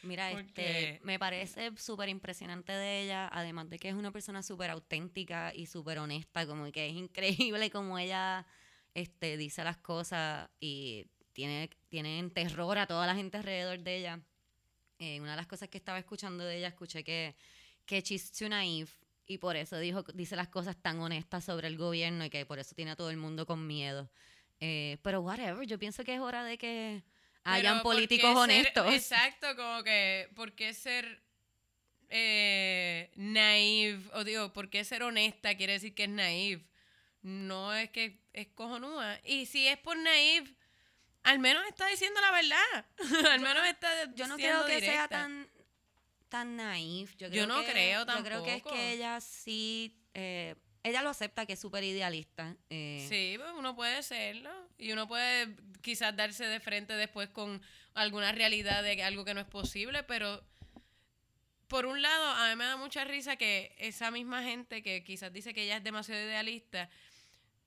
Mira, este, Porque- me parece súper impresionante de ella, además de que es una persona súper auténtica y súper honesta, como que es increíble como ella este, dice las cosas y tiene, tiene en terror a toda la gente alrededor de ella. Eh, una de las cosas que estaba escuchando de ella, escuché que, que she's too naive y por eso dijo, dice las cosas tan honestas sobre el gobierno y que por eso tiene a todo el mundo con miedo. Eh, pero whatever, yo pienso que es hora de que hayan Pero, ¿por políticos ser- honestos. exacto, como que, ¿por qué ser eh, naive? O digo, ¿por qué ser honesta quiere decir que es naive? No es que es cojonúa. Y si es por naive, al menos está diciendo la verdad. al menos está Yo no creo que sea tan, tan naif. Yo, Yo creo no que- creo Yo creo que es tampoco. que ella sí. eh, ella lo acepta que es súper idealista. eh, Sí, pues uno puede serlo. Y uno puede quizás darse de frente después con alguna realidad de algo que no es posible, pero por un lado, a mí me da mucha risa que esa misma gente que quizás dice que ella es demasiado idealista,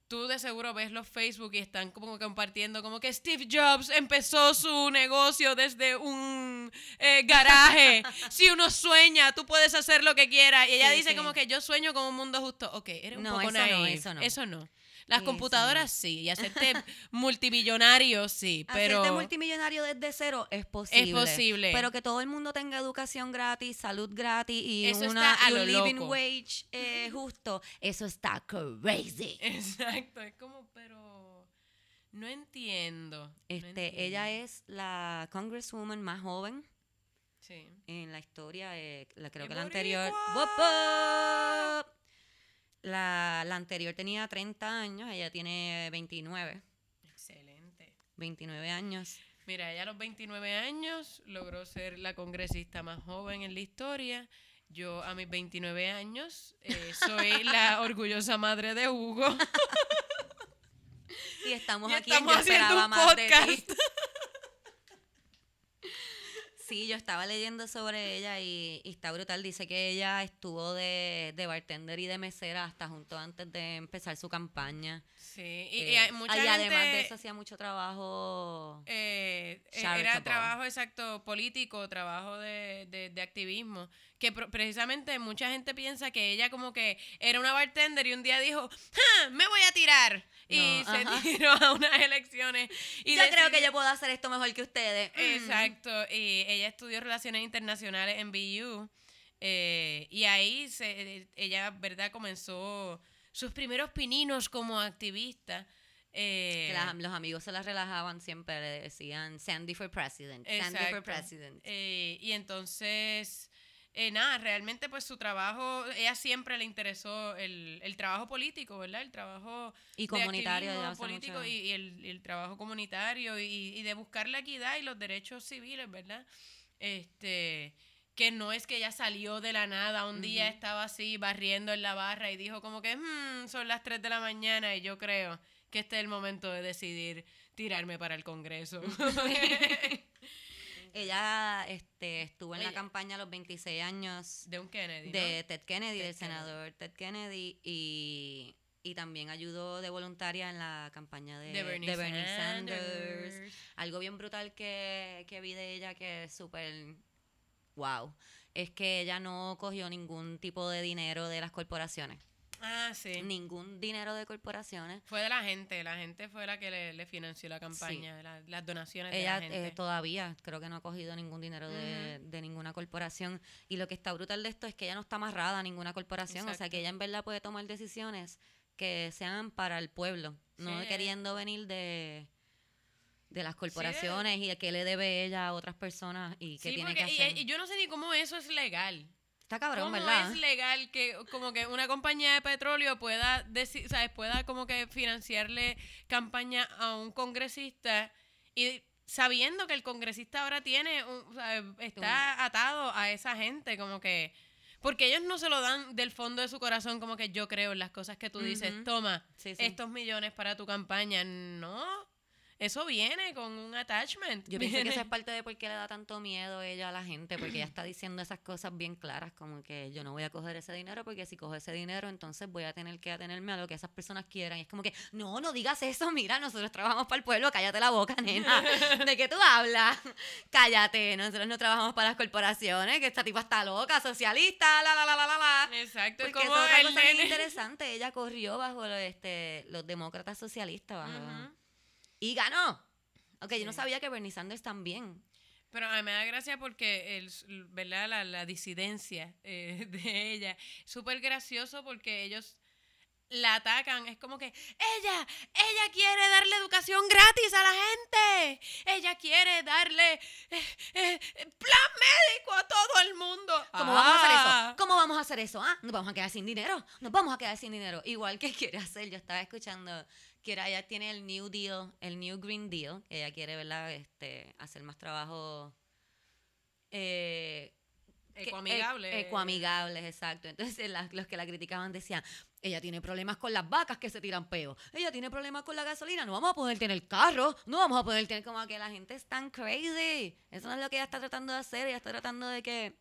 tú de seguro ves los Facebook y están como compartiendo como que Steve Jobs empezó su negocio desde un eh, garaje. si uno sueña, tú puedes hacer lo que quieras. Y ella Sí, dice sí. como que yo sueño con un mundo justo. Ok, eres un No, poco eso no, naive. eso no. Eso no. Las computadoras sí, y hacerte multibillonario sí, pero Hacerte multimillonario desde cero es posible. posible. Pero que todo el mundo tenga educación gratis, salud gratis y, Eso una, y lo un living loco. wage eh, justo, eso está crazy. exacto, es como pero no entiendo. no Este, ella entiendo. es la congresswoman más joven sí. en la historia, eh, la, creo ¡Qué que la anterior. ¡Wop, wop! La, la anterior tenía 30 años, ella tiene 29. Excelente. 29 años. Mira, ella a los 29 años logró ser la congresista más joven en la historia. Yo a mis 29 años eh, soy la orgullosa madre de Hugo. Y estamos Y aquí estamos en Yo esperaba más de ti. Sí, yo estaba leyendo sobre ella y, y está brutal. Dice que ella estuvo de, de bartender y de mesera hasta junto antes de empezar su campaña. Sí, y, y Eh, hay mucha y además de gente, eso hacía mucho trabajo. eh, Charitable. era trabajo exacto político, trabajo de, de, de activismo, que pro- precisamente mucha gente piensa que ella como que era una bartender y un día dijo, "Ja, me voy a tirar y No, se ajá. tiró a unas elecciones. Y yo creo que yo puedo hacer esto mejor que ustedes. Mm. Exacto, y ella estudió Relaciones Internacionales en BU eh, y ahí se, ella, ¿verdad? Comenzó sus primeros pininos como activista. eh, las- los amigos se las relajaban siempre, le decían Sandy for president, Sandy for president. eh, y entonces, eh, nada, realmente pues su trabajo, ella siempre le interesó el, el trabajo político, ¿verdad? El trabajo Y de comunitario, hace político y, y el, y el trabajo comunitario y, y de buscar la equidad y los derechos civiles, ¿verdad? Este que no es que ella salió de la nada, un día estaba así barriendo en la barra y dijo como que "Hmm, son las 3 de la mañana y yo creo que este es el momento de decidir tirarme para el Congreso. Ella este, estuvo en la campaña a los 26 años de un Kennedy. ¿no? de Ted Kennedy, Ted del Kennedy. senador Ted Kennedy, y, y también ayudó de voluntaria en la campaña de, de Bernie, Sanders. Sanders. Algo bien brutal que, que vi de ella que es súper wow, es que ella no cogió ningún tipo de dinero de las corporaciones. Ah, sí. Ningún dinero de corporaciones. Fue de la gente, la gente fue la que le, le financió la campaña, la- las donaciones de la eh, gente. todavía creo que no ha cogido ningún dinero de, de ninguna corporación. Y lo que está brutal de esto es que ella no está amarrada a ninguna corporación. O sea, que ella en verdad puede tomar decisiones que sean para el pueblo, no queriendo venir de, de las corporaciones y a qué le debe ella a otras personas y qué sí, tiene porque que y- hacer. y, yo no sé ni cómo eso es legal. Está cabrón, ¿Cómo ¿verdad? es legal que como que una compañía de petróleo pueda decir, ¿sabes? pueda como que financiarle campaña a un congresista y sabiendo que el congresista ahora tiene un, ¿sabes? está atado a esa gente como que porque ellos no se lo dan del fondo de su corazón como que yo creo en las cosas que tú dices, toma Sí, sí. estos millones para tu campaña, no. Eso viene con un attachment. Yo pienso que eso es parte de por qué le da tanto miedo ella a la gente, porque ella está diciendo esas cosas bien claras, como que yo no voy a coger ese dinero, porque si cojo ese dinero, entonces voy a tener que atenerme a lo que esas personas quieran. Y es como que, no, no digas eso, mira, nosotros trabajamos para el pueblo, cállate la boca, nena. ¿De qué tú hablas? Cállate, nosotros no trabajamos para las corporaciones, que esta tipa está loca, socialista, la, la, la, la, la, la. Exacto, es Porque como eso es otra cosa bien interesante. Ella corrió bajo lo- este, los demócratas socialistas bajo, Ujú. Y ganó. Ok, yo no sabía que Bernie Sanders también. Pero a mí me da gracia porque, el, ¿verdad? La, la disidencia eh, de ella. Súper gracioso porque ellos la atacan. Es como que ella, ella quiere darle educación gratis a la gente. Ella quiere darle eh, eh, plan médico a todo el mundo. ¿Cómo vamos a hacer Ah. eso? ¿Cómo vamos a hacer eso? ¿Ah? Nos vamos a quedar sin dinero. Nos vamos a quedar sin dinero. Igual que quiere hacer. Yo estaba escuchando que era- ella tiene el New Deal, el New Green Deal. que Ella quiere, ¿verdad? Este, hacer más trabajo. Eh, e- ecoamigables, exacto. Entonces los que la criticaban decían, ella tiene problemas con las vacas que se tiran peo. Ella tiene problemas con la gasolina. No vamos a poder tener carro. No vamos a poder tener como que la gente es tan crazy. Eso no es lo que ella está tratando de hacer. Ella está tratando de que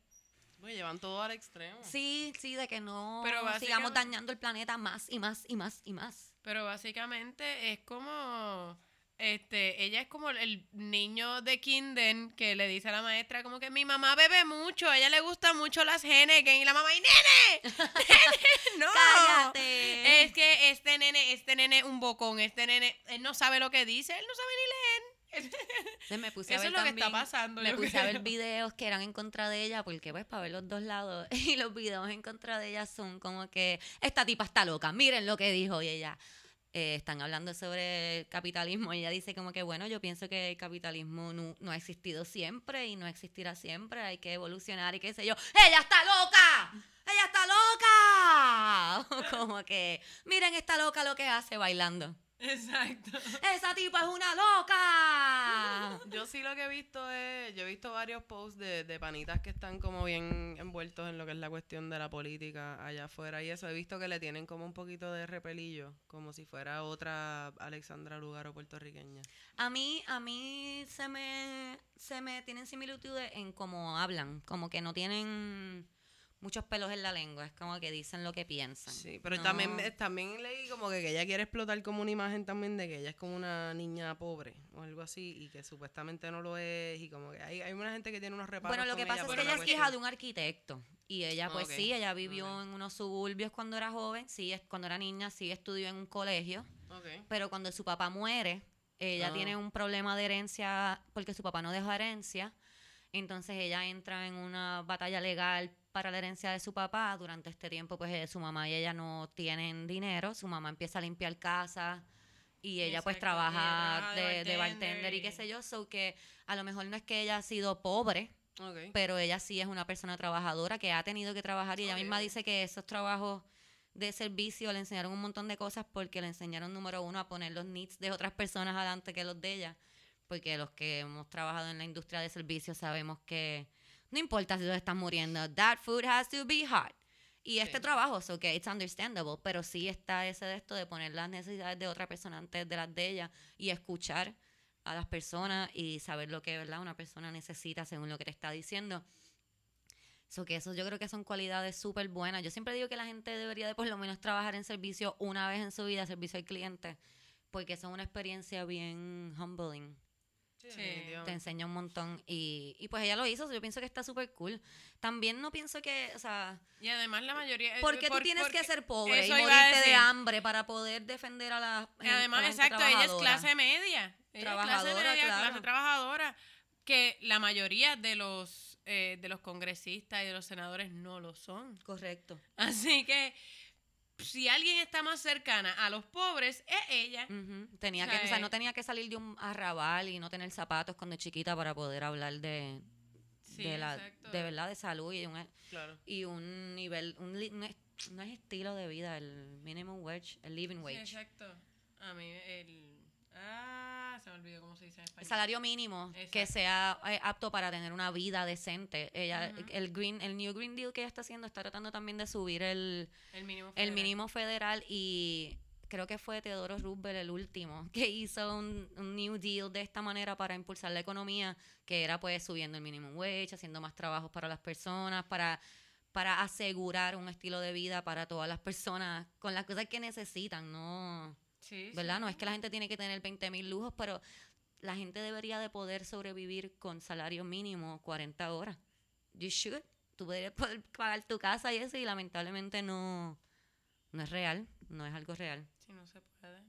Pues llevan todo al extremo. Sí, sí, de que no Pero sigamos dañando el planeta más y más y más y más. Pero básicamente es como este, ella es como el niño de Kinden que le dice a la maestra como que mi mamá bebe mucho, a ella le gustan mucho las Henneken y la mamá y nene, nene, no, ¡Cállate! es que este nene, este nene un bocón, este nene, él no sabe lo que dice, él no sabe ni leer. Entonces me puse a Eso ver es lo que está también- pasando. Me puse a ver creo. videos que eran en contra de ella, porque pues para ver los dos lados. Y los videos en contra de ella son como que esta tipa está loca, miren lo que dijo. Y ella eh, están hablando sobre el capitalismo. Y ella dice como que bueno, yo pienso que el capitalismo no, no ha existido siempre y no existirá siempre. Hay que evolucionar y qué sé yo. ¡Ella está loca! ¡Ella está loca! Como que miren esta loca lo que hace bailando. Exacto. ¡Esa tipa es una loca! Yo sí lo que he visto es, yo he visto varios posts de, de panitas que están como bien envueltos en lo que es la cuestión de la política allá afuera y eso. He visto que le tienen como un poquito de repelillo, como si fuera otra Alexandra Lugaro puertorriqueña. A mí, a mí se me, se me tienen similitudes en cómo hablan, como que no tienen muchos pelos en la lengua, es como que dicen lo que piensan. Sí, pero No. también, también leí como que, que ella quiere explotar como una imagen también de que ella es como una niña pobre o algo así y que supuestamente no lo es y como que hay, hay una gente que tiene unos reparos Bueno, lo que pasa es que ella es hija de un arquitecto y ella pues sí, ella vivió en unos suburbios cuando era joven, sí, cuando era niña sí estudió en un colegio, Ok. pero cuando su papá muere, ella Ah. tiene un problema de herencia porque su papá no dejó herencia. Entonces ella entra en una batalla legal para la herencia de su papá. Durante este tiempo, pues eh, su mamá y ella no tienen dinero. Su mamá empieza a limpiar casa y ella pues Exacto, trabaja de, de de bartender y qué sé yo. So que a lo mejor no es que ella ha sido pobre, Ok. pero ella sí es una persona trabajadora que ha tenido que trabajar y ella misma dice que esos trabajos de servicio le enseñaron un montón de cosas porque le enseñaron número uno a poner los needs de otras personas adelante que los de ella porque los que hemos trabajado en la industria de servicios sabemos que no importa si tú estás muriendo that food has to be hot y este Sí. trabajo so que it's understandable pero sí está ese de esto de poner las necesidades de otra persona antes de las de ella y escuchar a las personas y saber lo que verdad una persona necesita según lo que te está diciendo So que eso yo creo que son cualidades súper buenas. Yo siempre digo que la gente debería de por lo menos trabajar en servicio una vez en su vida, servicio al cliente, porque eso es una experiencia bien humbling. Sí. Te enseña un montón y, y pues ella lo hizo, yo pienso que está súper cool. También no pienso que, o sea, Y además la mayoría... eh, ¿por qué tú tienes que ser pobre y morirte de hambre para poder defender a la, Y Además, a la gente exacto, ella es clase media. Ella es Trabajadora, clase media, claro. clase trabajadora. Que la mayoría de los, eh, de los congresistas y de los senadores no lo son. Correcto. Así que si alguien está más cercana a los pobres, es ella. Tenía O que, sea, o sea, no tenía que salir de un arrabal y no tener zapatos cuando chiquita para poder hablar de, Sí, de la exacto. de verdad de salud y un Claro. y un nivel un, no, es, estilo de vida el minimum wage el living Sí, wage exacto. A mí el... Ah, se me olvidó cómo se dice en el español. salario mínimo que sea eh, apto para tener una vida decente ella el green el new green deal que ella está haciendo está tratando también de subir el El mínimo el federal. mínimo federal y creo que fue Teodoro Roosevelt el último, que hizo un, un New Deal de esta manera para impulsar la economía, que era pues subiendo el minimum wage, haciendo más trabajos para las personas, para, para asegurar un estilo de vida para todas las personas con las cosas que necesitan, ¿no? Sí, ¿Verdad? No es que la gente tiene que tener 20 mil lujos, pero la gente debería de poder sobrevivir con salario mínimo 40 horas. You should. Tú deberías poder pagar tu casa y eso y lamentablemente no, no es real, no es algo real. Sí, no se puede.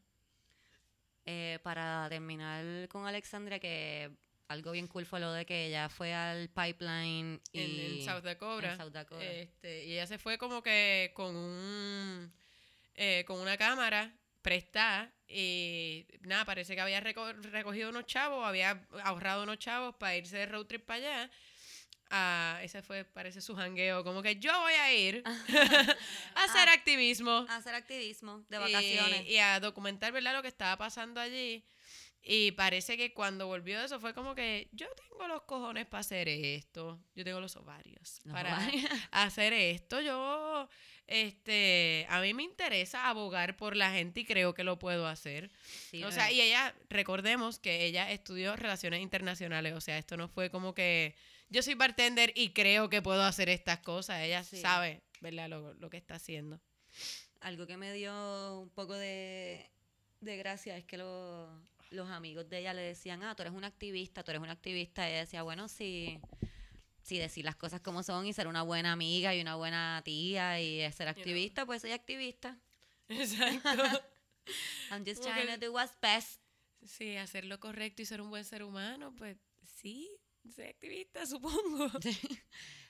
Eh, para terminar con Alexandria, que algo bien cool fue lo de que ella fue al pipeline y En, en South Dakota. en South Dakota. Este, y ella se fue como que con un eh, con una cámara prestada y nada, parece que había reco- recogido unos chavos, había ahorrado unos chavos para irse de road trip para allá. Ah, ese fue, parece su jangueo, como que yo voy a ir a hacer Ah. activismo A hacer activismo de vacaciones. y, a documentar verdad lo que estaba pasando allí. Y parece que cuando volvió de eso fue como que yo tengo los cojones para hacer esto, yo tengo los ovarios para ovarios. hacer esto. Yo, este, a mí me interesa abogar por la gente y creo que lo puedo hacer. Sí, o sea, y ella, recordemos que ella estudió relaciones internacionales, o sea, esto no fue como que yo soy bartender y creo que puedo hacer estas cosas. Ella Sí. sabe, ¿verdad? Lo, lo que está haciendo. algo que me dio un poco de, de gracia es que lo- los amigos de ella le decían, ah, tú eres una activista, tú eres una activista. Y ella decía, bueno, sí, sí, decir las cosas como son y ser una buena amiga y una buena tía y ser know. activista, pues soy activista. Exacto. I'm just trying que- to do what's best. Sí, hacer lo correcto y ser un buen ser humano, pues sí, ser activista, supongo.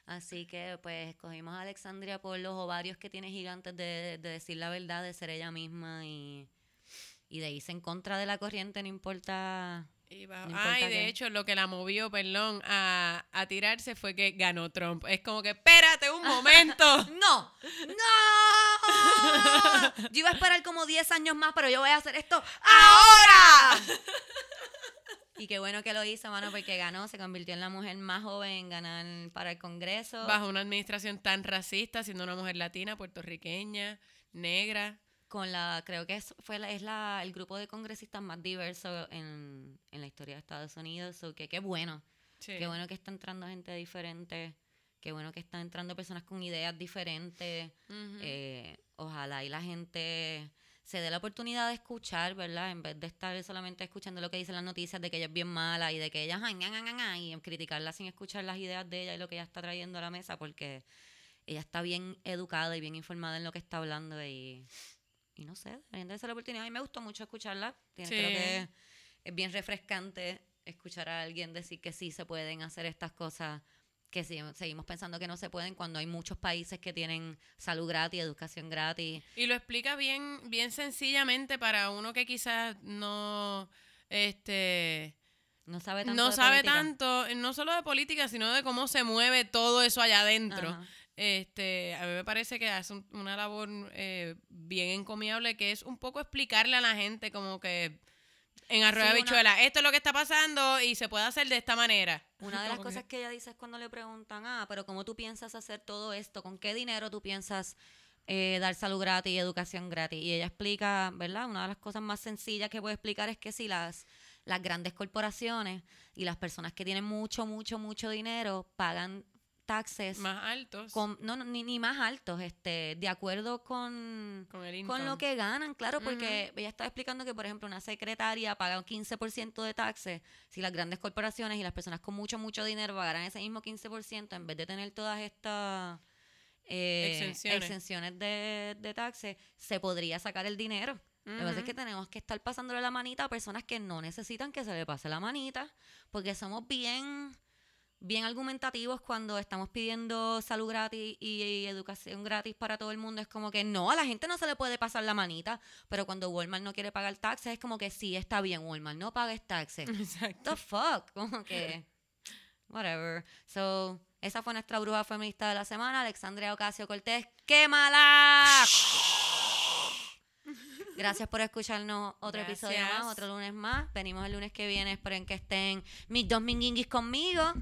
Así que pues escogimos a Alexandria por los ovarios que tiene gigantes de, de decir la verdad, de ser ella misma y, y de irse en contra de la corriente, no importa No Ay, de qué. hecho, lo que la movió, perdón, a, a tirarse fue que ganó Trump. Es como que, espérate un momento. ¡No! ¡No! Yo iba a esperar como 10 años más, pero yo voy a hacer esto ahora. Y qué bueno que lo hizo, mano, porque ganó, se convirtió en la mujer más joven en ganar para el Congreso. Bajo una administración tan racista, siendo una mujer latina, puertorriqueña, negra. Con la, creo que es, fue la- es la, el grupo de congresistas más diverso en, en la historia de Estados Unidos. So que qué bueno. Sí. Qué bueno que está entrando gente diferente. Qué bueno que están entrando personas con ideas diferentes. Eh, ojalá y la gente se dé la oportunidad de escuchar, ¿verdad? En vez de estar solamente escuchando lo que dicen las noticias de que ella es bien mala y de que ella ay, ña, ña, ña, y criticarla sin escuchar las ideas de ella y lo que ella está trayendo a la mesa porque ella está bien educada y bien informada en lo que está hablando y, y no sé, deberían darse la oportunidad. A mí me gustó mucho escucharla. Tiene- Creo que es bien refrescante escuchar a alguien decir que sí se pueden hacer estas cosas que sí, seguimos pensando que no se pueden cuando hay muchos países que tienen salud gratis, educación gratis. Y lo explica bien, bien sencillamente para uno que quizás no, este, No sabe tanto no de sabe política. tanto, no solo de política, sino de cómo se mueve todo eso allá adentro. Ajá. Este, a mí me parece que hace un- una labor eh, bien encomiable que es un poco explicarle a la gente como que en arroyo Sí, una- bichuela, esto es lo que está pasando y se puede hacer de esta manera. Una de las cosas que ella dice es cuando le preguntan, ah, pero ¿cómo tú piensas hacer todo esto? ¿Con qué dinero tú piensas eh, dar salud gratis y educación gratis? Y ella explica, ¿verdad? Una de las cosas más sencillas que puede explicar es que si las, las grandes corporaciones y las personas que tienen mucho, mucho, mucho dinero pagan taxes más altos con, no, no, ni, ni más altos, este, de acuerdo con, con el con lo que ganan, claro, porque ella estaba explicando que, por ejemplo, una secretaria paga un 15% de taxes. Si las grandes corporaciones y las personas con mucho, mucho dinero pagaran ese mismo 15%, en vez de tener todas estas eh, Exenciones. exenciones de, de taxes, se podría sacar el dinero. Lo que pasa es que tenemos que estar pasándole la manita a personas que no necesitan que se le pase la manita, porque somos bien bien argumentativos cuando estamos pidiendo salud gratis y, y educación gratis para todo el mundo. Es como que no, a la gente no se le puede pasar la manita, pero cuando Walmart no quiere pagar taxes, es como que sí, está bien, Walmart, no pagues taxes. Exacto. the fuck? Como que, whatever. So, esa fue nuestra bruja feminista de la semana, Alexandria Ocasio Cortés. ¡Qué mala! Gracias por escucharnos otro episodio más, otro lunes más. Venimos el lunes que viene, esperen que estén mis dos minguinguis conmigo.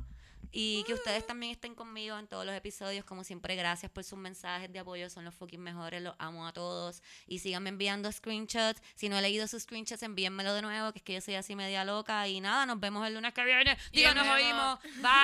Y que ustedes también estén conmigo en todos los episodios. Como siempre, gracias por sus mensajes de apoyo. Son los fucking mejores. Los amo a todos. Y síganme enviando screenshots. Si no he leído sus screenshots, envíenmelo de nuevo. Que es que yo soy así media loca. Y nada, nos vemos el lunes que viene. Digo, nos oímos. vemos. Bye.